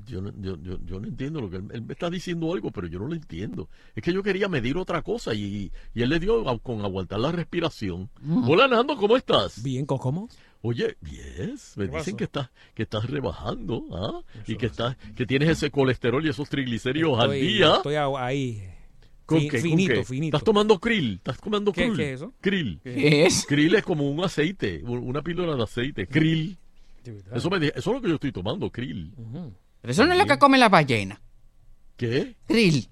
Yo no, yo, yo, yo no entiendo lo que él, él me está diciendo algo, pero yo no lo entiendo. Es que yo quería medir otra cosa y, y él le dio a- con aguantar la respiración. Mm. Hola Nando, ¿cómo estás? Bien, ¿cómo? Oye, yes, me ¿Qué dicen que estás que estás rebajando, ¿ah? Y que estás que tienes ese colesterol y esos triglicéridos al día. Estoy ahí. ¿Con Fi- qué? ¿Con finito, qué? finito. ¿Estás tomando krill? ¿Estás tomando ¿Qué- krill? qué es eso? Krill. ¿Qué es? Krill es como un aceite, un- una píldora de aceite. Krill. Eso, me eso es lo que yo estoy tomando, krill. Pero eso no es lo que come la ballena. ¿Qué? Krill.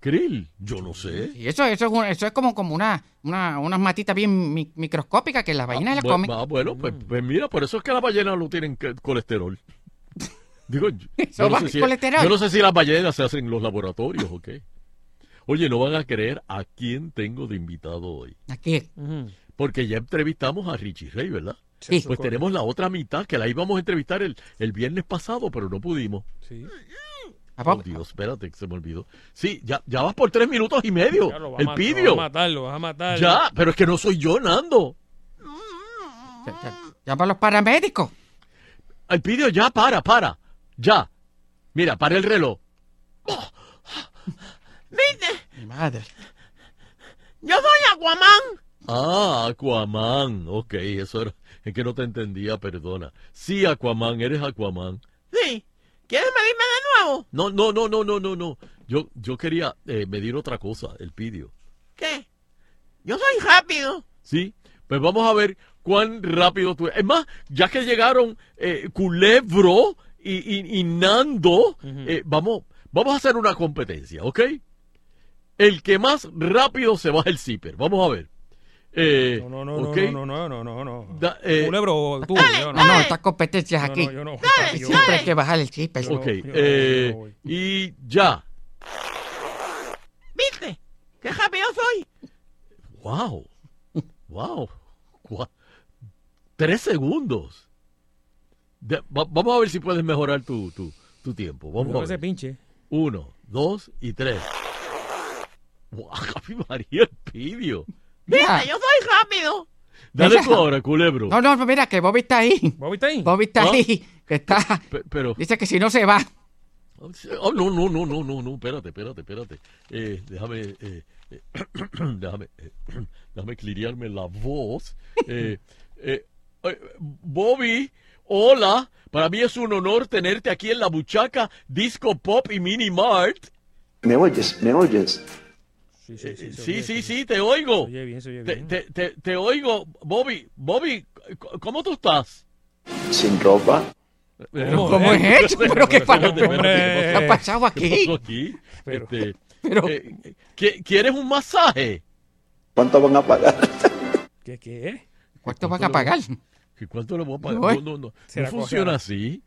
Krill, yo no sé. Y eso, eso, es, un- eso es como, como una, una, unas matitas bien mi- microscópicas que las ballenas las Bu- comen. ah, bueno, pues, pues mira, por eso es que las ballenas no tienen que- colesterol. Digo, yo, Eso yo no va sé si, colesterol. yo no sé si las ballenas se hacen en los laboratorios o qué. Oye, no van a creer a quién tengo de invitado hoy. ¿A qué? Porque ya entrevistamos a Richie Rey, ¿verdad? Sí. Pues tenemos la otra mitad, que la íbamos a entrevistar el, el viernes pasado, pero no pudimos. Sí. Oh, Dios, espérate, que se me olvidó. Sí, ya, ya vas por tres minutos y medio. Ya el pidio. Lo vas a matar, lo vas a matar. Ya, pero es que no soy yo, Nando. Llama a los paramédicos. El pidio ya, para, para. Ya. Mira, para el reloj. ¿Viste? Mi madre. Yo soy Aquaman. Ah, Aquaman. Ok, eso era. Es que no te entendía, perdona. Sí, Aquaman, eres Aquaman. Sí. ¿Quieres medirme de nuevo? No, no, no, no, no, no, no. Yo, yo quería eh, medir otra cosa, el pidio. ¿Qué? Yo soy rápido. ¿Sí? Pues vamos a ver cuán rápido tú... Es más, ya que llegaron eh, Culebro y, y- y Nando, eh, vamos, vamos a hacer una competencia, ¿ok? El que más rápido se baja el zipper. Vamos a ver. Eh, No, no, no, ¿ok? no, no, no, no, no, no. Da- eh, Culebro, tú, yo No, no, estas competencias No, no, aquí. yo no. Y Yo- Siempre hay que bajar el chip. ok, eh, y ya. ¿Viste? ¿Qué rápido soy? Wow. Wow. Gua- Tres segundos. De- va- vamos a ver si puedes mejorar tu, tu, tu tiempo. Vamos a ver. pinche. Uno, dos y tres. Wow, Ave María, el pidio. ¿Viste? Yo soy rápido. Dale Mira. tú ahora, culebro. No, no, mira que Bobby está ahí. ¿Bobby está ahí? Bobby está ¿Ah? ahí. Que está. Pe- Pero, Dice que si no se va. oh, no, no, no, no, no, no, espérate, espérate, espérate. Eh, déjame, eh, eh, déjame, eh, déjame cliriarme la voz. Eh, eh, eh, Bobby, hola. Para mí es un honor tenerte aquí en la buchaca Disco Pop y Mini Mart. ¿Me oyes? ¿Me oyes? Sí, sí, sí. Sí, sí, sí, te oigo. Oye bien, se oye Te, bien. te, te, te oigo, Bobby. Bobby, ¿cómo tú estás? ¿Sin ropa? Pero- ¿Cómo es eso? ¿Pero qué ¿Qué ha pasado aquí? ¿Qué pasó aquí? Pero- Este, pero- eh, ¿qui- ¿Quieres un masaje? ¿Cuánto van a pagar? ¿Qué, qué? ¿Cuánto van a pagar? ¿Y ¿Cuánto le voy a pagar? No, No, ¿eh? no, no. Se No la funciona cogerá. así.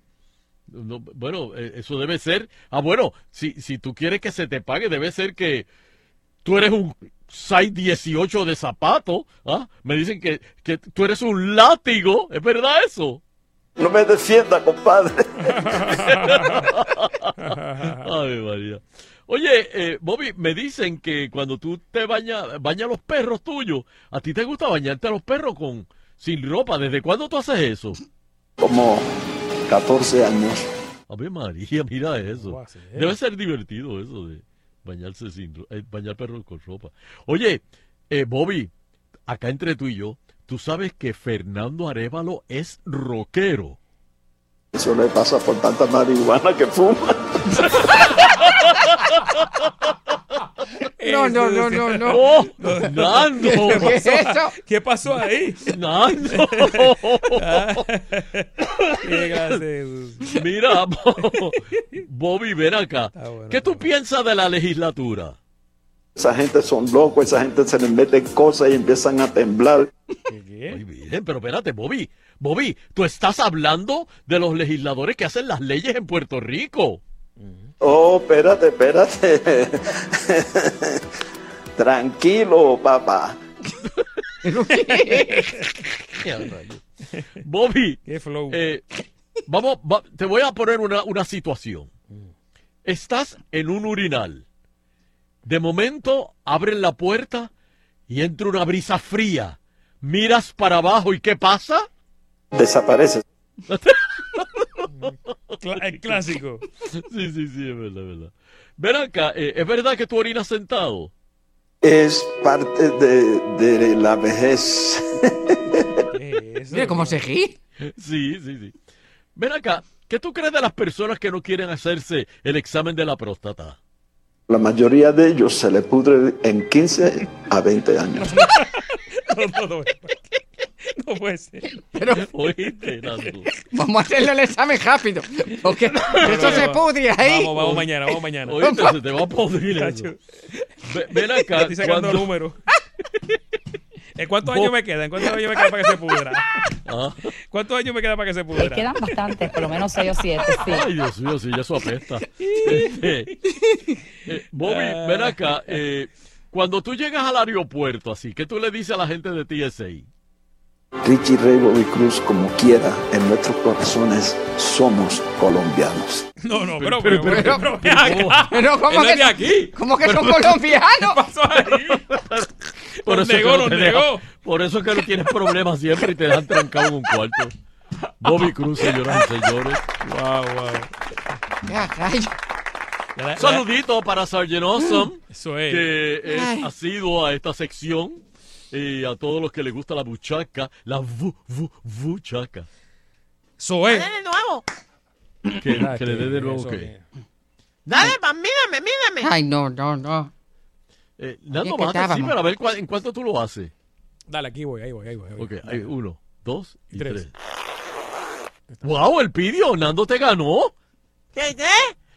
No, bueno, eh, eso debe ser. Ah, bueno, si, si tú quieres que se te pague, debe ser que tú eres un size 18 de zapato. ¿ah? Me dicen que, que tú eres un látigo. ¿Es verdad eso? No me defienda, compadre. Ay, María. Oye, eh, Bobby, me dicen que cuando tú te bañas bañas a los perros tuyos, a ti te gusta bañarte a los perros con sin ropa. ¿Desde cuándo tú haces eso? Como 14 años. Ave María, mira ¿Cómo eso. a? Debe ser divertido eso de bañarse sin eh, bañar perros con ropa. Oye, eh, Bobby, acá entre tú y yo, tú sabes que Fernando Arevalo es rockero. Eso le pasa por tanta marihuana que fuma. No, no, no, no, no. ¡Oh, Nando! ¿Qué es eso? ¿Qué pasó ahí? ¡Nando! Qué Mira, Bo- Bobby, ven acá. Bueno, ¿Qué tú piensas de la legislatura? Esa gente son locos, esa gente se les meten cosas y empiezan a temblar. ¿Qué, qué? Muy bien, pero espérate, Bobby. Bobby, tú estás hablando de los legisladores que hacen las leyes en Puerto Rico. Oh, espérate, espérate. Tranquilo, papá. Bobby, Qué flow. eh, vamos, va- te voy a poner una, una situación. Estás en un urinal. De momento abren la puerta y entra una brisa fría. Miras para abajo y ¿qué pasa? Desaparece. El clásico. Sí, sí, sí, es verdad, es verdad. Ven acá, eh, ¿es verdad que tú orinas sentado? Es parte de, de la vejez. ¿Qué es eso? Mira cómo se ríe. Sí, sí, sí. Ven acá, ¿qué tú crees de las personas que no quieren hacerse el examen de la próstata? La mayoría de ellos se le pudre en 15 a 20 años. No, no, no. Puede ser. Pero Oíste, Nando. vamos a hacerle el examen rápido. Porque eso se pudre ahí. Vamos, vamos mañana, vamos mañana. Oíste, se te va a podrir eso. Ve- Ven acá, Estoy sacando cuando- números. ¿En cuántos Vos- años me queda? ¿En cuántos años me queda para que se pudra? Ah. ¿Cuántos años me queda para que se pudra? quedan bastantes, por lo menos seis o siete, sí. Ay, Dios mío, sí, ya eso apesta. Este, eh, Bobby, ven acá. eh, cuando tú llegas al aeropuerto, así, ¿qué tú le dices a la gente de TSA? Richie Ray Bobby Cruz, como quiera, en nuestros corazones somos colombianos. No, no, Pero, pero, pero, pero, pero, pero, pero. Pero ¿cómo que aquí? ¿Cómo que Pero- son colombianos? pasó ahí? Por eso, es que negó, no por eso es que no tienes problemas siempre y te dejan trancado en un cuarto. Bobby Cruz, señoras y señores. Wow, wow. Ya. Saludito para Sargent Awesome, Eso es. que es asiduo a esta sección. Y a todos los que les gusta la buchaca, la bu, bu, buchaca. Eso es. Dale de nuevo. Que, Ah, que le dé de nuevo que. que- Dale, pa, mírame, mírame. Ay, no, no, no. Eh, Nando, ¿qué bájate estábamos? encima, a ver cua- en cuánto tú lo haces. Dale, aquí voy, ahí voy, ahí voy. ahí voy. Ok, hay uno, dos y Tres. tres. ¡Wow! El pidio, Nando te ganó. ¿Qué, qué?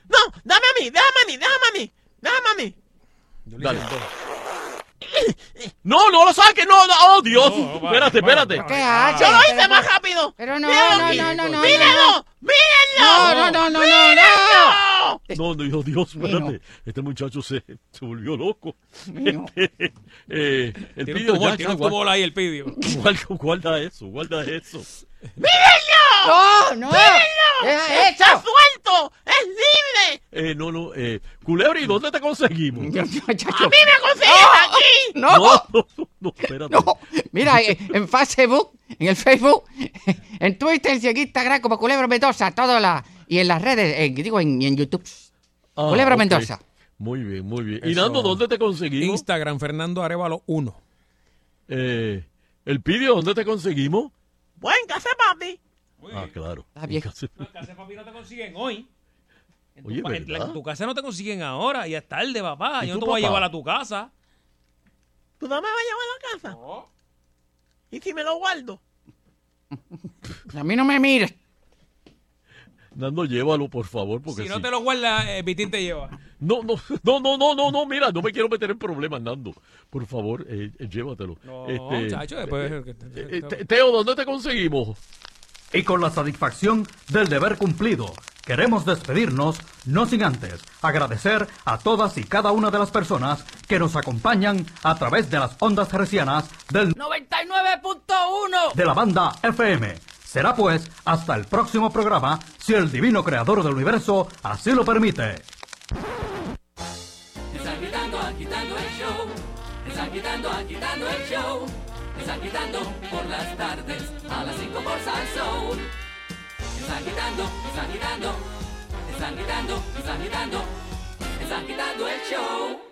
No, dame a mí, déjame a mí, déjame a mí, déjame a mí. Yo le Dale. dos. No, no lo saques, no, no, oh Dios. No, espérate, espérate. va. ¿Qué Ah. haces? Yo lo hice más rápido. Pero no, no, no, no, no, Mírenlo, mírenlo. No, no, no, no, no, no. No, no, Dios, espérate. Este muchacho se, se volvió loco. Este, eh, el Tiene un pidio ya, guarda, ahí el pidio. guarda, guarda eso, guarda eso. No, no. Deja ¡Está eso. suelto! ¡Es libre! Eh, no, no, eh, Culebra, ¿y dónde te conseguimos? Yo- yo- ¡A mí me consigues aquí! No, no, no, no, espérate. no. Mira, eh, en Facebook, en el Facebook, en Twitter y en Instagram como Culebro Mendoza, todas las y en las redes, eh, digo, en, y en YouTube. Ah, Culebra ok. Mendoza. Muy bien, muy bien. ¿Y Eso. Nando, dónde te conseguimos? Instagram, Fernando Arevalo 1. Eh, el pidio, ¿dónde te conseguimos? Buen casa, papi. Ah, claro. Está bien. En casa papi no te consiguen hoy. En tu, Oye, pa- en, la- ¿verdad? en tu casa no te consiguen ahora. Ya es tarde, papá. ¿Y Yo no tu te voy a llevar a tu casa. ¿Tú no me vas a llevar a casa? ¿Y si me lo guardo? A mí no me mires. Nando, llévalo, por favor, porque Si no sí. te lo guardas, eh, Vitín te lleva. No, no, no, no, no, no, no, mira, no me quiero meter en problemas, Nando. Por favor, eh, eh, llévatelo. No, Este, chacho, después... eh, eh, Te- Teo, ¿dónde te conseguimos? Y con la satisfacción del deber cumplido, queremos despedirnos, no sin antes agradecer a todas y cada una de las personas que nos acompañan a través de las ondas hercianas del 99.1. de la banda FM. Será pues hasta el próximo programa, si el divino creador del universo así lo permite. Están show. Están show. Están quitando por las tardes a las 5 por Salsoul. Están quitando, están quitando. Están quitando, están quitando. Están quitando el show.